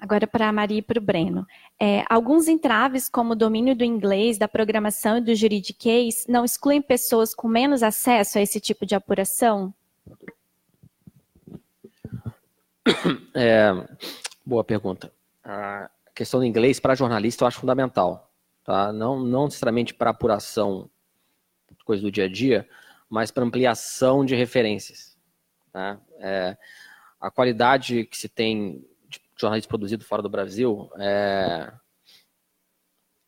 Speaker 6: Agora para a Maria e para o Breno. É, alguns entraves, como o domínio do inglês, da programação e do juridiquês, não excluem pessoas com menos acesso a esse tipo de apuração?
Speaker 8: É, boa pergunta. A questão do inglês para jornalista eu acho fundamental. Tá? Não, não necessariamente para apuração coisa do dia a dia, mas para ampliação de referências. Tá? É, a qualidade que se tem de jornalismo produzido fora do Brasil é,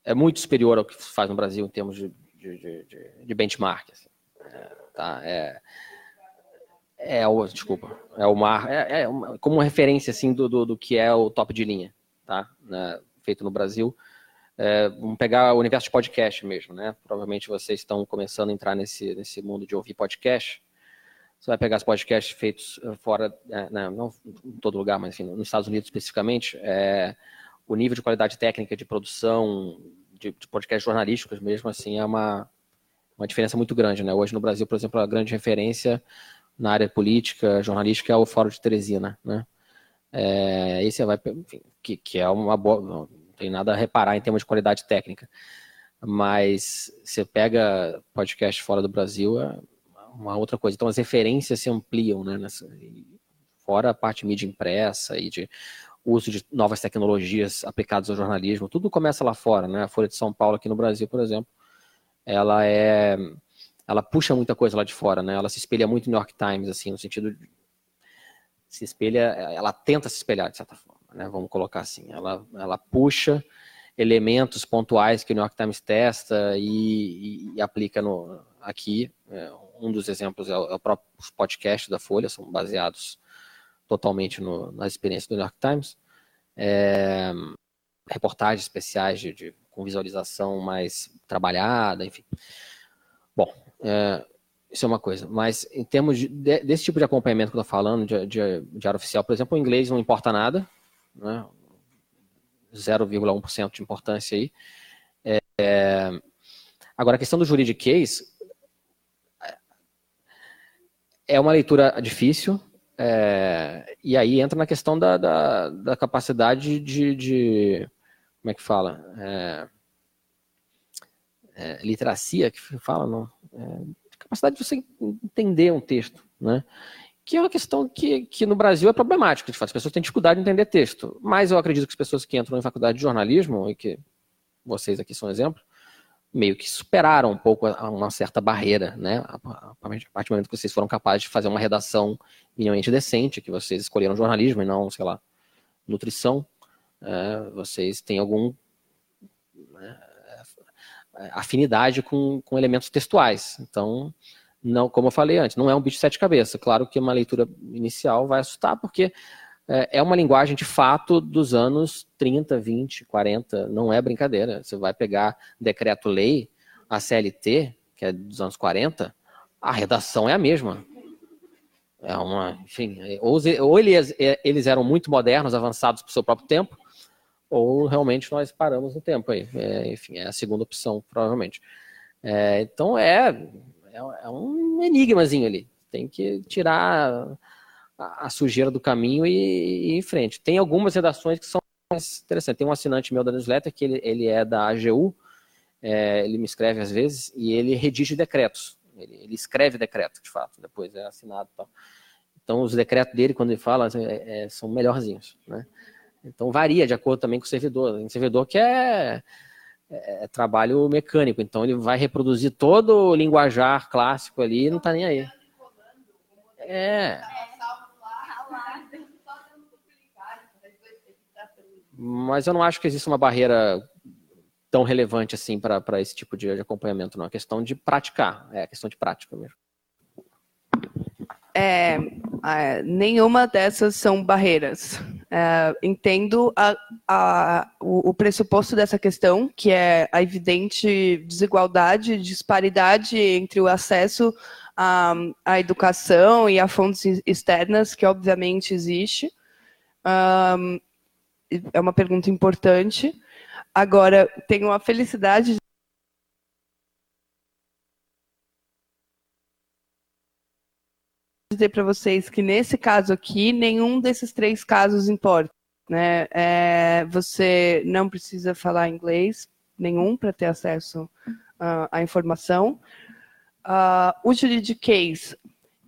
Speaker 8: é muito superior ao que se faz no Brasil em termos de, de, de, de benchmark. Assim. É, tá? É, é o, desculpa, é o mar, é, é como referência assim do, do, do, que é o top de linha, tá? Feito no Brasil. É, vamos pegar o universo de podcast mesmo, né? Provavelmente vocês estão começando a entrar nesse, nesse mundo de ouvir podcast. Você vai pegar os podcasts feitos eh, fora, é, né, não em todo lugar, mas enfim, nos Estados Unidos especificamente, é, o nível de qualidade técnica de produção de, de podcasts jornalísticos mesmo assim é uma, uma diferença muito grande, né? Hoje no Brasil, por exemplo, a grande referência na área política, jornalística, é o Fórum de Teresina, né? É, esse vai, enfim, que, que é uma boa, não tem nada a reparar em termos de qualidade técnica, mas você pega podcast fora do Brasil, é uma outra coisa. Então as referências se ampliam, né? Nessa, fora a parte mídia impressa e de uso de novas tecnologias aplicadas ao jornalismo, tudo começa lá fora, né? A Folha de São Paulo aqui no Brasil, por exemplo, ela é ela puxa muita coisa lá de fora, né? Ela se espelha muito no New York Times, assim, no sentido de se espelha, ela tenta se espelhar de certa forma, né? Vamos colocar assim, ela, ela puxa elementos pontuais que o New York Times testa e, e, e aplica no, aqui. É, um dos exemplos é o, é o próprio podcast da Folha, são baseados totalmente no, na experiência do New York Times. É, reportagens especiais de, de, com visualização mais trabalhada, enfim. Bom, é, isso é uma coisa. Mas em termos de, de, desse tipo de acompanhamento que eu estou falando, de, de, de, área oficial, por exemplo, o inglês não importa nada, né? 0,1% de importância aí. É, agora, a questão do juridiquês é uma leitura difícil, é, e aí entra na questão da, da, da capacidade de, de, Como é que fala? É, é, literacia, que fala, não? É, capacidade de você entender um texto, né? Que é uma questão que, que no Brasil é problemática, de fato, as pessoas têm dificuldade de entender texto. Mas eu acredito que as pessoas que entram em faculdade de jornalismo, e que vocês aqui são exemplo, meio que superaram um pouco uma certa barreira, né? A partir do momento que vocês foram capazes de fazer uma redação minimamente decente, que vocês escolheram jornalismo e não, sei lá, nutrição, é, vocês têm algum né, afinidade com, com elementos textuais. Então, não, como eu falei antes, não é um bicho de sete cabeças. Claro que uma leitura inicial vai assustar, porque é, é uma linguagem de fato dos anos 30, 20, 40, não é brincadeira. Você vai pegar decreto-lei, a CLT, que é dos anos 40, a redação é a mesma. É uma, enfim, ou, eles, eles eram muito modernos, avançados para o seu próprio tempo, ou realmente nós paramos no tempo aí. É, enfim, é a segunda opção, provavelmente. É, então é, é, é, um enigmazinho ali. Tem que tirar a, a sujeira do caminho e, e, ir em frente. Tem algumas redações que são mais interessantes. Tem um assinante meu da newsletter que ele, ele é da AGU, é, ele me escreve às vezes e ele redige decretos. Ele, ele escreve decreto, de fato, depois é assinado e tal. Então, os decretos dele, quando ele fala, é, é, são melhorzinhos, né? Então varia de acordo também com o servidor. Tem servidor que é, é, é, trabalho mecânico, então ele vai reproduzir todo o linguajar clássico ali e não está nem aí. É. Mas eu não acho que exista uma barreira tão relevante assim para esse tipo de, de acompanhamento, não. É questão de praticar, é questão de prática mesmo.
Speaker 7: É, é, nenhuma dessas são barreiras. É, entendo a, a, o, o, pressuposto dessa questão, que é a evidente desigualdade, disparidade entre o acesso à, à educação e a fontes externas, que obviamente existe. Um, é uma pergunta importante. Agora, tenho a felicidade dizer para vocês que nesse caso aqui, nenhum desses três casos importa. Né? É, você não precisa falar inglês nenhum para ter acesso uh, à informação. Uh, o juridiquês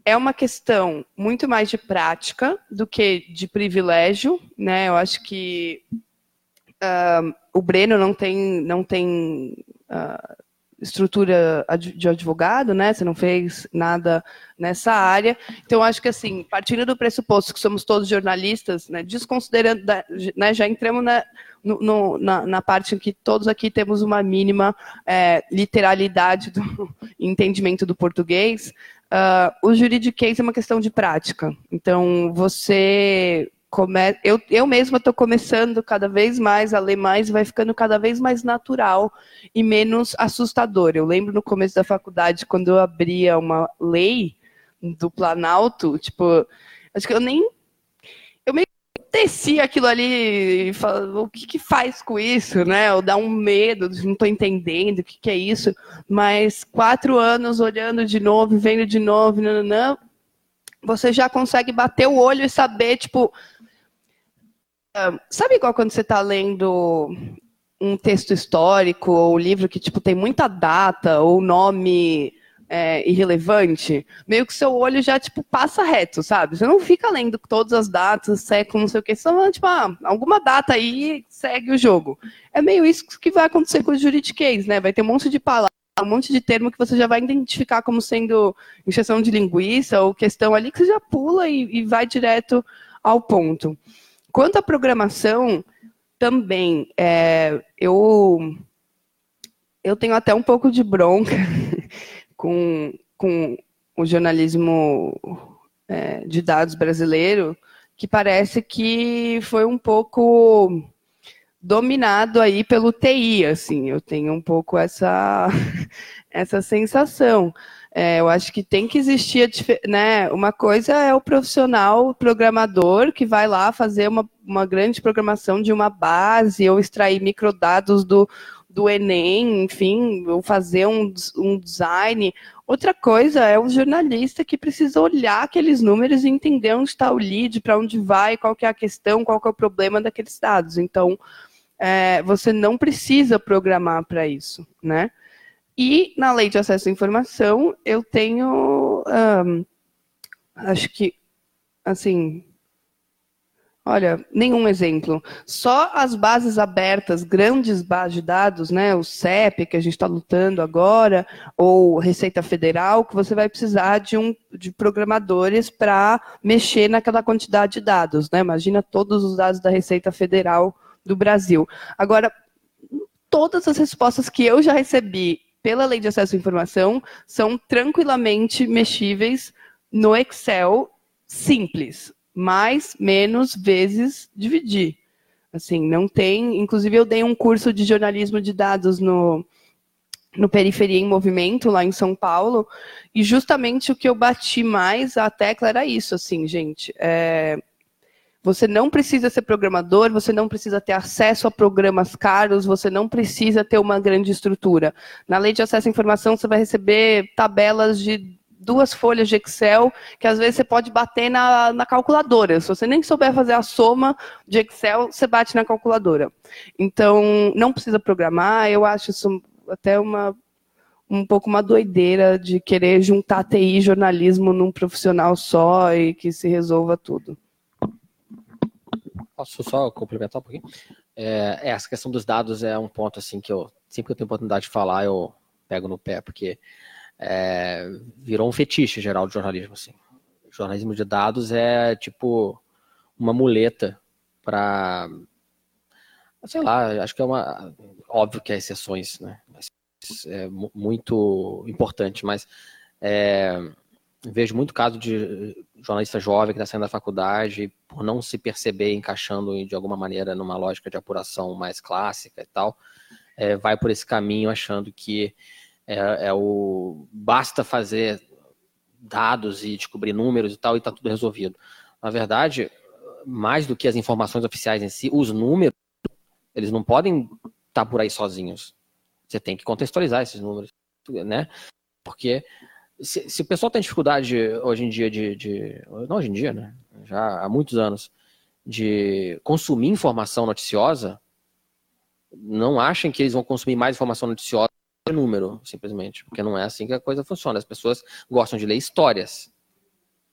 Speaker 7: é uma questão muito mais de prática do que de privilégio. Né? Eu acho que uh, o Breno não tem, não tem estrutura de advogado, né? Você não fez nada nessa área. Então, acho que assim, partindo do pressuposto que somos todos jornalistas, né, desconsiderando, né, já entramos na, no, na, na, parte em que todos aqui temos uma mínima é, literalidade do entendimento do português. Uh, o juridiquês é uma questão de prática. Então, você come... eu, eu mesma estou começando cada vez mais a ler mais e vai ficando cada vez mais natural e menos assustador. Eu lembro no começo da faculdade, quando eu abria uma lei do Planalto, tipo, acho que eu nem. Eu meio desci aquilo ali e falava, o que, que faz com isso, né? Ou dá um medo, não estou entendendo o que, que é isso. Mas quatro anos olhando de novo, vendo de novo, não, não, não, você já consegue bater o olho e saber, tipo, Sabe igual quando você está lendo um texto histórico ou um livro que tipo tem muita data ou nome é, irrelevante, meio que seu olho já tipo passa reto, sabe? Você não fica lendo todas as datas, século, não sei o que, você tá tipo, ah, alguma data aí segue o jogo. É meio isso que vai acontecer com o juridiquês, né? Vai ter um monte de palavras, um monte de termo que você já vai identificar como sendo injeção de linguiça ou questão ali que você já pula e, e vai direto ao ponto. Quanto à programação, também, é, eu, eu tenho até um pouco de bronca com, com o jornalismo é, de dados brasileiro, que parece que foi um pouco dominado aí pelo TI, assim, eu tenho um pouco essa, essa sensação. É, eu acho que tem que existir, né? Uma coisa é o profissional programador que vai lá fazer uma, uma grande programação de uma base ou extrair microdados do, do Enem, enfim, ou fazer um, um design. Outra coisa é o jornalista que precisa olhar aqueles números e entender onde está o lead, para onde vai, qual é a questão, qual é o problema daqueles dados. Então, é, você não precisa programar para isso, né? E na lei de acesso à informação, eu tenho, um, acho que, assim, olha, nenhum exemplo. Só as bases abertas, grandes bases de dados, né, o CEP, que a gente está lutando agora, ou Receita Federal, que você vai precisar de, um, de programadores para mexer naquela quantidade de dados. Né? Imagina todos os dados da Receita Federal do Brasil. Agora, todas as respostas que eu já recebi pela lei de acesso à informação, são tranquilamente mexíveis no Excel simples, mais, menos, vezes, dividir. Assim, não tem. Inclusive, eu dei um curso de jornalismo de dados no, no Periferia em Movimento, lá em São Paulo, e justamente o que eu bati mais a tecla era isso, assim, gente. É, você não precisa ser programador, você não precisa ter acesso a programas caros, você não precisa ter uma grande estrutura. Na lei de acesso à informação, você vai receber tabelas de duas folhas de Excel, que às vezes você pode bater na, na calculadora. Se você nem souber fazer a soma de Excel, você bate na calculadora. Então, não precisa programar, eu acho isso até uma um pouco uma doideira de querer juntar TI e jornalismo num profissional só e que se resolva tudo.
Speaker 8: Posso só complementar um pouquinho? É, é, essa questão dos dados é um ponto assim que eu sempre que eu tenho oportunidade de falar eu pego no pé porque é, virou um fetiche geral do jornalismo assim. Jornalismo de dados é tipo uma muleta para sei lá, acho que é uma óbvio que há exceções, né? Mas é muito importante, mas é, vejo muito caso de jornalista jovem que está saindo da faculdade por não se perceber encaixando de alguma maneira numa lógica de apuração mais clássica e tal, é, vai por esse caminho achando que é, é, o basta fazer dados e descobrir números e tal e está tudo resolvido. Na verdade, mais do que as informações oficiais em si, os números eles não podem estar tá por aí sozinhos. Você tem que contextualizar esses números, né? Porque se, se, o pessoal tem dificuldade hoje em dia de, de, Não hoje em dia, né? Já há muitos anos, de consumir informação noticiosa, não achem que eles vão consumir mais informação noticiosa que número, simplesmente. Porque não é assim que a coisa funciona. As pessoas gostam de ler histórias.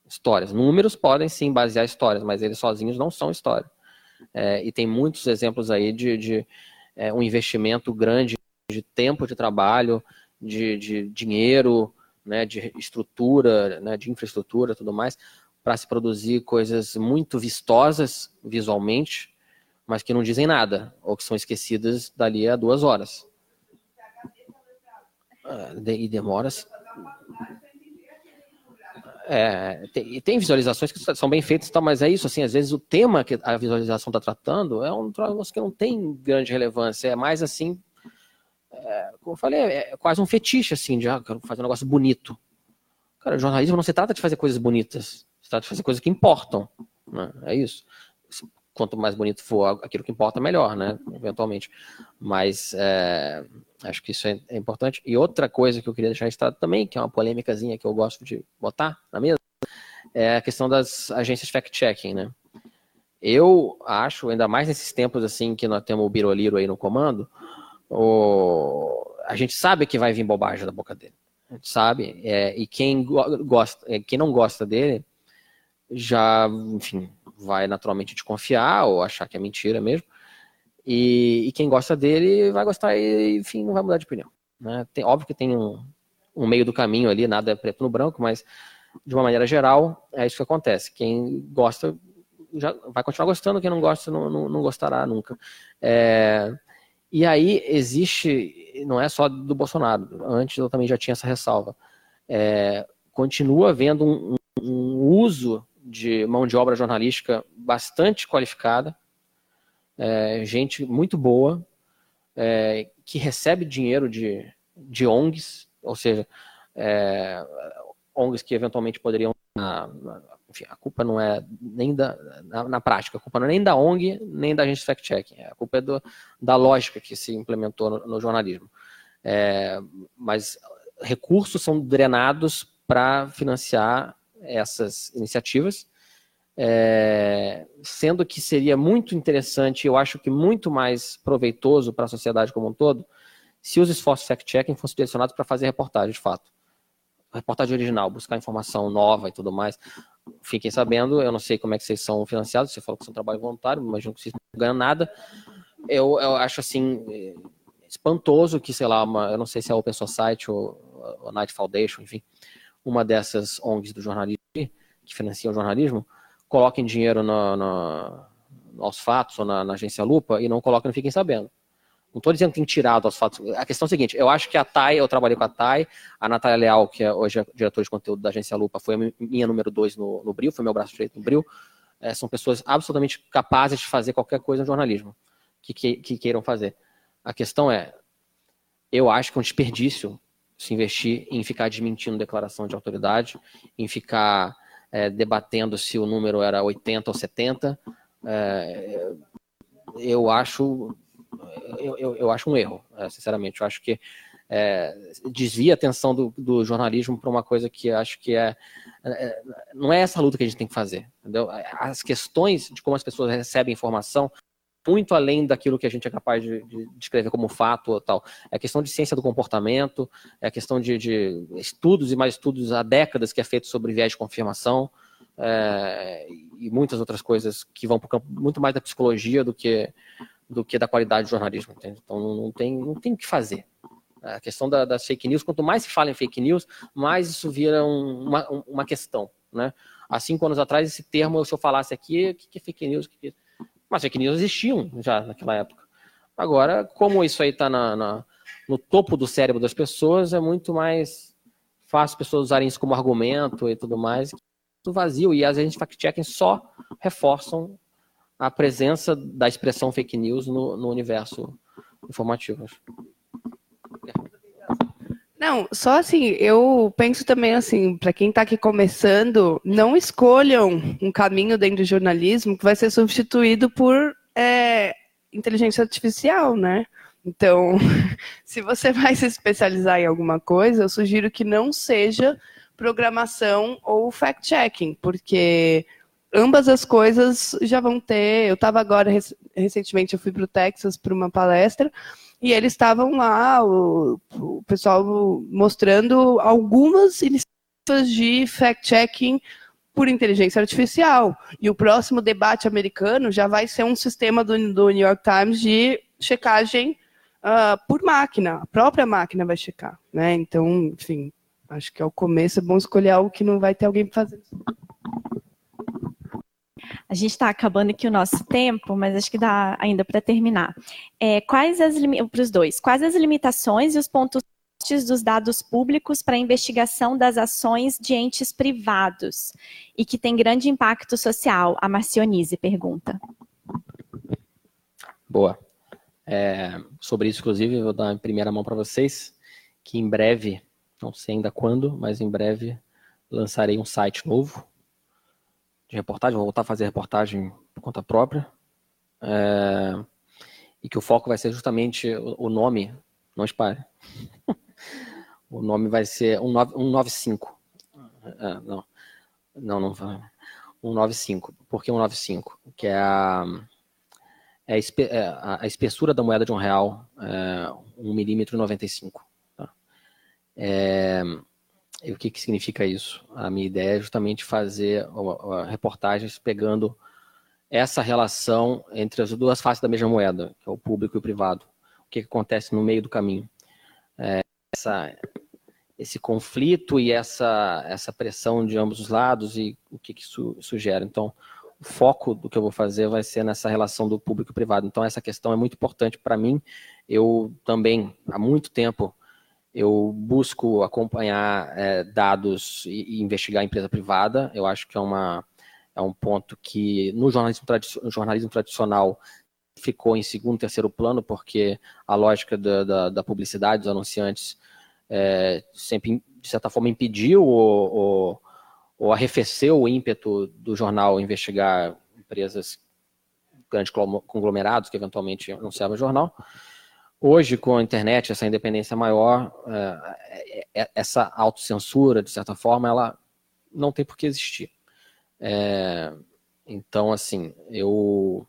Speaker 8: Histórias. Números podem sim basear histórias, mas eles sozinhos não são história. É, e tem muitos exemplos aí de, de é, um investimento grande de tempo de trabalho de, de dinheiro, né, de estrutura, né, de infraestrutura, tudo mais, para se produzir coisas muito vistosas visualmente, mas que não dizem nada, ou que são esquecidas dali a duas horas. Ah, e demora é, tem, tem, visualizações que são bem feitas, mas é isso, assim, às vezes o tema que a visualização está tratando é um negócio que não tem grande relevância, é mais assim, é, como eu falei, é quase um fetiche, assim, de ah, quero fazer um negócio bonito. Cara, jornalismo não se trata de fazer coisas bonitas, se trata de fazer coisas que importam, né? é isso. Quanto mais bonito for aquilo que importa, melhor, né, eventualmente. Mas é, Acho que isso é, é, importante. E outra coisa que eu queria deixar registrado também, que é uma polêmicazinha que eu gosto de botar na mesa, é a questão das agências fact-checking, né? Eu acho, ainda mais nesses tempos assim que nós temos o Biroliro aí no comando, o... a gente sabe que vai vir bobagem da boca dele. A gente sabe. É, e quem gosta, é, quem não gosta dele, já, enfim, vai naturalmente desconfiar ou achar que é mentira mesmo. E, e, quem gosta dele vai gostar e, enfim, não vai mudar de opinião. Né? Tem, óbvio que tem um, um meio do caminho ali, nada é preto no branco, mas de uma maneira geral, é isso que acontece. Quem gosta já vai continuar gostando, quem não gosta não, não, não gostará nunca. É, e aí existe, não é só do Bolsonaro, antes eu também já tinha essa ressalva, é, continua havendo um, um uso de mão de obra jornalística bastante qualificada, é, gente muito boa, é, que recebe dinheiro de, de ONGs, ou seja, é, ONGs que eventualmente poderiam. Na, na, enfim, a culpa não é nem da. Na, na, prática, a culpa não é nem da ONG, nem da agência fact-checking. A culpa é do, da lógica que se implementou no, no jornalismo. É, mas recursos são drenados para financiar essas iniciativas é, sendo que seria muito interessante, eu acho que muito mais proveitoso para a sociedade como um todo, se os esforços fact-checking fossem direcionados para fazer reportagem, de fato. Reportagem original, buscar informação nova e tudo mais. Fiquem sabendo, eu não sei como é que vocês são financiados, você falou que são trabalho voluntário, imagino que vocês não ganham nada. Eu, eu acho assim, espantoso que, sei lá, uma, eu não sei se é a Open Society ou a Night Foundation, enfim, uma dessas ONGs do jornalismo que financiam o jornalismo, coloquem dinheiro no, no, aos fatos ou na, na, agência Lupa e não coloquem não fiquem sabendo. Não estou dizendo que tem tirado aos fatos. A questão é a seguinte: eu acho que a TAI, eu trabalhei com a TAI, a Natália Leal, que é hoje a diretora de conteúdo da agência Lupa, foi a minha número dois no, no Bril, foi meu braço direito no Bril. É, são pessoas absolutamente capazes de fazer qualquer coisa no jornalismo que, que, que queiram fazer. A questão é: eu acho que é um desperdício se investir em ficar desmentindo declaração de autoridade, em ficar é, debatendo se o número era 80 ou 70. É, eu acho eu, eu, eu, acho um erro, é, sinceramente. Eu acho que é, desvia a atenção do, do jornalismo para uma coisa que acho que é, é, não é essa luta que a gente tem que fazer. Entendeu? As questões de como as pessoas recebem informação muito além daquilo que a gente é capaz de, de descrever como fato ou tal. É questão de ciência do comportamento, é questão de, de estudos e mais estudos há décadas que é feito sobre viés de confirmação é, e muitas outras coisas que vão para o campo muito mais da psicologia do que do que da qualidade do jornalismo. Entende? Então não tem não tem o que fazer. A questão da, das fake news, quanto mais se fala em fake news, mais isso vira um, uma, uma questão. Né? Há cinco anos atrás, esse termo, se eu falasse aqui, o que é fake news? O que é mas fake news existiam já naquela época. Agora, como isso aí está no topo do cérebro das pessoas, é muito mais fácil as pessoas usarem isso como argumento e tudo mais. Tudo vazio. E as agentes fact-checking só reforçam a presença da expressão fake news no, no universo informativo.
Speaker 7: Não, só assim, eu penso também assim, para quem está aqui começando, não escolham um caminho dentro do jornalismo que vai ser substituído por é, inteligência artificial, né? Então, se você vai se especializar em alguma coisa, eu sugiro que não seja programação ou fact-checking, porque ambas as coisas já vão ter. Eu estava agora, recentemente, eu fui para o Texas para uma palestra e eles estavam lá, o, o pessoal mostrando algumas iniciativas de fact-checking por inteligência artificial. E o próximo debate americano já vai ser um sistema do, do New York Times de checagem uh, por máquina, a própria máquina vai checar, né? Então, enfim, acho que ao começo é bom escolher algo que não vai ter alguém fazendo.
Speaker 6: A gente está acabando aqui o nosso tempo, mas acho que dá ainda para terminar. É, quais as para os dois? Quais as limitações e os pontos dos dados públicos para a investigação das ações de entes privados e que tem grande impacto social? A Marcionise pergunta.
Speaker 8: Boa. É, sobre isso, inclusive, eu vou dar em primeira mão para vocês, que em breve, não sei ainda quando, mas em breve lançarei um site novo de reportagem, vou voltar a fazer reportagem por conta própria, é, e que o foco vai ser justamente o, o nome, não espalhe, o nome vai ser 195, é, não, não, não, 195, por que 195? Que é a é, é a, espessura da moeda de um real, é, 1 milímetro e 95. Tá? É, e o que, que significa isso? A minha ideia é justamente fazer reportagens pegando essa relação entre as duas faces da mesma moeda, que é o público e o privado. O que, que acontece no meio do caminho? É, essa, esse conflito e essa, essa pressão de ambos os lados e o que, que isso, gera. Então, o foco do que eu vou fazer vai ser nessa relação do público e privado. Então, essa questão é muito importante para mim. Eu também, há muito tempo, eu busco acompanhar é, dados e, e, investigar a empresa privada. Eu acho que é, uma, é um ponto que no jornalismo, jornalismo tradicional ficou em segundo, terceiro plano, porque a lógica da, da, da publicidade, dos anunciantes, é, sempre, de certa forma, impediu ou, ou ou arrefeceu o ímpeto do jornal investigar empresas, grandes conglomerados que eventualmente anunciavam o jornal. Hoje, com a internet, essa independência maior, é, é, essa autocensura, de certa forma, ela não tem por que existir. É, então, assim, eu,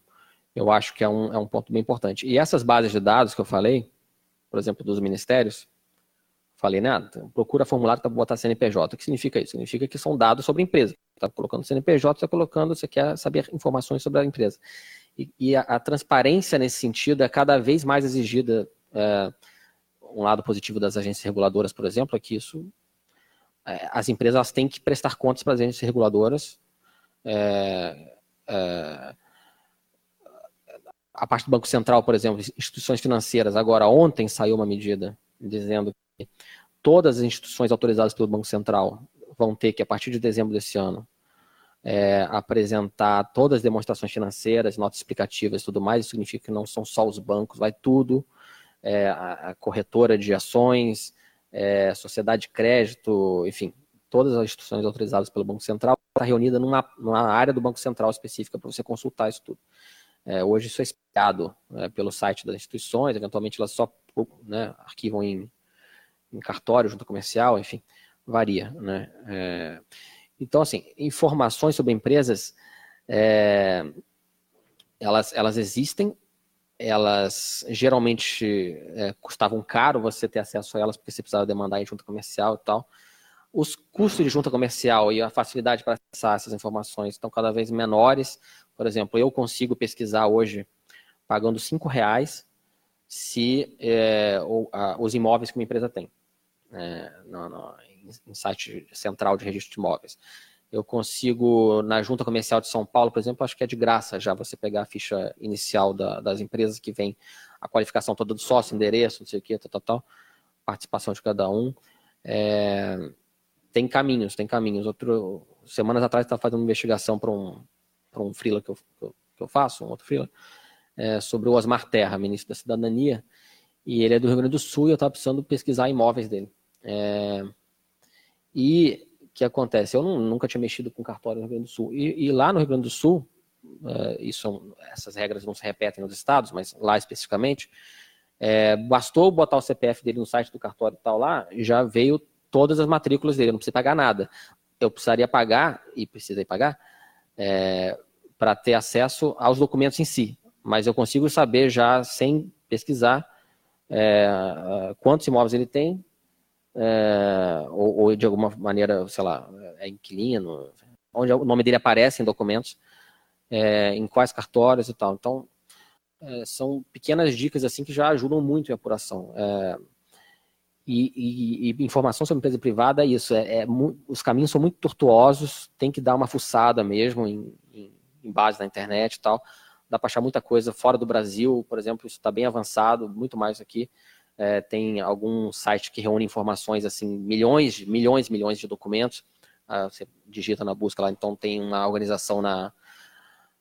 Speaker 8: eu acho que é um, é um ponto bem importante. E essas bases de dados que eu falei, por exemplo, dos ministérios, Falei, né? Procura formulário para botar CNPJ. O que significa isso? Significa que são dados sobre a empresa. Está colocando CNPJ, está colocando, você quer saber informações sobre a empresa. E, e a, a, transparência nesse sentido é cada vez mais exigida. É, um lado positivo das agências reguladoras, por exemplo, é que isso, é, as empresas têm que prestar contas para as agências reguladoras. É, é, a parte do Banco Central, por exemplo, instituições financeiras. Agora, ontem saiu uma medida dizendo todas as instituições autorizadas pelo Banco Central vão ter que, a partir de dezembro desse ano, é, apresentar todas as demonstrações financeiras, notas explicativas e tudo mais. Isso significa que não são só os bancos, vai tudo, é, a, corretora de ações, é, sociedade de crédito, enfim, todas as instituições autorizadas pelo Banco Central está reunida numa, numa área do Banco Central específica para você consultar isso tudo. É, hoje isso é espelhado é, pelo site das instituições, eventualmente elas só né, arquivam em em cartório, junta comercial, enfim, varia. Né? É, então, assim, informações sobre empresas, é, elas, elas existem, elas geralmente é, custavam caro você ter acesso a elas, porque você precisava demandar em junta comercial e tal. Os custos de junta comercial e a facilidade para acessar essas informações estão cada vez menores. Por exemplo, eu consigo pesquisar hoje pagando cinco reais se é, a, os imóveis que uma empresa tem é, no, no, em, site central de registro de imóveis. Eu consigo, na junta comercial de São Paulo, por exemplo, acho que é de graça já você pegar a ficha inicial da, das empresas que vem a qualificação toda do sócio, endereço, não sei o que, tal, tal, tal, participação de cada um. É, tem caminhos, tem caminhos. Outro, semanas atrás estava fazendo uma investigação para um, para um freela que eu, que eu, faço, um outro freela, é, sobre o Osmar Terra, ministro da Cidadania, e ele é do Rio Grande do Sul e eu estava precisando pesquisar imóveis dele. É, e o que acontece? Eu não, nunca tinha mexido com cartório no Rio Grande do Sul. E, e lá no Rio Grande do Sul, é, isso, essas regras não se repetem nos estados, mas lá especificamente, é, bastou botar o CPF dele no site do cartório e tal lá, já veio todas as matrículas dele, não precisa pagar nada. Eu precisaria pagar, e precisei pagar, é, para ter acesso aos documentos em si. Mas eu consigo saber já, sem pesquisar, é, quantos imóveis ele tem, é, ou, ou, de alguma maneira, sei lá, é inquilino, onde o nome dele aparece em documentos, é, em quais cartórios e tal. Então, é, são pequenas dicas assim que já ajudam muito em apuração. É, e, e, e, informação sobre empresa privada é isso. É, é, os caminhos são muito tortuosos, tem que dar uma fuçada mesmo em, em, em base na internet e tal. Dá para achar muita coisa fora do Brasil, por exemplo, isso está bem avançado, muito mais aqui. É, tem algum site que reúne informações assim, milhões, milhões, milhões de documentos. Ah, você digita na busca lá, então tem uma organização na,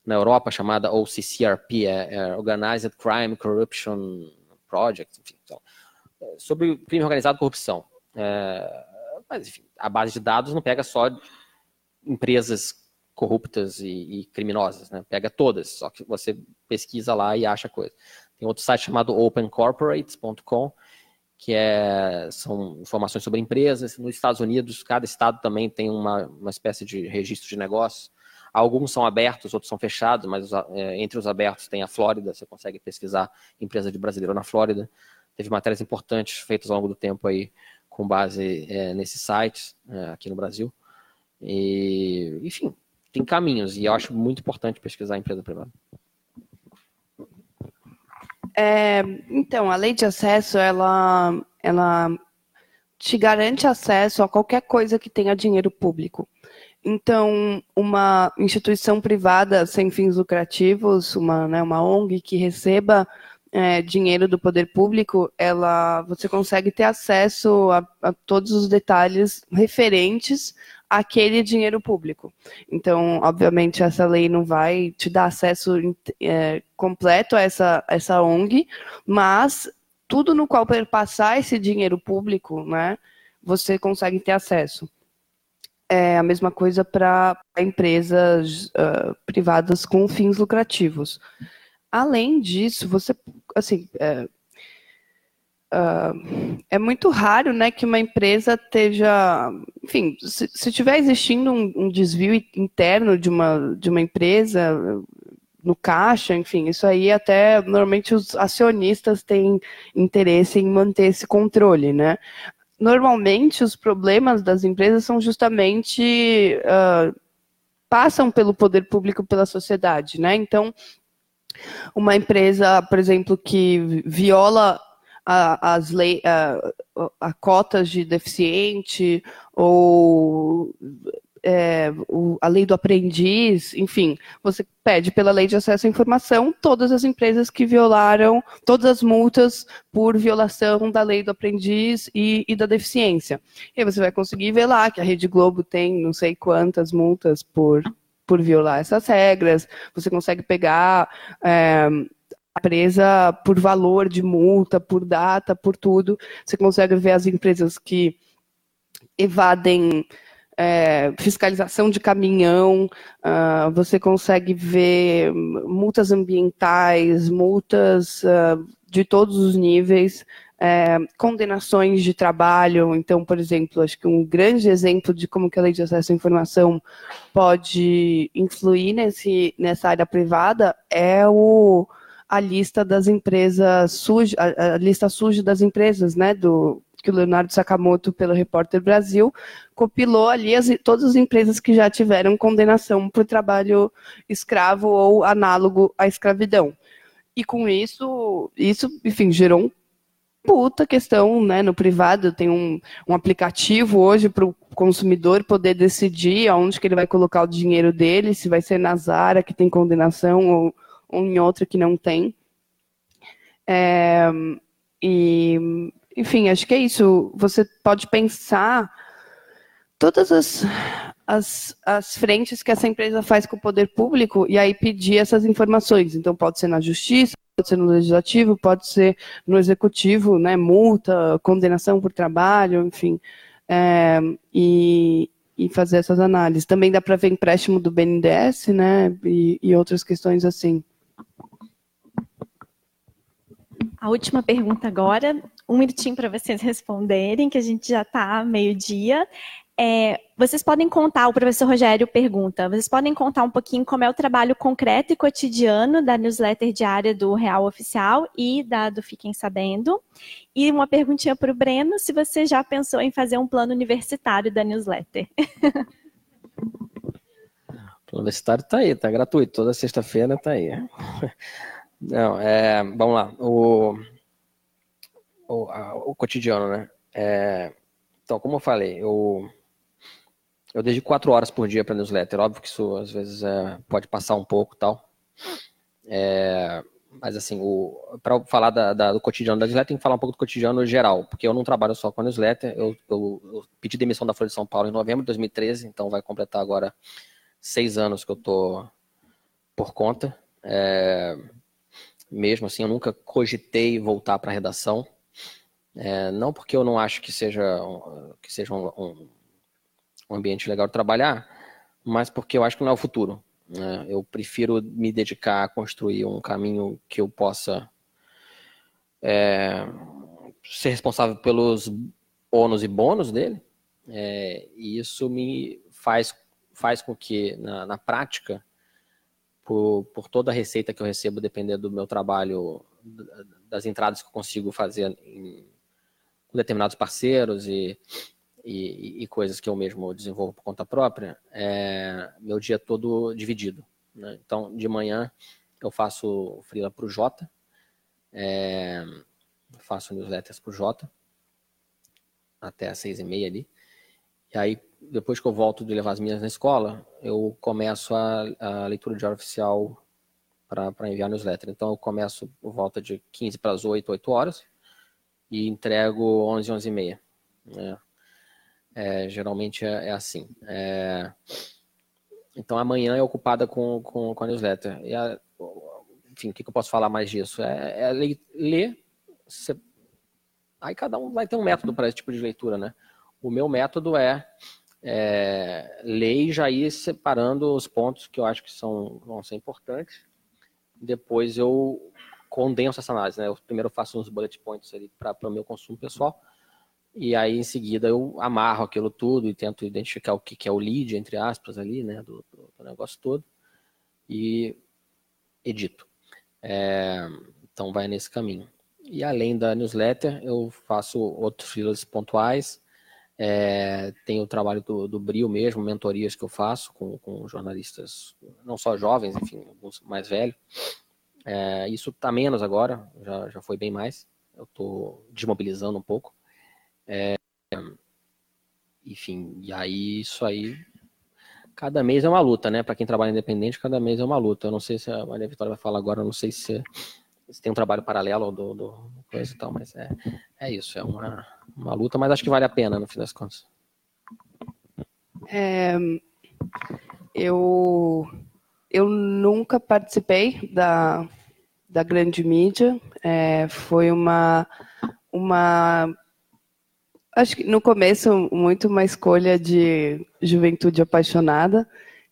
Speaker 8: na Europa chamada OCCRP, é, é Organized Crime Corruption Project, enfim. Então, é, sobre crime organizado e corrupção. É, mas, enfim, a base de dados não pega só empresas corruptas e, e, criminosas, né? Pega todas, só que você pesquisa lá e acha coisa. Tem outro site chamado opencorporates.com, que é, são informações sobre empresas. Nos Estados Unidos, cada estado também tem uma, uma espécie de registro de negócios. Alguns são abertos, outros são fechados, mas é, entre os abertos tem a Flórida, você consegue pesquisar empresa de brasileiro na Flórida. Teve matérias importantes feitas ao longo do tempo aí com base é, nesses sites é, aqui no Brasil. E, enfim, tem caminhos e eu acho muito importante pesquisar a empresa privada.
Speaker 7: É, então, a lei de acesso, ela, ela te garante acesso a qualquer coisa que tenha dinheiro público. Então, uma instituição privada sem fins lucrativos, uma, né, uma ONG que receba é, dinheiro do poder público, ela, você consegue ter acesso a, a todos os detalhes referentes aquele dinheiro público. Então, obviamente, essa lei não vai te dar acesso é, completo a essa, essa ONG, mas tudo no qual perpassar esse dinheiro público, né, você consegue ter acesso. É a mesma coisa para empresas uh, privadas com fins lucrativos. Além disso, você, assim, é, Uh, é muito raro né, que uma empresa esteja. Enfim, se, se tiver existindo um, um, desvio interno de uma, de uma empresa, no caixa, enfim, isso aí até normalmente os acionistas têm interesse em manter esse controle, né? Normalmente os problemas das empresas são justamente uh, passam pelo poder público, pela sociedade, né? Então, uma empresa, por exemplo, que viola a, as lei, a, a, cotas de deficiente ou é, o, a lei do aprendiz, enfim, você pede pela lei de acesso à informação todas as empresas que violaram, todas as multas por violação da lei do aprendiz e, e da deficiência. E aí você vai conseguir ver lá que a Rede Globo tem não sei quantas multas por, por violar essas regras, você consegue pegar. É, presa por valor de multa, por data, por tudo. Você consegue ver as empresas que evadem é, fiscalização de caminhão, uh, você consegue ver multas ambientais, multas uh, de todos os níveis, é, condenações de trabalho. Então, por exemplo, acho que um grande exemplo de como que a lei de acesso à informação pode influir nesse, nessa área privada é o a lista das empresas suja, a, a lista suja das empresas, né, do que o Leonardo Sakamoto, pelo Repórter Brasil, compilou ali as, todas as empresas que já tiveram condenação por trabalho escravo ou análogo à escravidão. E com isso, isso, enfim, gerou um puta questão, né, no privado, tem um, um aplicativo hoje para o consumidor poder decidir aonde que ele vai colocar o dinheiro dele, se vai ser na Zara, que tem condenação, ou ou em outra que não tem. É, e, enfim, acho que é isso. Você pode pensar todas as, as, as frentes que essa empresa faz com o poder público e aí pedir essas informações. Então, pode ser na justiça, pode ser no legislativo, pode ser no executivo, né, multa, condenação por trabalho, enfim, é, e, e fazer essas análises. Também dá para ver empréstimo do BNDES, né, e, e outras questões assim.
Speaker 6: A última pergunta agora, um minutinho para vocês responderem, que a gente já está meio-dia. É, vocês podem contar, o professor Rogério pergunta, vocês podem contar um pouquinho como é o trabalho concreto e cotidiano da newsletter diária do Real Oficial e da do Fiquem Sabendo? E uma perguntinha para o Breno, se você já pensou em fazer um plano universitário da newsletter.
Speaker 8: O plano universitário está aí, está gratuito, toda sexta-feira está aí. Não, é, vamos lá. O, o, a, o cotidiano, né? É, então, como eu falei, eu, eu dedico quatro horas por dia para newsletter. Óbvio que isso às vezes é, pode passar um pouco tal. É, mas assim, para falar da, da, do cotidiano da newsletter, tem que falar um pouco do cotidiano geral, porque eu não trabalho só com a newsletter. Eu, eu, eu pedi demissão da Folha de São Paulo em novembro de 2013, então vai completar agora seis anos que eu tô por conta. É, mesmo assim, eu nunca cogitei voltar para a redação. É, não porque eu não acho que seja, que seja um, um, um, ambiente legal de trabalhar, mas porque eu acho que não é o futuro. Né? Eu prefiro me dedicar a construir um caminho que eu possa é, ser responsável pelos ônus e bônus dele. É, e isso me faz, faz com que, na, na prática, por, por toda a receita que eu recebo, dependendo do meu trabalho, das entradas que eu consigo fazer em, com determinados parceiros e, e, e, coisas que eu mesmo desenvolvo por conta própria, é meu dia todo dividido. Né? Então, de manhã eu faço freela para o Jota, é, faço newsletters para o Jota, até às seis e meia ali. E aí, depois que eu volto de levar as minhas na escola, eu começo a, a leitura de hora oficial para enviar newsletter. Então, eu começo por volta de 15 para as 8, 8 horas e entrego 11, 11 e meia. Né? É, geralmente é, é assim. É... Então, amanhã é ocupada com, com, com a newsletter. E a, enfim, o que, que, eu posso falar mais disso? É, é ler. Aí cada um vai ter um método para esse tipo de leitura, né? O meu método é é, e já ir separando os pontos que eu acho que são, vão ser importantes. Depois eu condenso essa análise, né? Eu primeiro faço uns bullet points ali para o meu consumo pessoal. E aí, em seguida, eu amarro aquilo tudo e tento identificar o que, que é o lead, entre aspas, ali, né? Do, do negócio todo. E edito. É, então, vai nesse caminho. E além da newsletter, eu faço outros filas pontuais é, tem o trabalho do, do Brio mesmo, mentorias que eu faço com, com jornalistas, não só jovens, enfim, alguns mais velhos. É, isso está menos agora, já, já foi bem mais. Eu estou desmobilizando um pouco. É, enfim, e aí isso aí. Cada mês é uma luta, né? Para quem trabalha independente, cada mês é uma luta. Eu não sei se a Maria Vitória vai falar agora, eu não sei se se tem um trabalho paralelo do, do coisa e tal, mas é, é isso, é uma, uma luta, mas acho que vale a pena no fim das contas.
Speaker 7: É, eu, eu nunca participei da, da grande mídia, é, foi uma, uma. Acho que no começo, muito uma escolha de juventude apaixonada.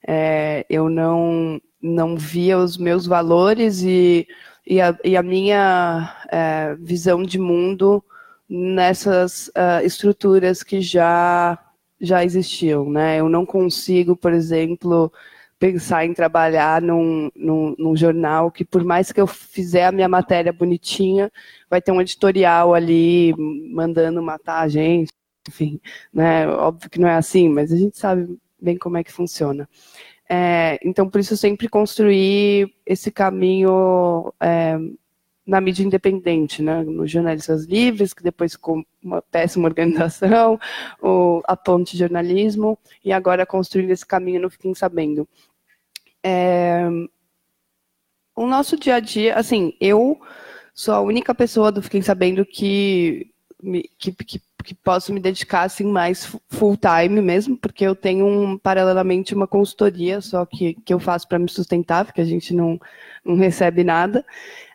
Speaker 7: É, eu não, não via os meus valores e e a, e a minha é, visão de mundo nessas uh, estruturas que já já existiam, né? Eu não consigo, por exemplo, pensar em trabalhar num, num, num, jornal que, por mais que eu fizer a minha matéria bonitinha, vai ter um editorial ali mandando matar a gente, enfim, né? Óbvio que não é assim, mas a gente sabe bem como é que funciona. É, então, por isso, sempre construir esse caminho é, na mídia independente, né? nos jornalistas livres, que depois com uma péssima organização, o, a ponte de jornalismo, e agora construindo esse caminho no Fiquem Sabendo. É, o nosso dia a dia, assim, eu sou a única pessoa do Fiquem Sabendo que, que, que que posso me dedicar assim mais full time mesmo, porque eu tenho um, paralelamente uma consultoria só que, que eu faço para me sustentar, porque a gente não, não recebe nada.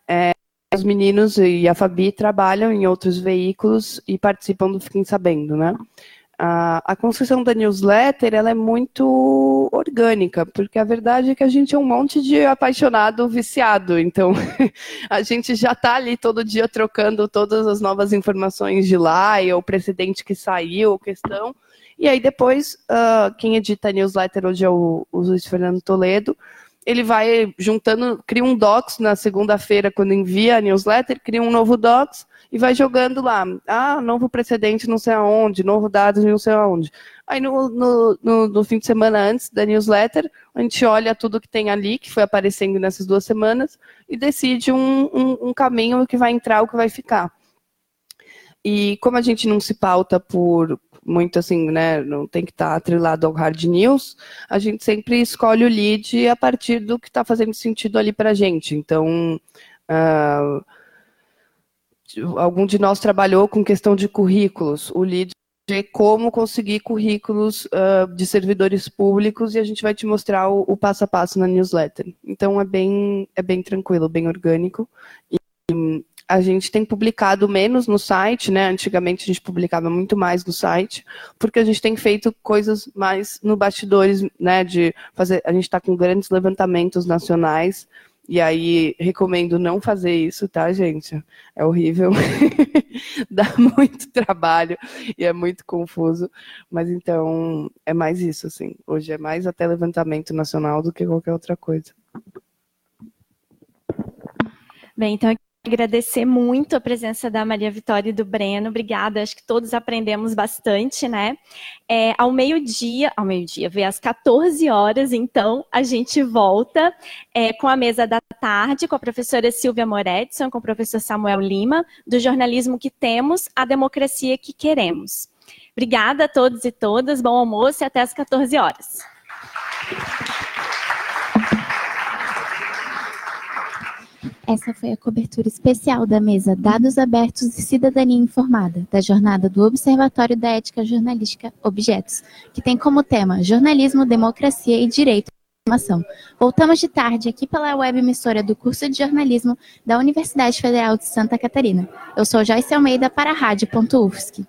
Speaker 7: É, os meninos e a Fabi trabalham em outros veículos e participam do Fiquem Sabendo, né? A, a construção da newsletter ela é muito orgânica, porque a verdade é que a gente é um monte de apaixonado viciado, então a gente já está ali todo dia trocando todas as novas informações de lá, e o precedente que saiu, questão, e aí depois uh, quem edita a newsletter hoje é o, o Luiz Fernando Toledo, ele vai juntando, cria um docs na segunda-feira, quando envia a newsletter, cria um novo docs e vai jogando lá. Ah, novo precedente não sei aonde, novo dado não sei aonde. Aí no, no, no, no fim de semana antes da newsletter, a gente olha tudo que tem ali, que foi aparecendo nessas duas semanas, e decide um, um, um caminho que vai entrar, o que vai ficar. E como a gente não se pauta por muito assim, né, não tem que estar tá atrelado ao hard news, a gente sempre escolhe o lead a partir do que está fazendo sentido ali para a gente. Então, uh, algum de nós trabalhou com questão de currículos. O lead é como conseguir currículos uh, de servidores públicos e a gente vai te mostrar o, o, passo a passo na newsletter. Então é bem, é bem tranquilo, bem orgânico. E, a gente tem publicado menos no site, né? Antigamente a gente publicava muito mais no site, porque a gente tem feito coisas mais no bastidores, né? De fazer, a gente está com grandes levantamentos nacionais. E aí, recomendo não fazer isso, tá, gente? É horrível. Dá muito trabalho e é muito confuso. Mas então, é mais isso, assim. Hoje é mais até levantamento nacional do que qualquer outra coisa.
Speaker 6: Bem, então agradecer muito a presença da Maria Vitória e do Breno. Obrigada, acho que todos aprendemos bastante, né? É, ao meio-dia, ao meio-dia, vê às 14 horas, então, a gente volta é, com a mesa da tarde, com a professora Silvia Moretson, com o professor Samuel Lima, do jornalismo que temos, a democracia que queremos. Obrigada a todos e todas, bom almoço e até às 14 horas.
Speaker 9: Essa foi a cobertura especial da mesa Dados Abertos e Cidadania Informada, da jornada do Observatório da Ética Jornalística Objetos, que tem como tema Jornalismo, Democracia e Direito à Informação. Voltamos de tarde aqui pela web emissora do curso de jornalismo da Universidade Federal de Santa Catarina. Eu sou Joyce Almeida para a Rádio.UFSC.